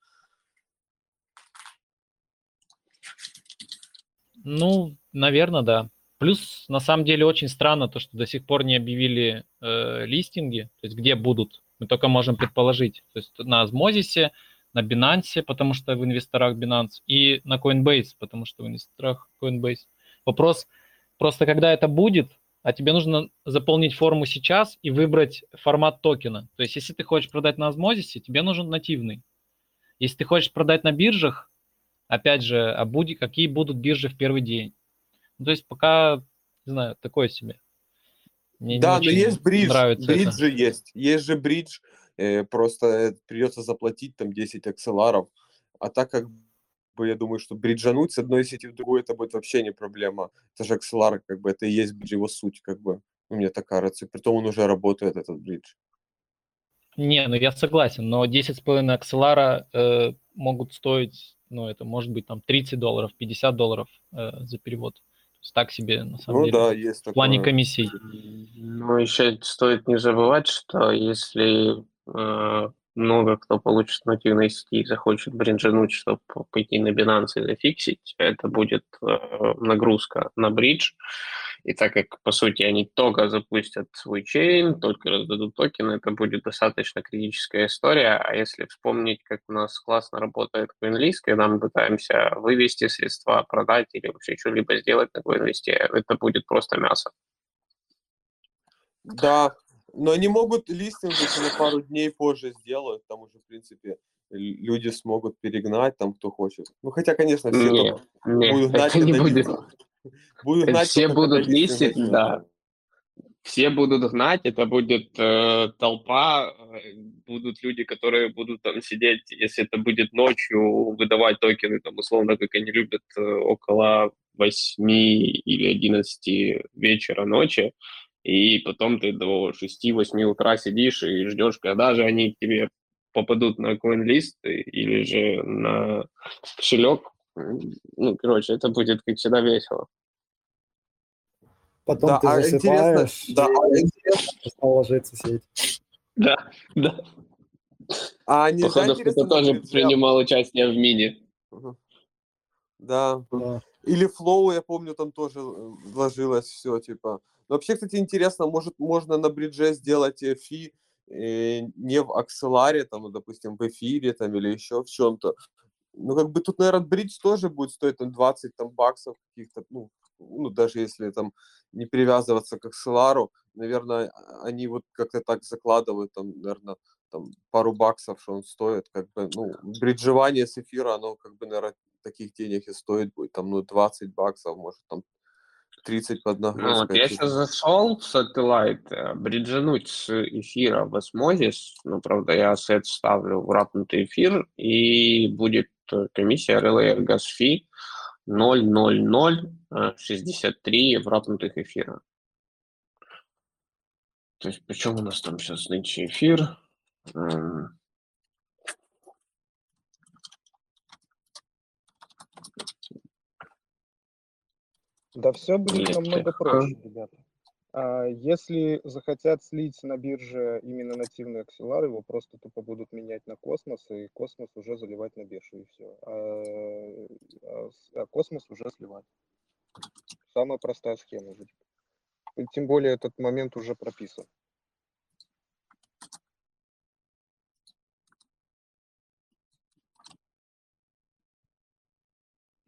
[SPEAKER 13] Ну, наверное, да. Плюс, на самом деле, очень странно то, что до сих пор не объявили э, листинги, то есть где будут. Мы только можем предположить. То есть на Osmosis, на Binance, потому что в инвесторах Binance, и на Coinbase, потому что в инвесторах Coinbase. Вопрос просто, когда это будет, а тебе нужно заполнить форму сейчас и выбрать формат токена. То есть, если ты хочешь продать на Osmosis, тебе нужен нативный. Если ты хочешь продать на биржах, опять же, а будет, какие будут биржи в первый день. Ну, то есть, пока, не знаю, такое себе.
[SPEAKER 4] Мне да, но есть бридж. Бридж же есть. Есть же бридж. Э, просто придется заплатить там 10 акселаров. А так как бы, я думаю, что бриджануть с одной сети в другую, это будет вообще не проблема. Это же XLR, как бы, это и есть бридж, его суть, как бы, мне так кажется. Притом он уже работает, этот бридж.
[SPEAKER 13] Не, ну я согласен, но 10,5 XLR э, могут стоить, ну, это может быть там 30 долларов, 50 долларов э, за перевод. То есть так себе, на самом
[SPEAKER 4] ну,
[SPEAKER 13] деле,
[SPEAKER 4] да, есть
[SPEAKER 13] в такое. плане комиссий.
[SPEAKER 5] Ну, еще стоит не забывать, что если э, много кто получит нативной сети и захочет бринжануть, чтобы пойти на Binance и зафиксить, это будет э, нагрузка на бридж. И так как, по сути, они только запустят свой чейн, только раздадут токены, это будет достаточно критическая история. А если вспомнить, как у нас классно работает CoinList, когда мы пытаемся вывести средства, продать или вообще что-либо сделать на CoinList, это будет просто мясо.
[SPEAKER 4] Да, но они могут листинг, если на пару дней позже сделают, там уже, в принципе, люди смогут перегнать там, кто хочет. Ну, хотя, конечно, все
[SPEAKER 5] Не,
[SPEAKER 4] только
[SPEAKER 5] не,
[SPEAKER 4] будут гнать,
[SPEAKER 5] это не будет.
[SPEAKER 4] будут гнать
[SPEAKER 5] Все будут листить, да. Все будут гнать, это будет э, толпа, э, будут люди, которые будут там сидеть, если это будет ночью, выдавать токены, там, условно, как они любят, э, около 8 или 11 вечера ночи, и потом ты до 6-8 утра сидишь и ждешь, когда же они к тебе попадут на CoinList или же на кошелек. Ну, короче, это будет, как всегда, весело.
[SPEAKER 2] Потом
[SPEAKER 4] Да,
[SPEAKER 2] ты
[SPEAKER 4] а интересно,
[SPEAKER 2] засыпаешь,
[SPEAKER 4] да, а интересно,
[SPEAKER 2] стал ложиться сеть.
[SPEAKER 5] Да, да.
[SPEAKER 4] а нельзя,
[SPEAKER 5] Походу, кто-то тоже
[SPEAKER 4] бридже-
[SPEAKER 5] принимал участие в мини.
[SPEAKER 4] Мгм. Да.
[SPEAKER 2] Да.
[SPEAKER 4] Или Flow, я помню, там тоже э, вложилось все, типа. Но вообще, кстати, интересно, может, можно на бридже сделать э, фи э, не в акселаре, там, ну, допустим, в эфире, там, или еще в чем-то. Ну, как бы тут, наверное, бридж тоже будет стоить там 20 там, баксов каких-то, ну, ну, даже если там не привязываться к акселару, наверное, а- они вот как-то так закладывают, там, наверное, там пару баксов, что он стоит, как бы, ну, бриджевание с эфира, оно, как бы, наверное, таких денег и стоит будет, там, ну, 20 баксов, может, там, 30 под
[SPEAKER 5] Ну, вот
[SPEAKER 4] нагрузкой.
[SPEAKER 5] я сейчас зашел в Satellite, э, бриджануть с эфира в Osmosis, ну, правда, я сет ставлю в ратнутый эфир, и будет э, комиссия Relay Gas Fee 0,0063 в ратнутых эфира. То есть, почем у нас там сейчас нынче эфир?
[SPEAKER 12] Да все будет намного проще, ребята. А Если захотят слить на бирже именно нативный акселар, его просто тупо будут менять на космос, и космос уже заливать на биржу, и все. А, а а космос уже сливать. Самая простая схема Тем более этот момент уже прописан.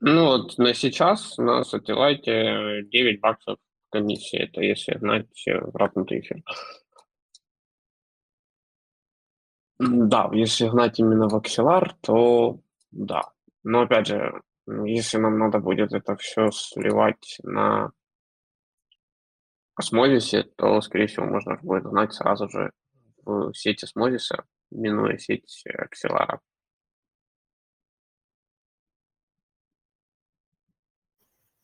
[SPEAKER 5] Ну, вот на сейчас на Satellite 9 баксов комиссия, это если гнать э, в ратнутый эфир. Да, если гнать именно в акселар, то да. Но опять же, если нам надо будет это все сливать на осмозисе, то, скорее всего, можно будет гнать сразу же в сети осмозиса, минуя сеть акселара.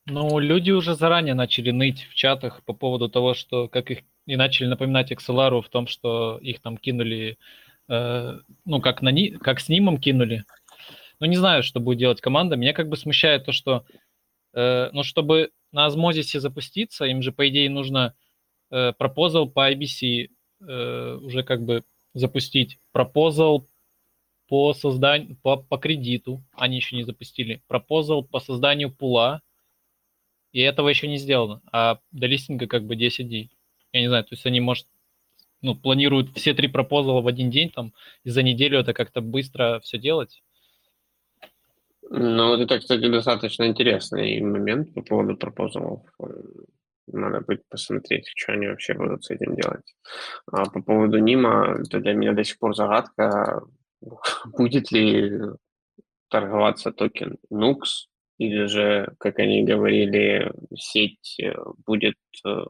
[SPEAKER 13] Ну, люди уже заранее начали ныть в чатах по поводу того, что как их и начали напоминать XLR в том, что их там кинули, э, ну, как, на, ни- как с нимом кинули. Ну, не знаю, что будет делать команда. Меня как бы смущает то, что, э, ну, чтобы на Осмозисе запуститься, им же, по идее, нужно э, пропозал по IBC э, уже как бы запустить. Пропозал по созданию, по, по кредиту, они еще не запустили. Пропозал по созданию пула, и этого еще не сделано. А до листинга как бы 10 дней. Я не знаю, то есть они, может, ну, планируют все три пропозала в один день, там, и за неделю это как-то быстро все делать.
[SPEAKER 5] Ну, вот это, кстати, достаточно интересный момент по поводу пропозалов. Надо будет посмотреть, что они вообще будут с этим делать. А по поводу Нима, это для меня до сих пор загадка, будет ли торговаться токен Nux, или же, как они говорили, сеть э, будет э,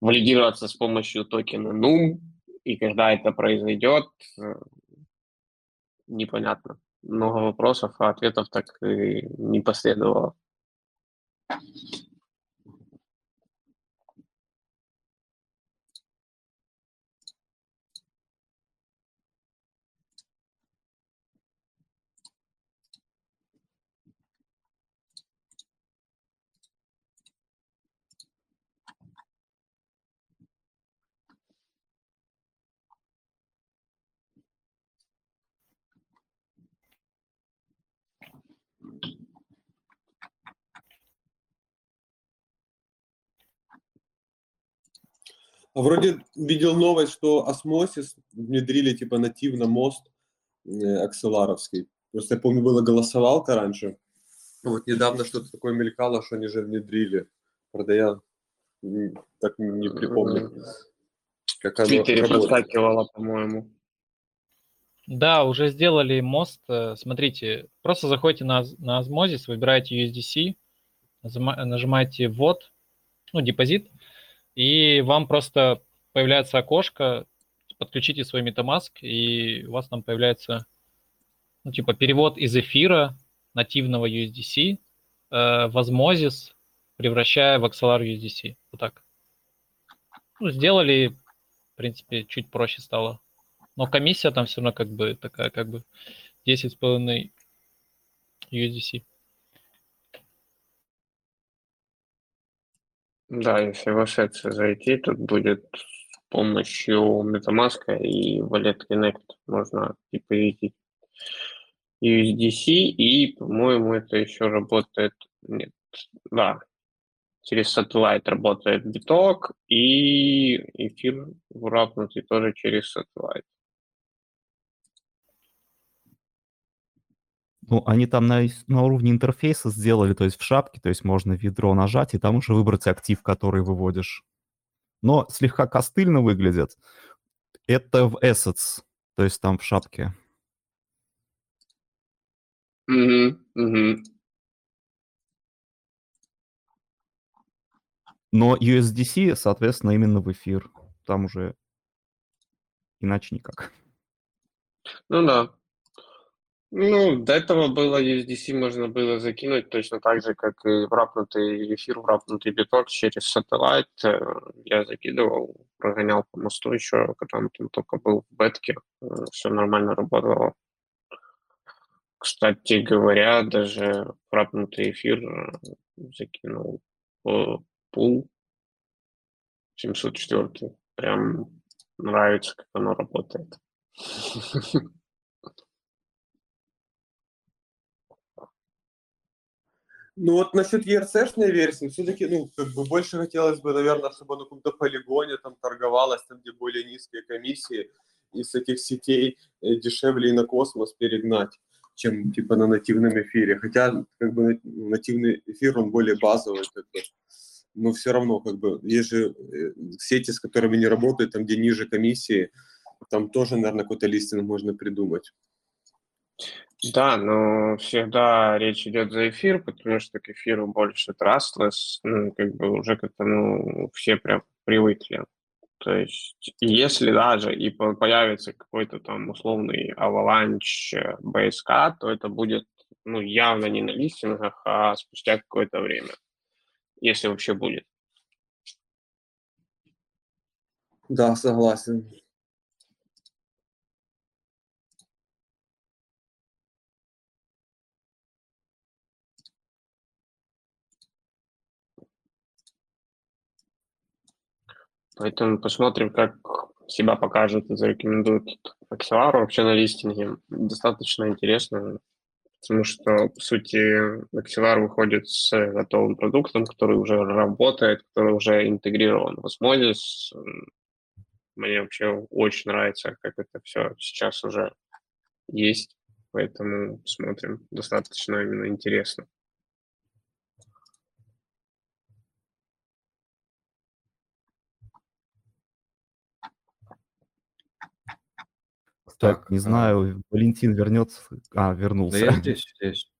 [SPEAKER 5] валидироваться с помощью токена NUM, и когда это произойдет, э, непонятно. Много вопросов, а ответов так и не последовало.
[SPEAKER 4] Вроде видел новость, что Osmosis внедрили типа нативно мост э, акселаровский. Просто я помню, была голосовалка раньше. Вот недавно что-то такое мелькало, что они же внедрили. Правда, я так не припомню, как оно
[SPEAKER 5] Твиттере подскакивало, по-моему.
[SPEAKER 13] Да, уже сделали мост. Э, смотрите, просто заходите на, на Osmosis, выбираете USDC, нажимаете ввод, ну, депозит, и вам просто появляется окошко, подключите свой MetaMask, и у вас там появляется, ну, типа, перевод из эфира нативного USDC э, в Osmosis, превращая в XLR USDC. Вот так. Ну, сделали, в принципе, чуть проще стало. Но комиссия там все равно как бы такая, как бы 10,5 USDC.
[SPEAKER 5] Да, если в Assets зайти, тут будет с помощью MetaMask и Wallet Connect можно типа видеть USDC, и, по-моему, это еще работает... Нет, да, через Satellite работает биток, и эфир врапнутый тоже через Satellite.
[SPEAKER 8] Ну, они там на, на уровне интерфейса сделали, то есть в шапке, то есть можно ведро нажать, и там уже выбрать актив, который выводишь. Но слегка костыльно выглядит. Это в Assets, то есть там в шапке.
[SPEAKER 5] Угу.
[SPEAKER 8] Но USDC, соответственно, именно в эфир. Там уже иначе никак.
[SPEAKER 5] Ну да, ну, до этого было USDC можно было закинуть точно так же, как и врапнутый эфир, врапнутый биток через Satellite. Э, я закидывал, прогонял по мосту еще, когда он там только был в бетке. Э, Все нормально работало. Кстати говоря, даже врапнутый эфир э, закинул пул 704. Прям нравится, как оно работает.
[SPEAKER 4] Ну вот насчет ERC-шной версии, все-таки, ну, как бы больше хотелось бы, наверное, чтобы на каком-то полигоне там торговалось, там, где более низкие комиссии, и с этих сетей э, дешевле и на космос перегнать, чем, типа, на нативном эфире. Хотя, как бы, нативный эфир, он более базовый, как бы. но все равно, как бы, есть же э, сети, с которыми не работают, там, где ниже комиссии, там тоже, наверное, какой-то листинг можно придумать.
[SPEAKER 5] Да, но всегда речь идет за эфир, потому что к эфиру больше trustless, ну, как бы уже к этому все прям привыкли. То есть, если даже и появится какой-то там условный Avalanche BSK, то это будет ну, явно не на листингах, а спустя какое-то время, если вообще будет.
[SPEAKER 4] Да, согласен.
[SPEAKER 5] Поэтому посмотрим, как себя покажет и зарекомендует Axelar вообще на листинге. Достаточно интересно, потому что, по сути, Axelar выходит с готовым продуктом, который уже работает, который уже интегрирован в Osmosis. Мне вообще очень нравится, как это все сейчас уже есть, поэтому смотрим. Достаточно именно интересно.
[SPEAKER 8] Так, так не а... знаю, Валентин вернется. А, вернулся.
[SPEAKER 1] Да я здесь, здесь.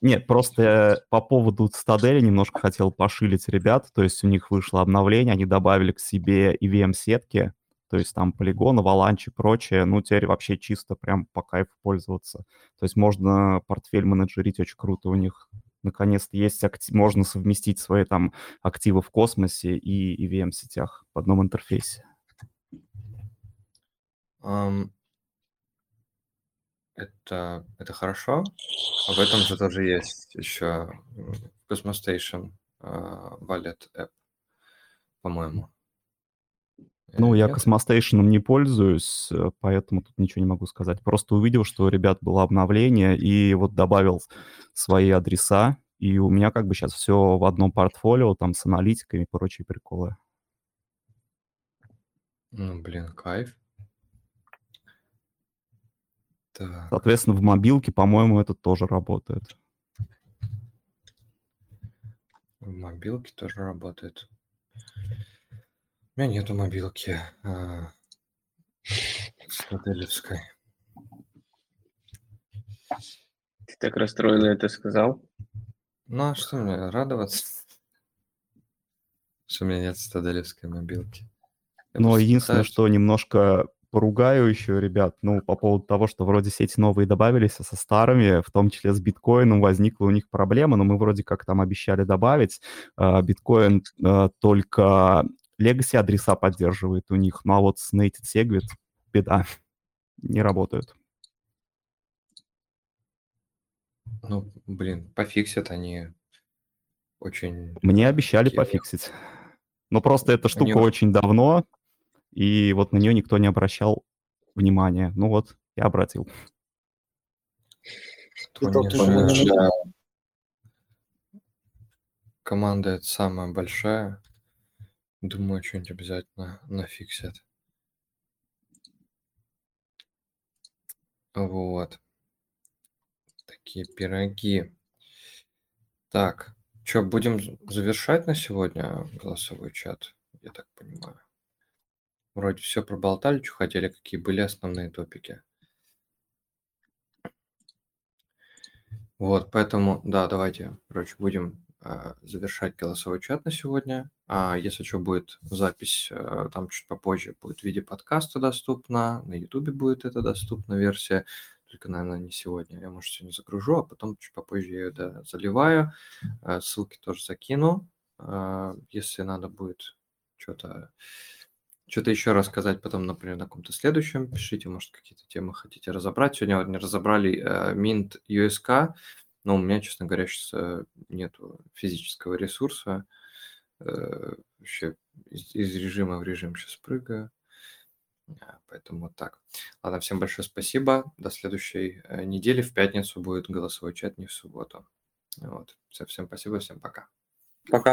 [SPEAKER 8] Нет, просто по поводу Цитадели немножко хотел пошилить ребят. То есть у них вышло обновление, они добавили к себе EVM-сетки, то есть там полигон, аваланч и прочее. Ну, теперь вообще чисто прям по кайфу пользоваться. То есть можно портфель менеджерить очень круто у них. Наконец-то есть, актив... можно совместить свои там активы в космосе и EVM-сетях в одном интерфейсе.
[SPEAKER 1] Um, это, это хорошо. А в этом же тоже есть еще Cosmos Station uh, Wallet App, по-моему.
[SPEAKER 8] Ну, я Cosmostation не пользуюсь, э, поэтому тут ничего не могу сказать. Просто увидел, что у ребят было обновление, и вот добавил свои адреса, и у меня как бы сейчас все в одном портфолио, там с аналитиками и прочие приколы.
[SPEAKER 1] Ну, блин, кайф.
[SPEAKER 8] Так. Соответственно, в мобилке, по-моему, это тоже работает.
[SPEAKER 1] В мобилке тоже работает. У меня нету мобилки а, с
[SPEAKER 5] Ты так расстроенно это сказал.
[SPEAKER 1] Ну, а что мне, радоваться? Что у меня нет стадолевской мобилки. Я
[SPEAKER 8] Но единственное,
[SPEAKER 1] пытаюсь...
[SPEAKER 8] что немножко поругаю еще, ребят, ну, по поводу того, что вроде сети новые добавились, а со старыми, в том числе с биткоином, возникла у них проблема, но мы вроде как там обещали добавить. А, Биткоин а, только Legacy адреса поддерживает у них, ну а вот с Native Segwit беда, не работают.
[SPEAKER 1] Ну, блин, пофиксят они очень
[SPEAKER 8] Мне обещали
[SPEAKER 1] такие...
[SPEAKER 8] пофиксить. Но просто эта штука
[SPEAKER 1] Они
[SPEAKER 8] очень давно, и вот на нее никто не обращал внимания. Ну вот, я обратил.
[SPEAKER 2] Ты же
[SPEAKER 1] команда это самая большая. Думаю, что-нибудь обязательно нафиксят. Вот. Такие пироги. Так, что, будем завершать на сегодня голосовой чат? Я так понимаю. Вроде все проболтали, что хотели, какие были основные топики. Вот, поэтому, да, давайте, короче, будем а, завершать голосовой чат на сегодня. А если что, будет запись, а, там чуть попозже будет в виде подкаста доступна, на Ютубе будет это доступна версия, только, наверное, не сегодня. Я, может, сегодня загружу, а потом чуть попозже я да, заливаю. А, ссылки тоже закину. А, если надо будет что-то что-то еще рассказать потом, например, на каком-то следующем, пишите, может, какие-то темы хотите разобрать. Сегодня вот не разобрали э, Mint USK, но у меня, честно говоря, сейчас нету физического ресурса. Э, вообще из, из режима в режим сейчас прыгаю. А, Поэтому так. Ладно, всем большое спасибо. До следующей э, недели. В пятницу будет голосовой чат, не в субботу. Вот. Всем спасибо, всем пока.
[SPEAKER 6] Пока.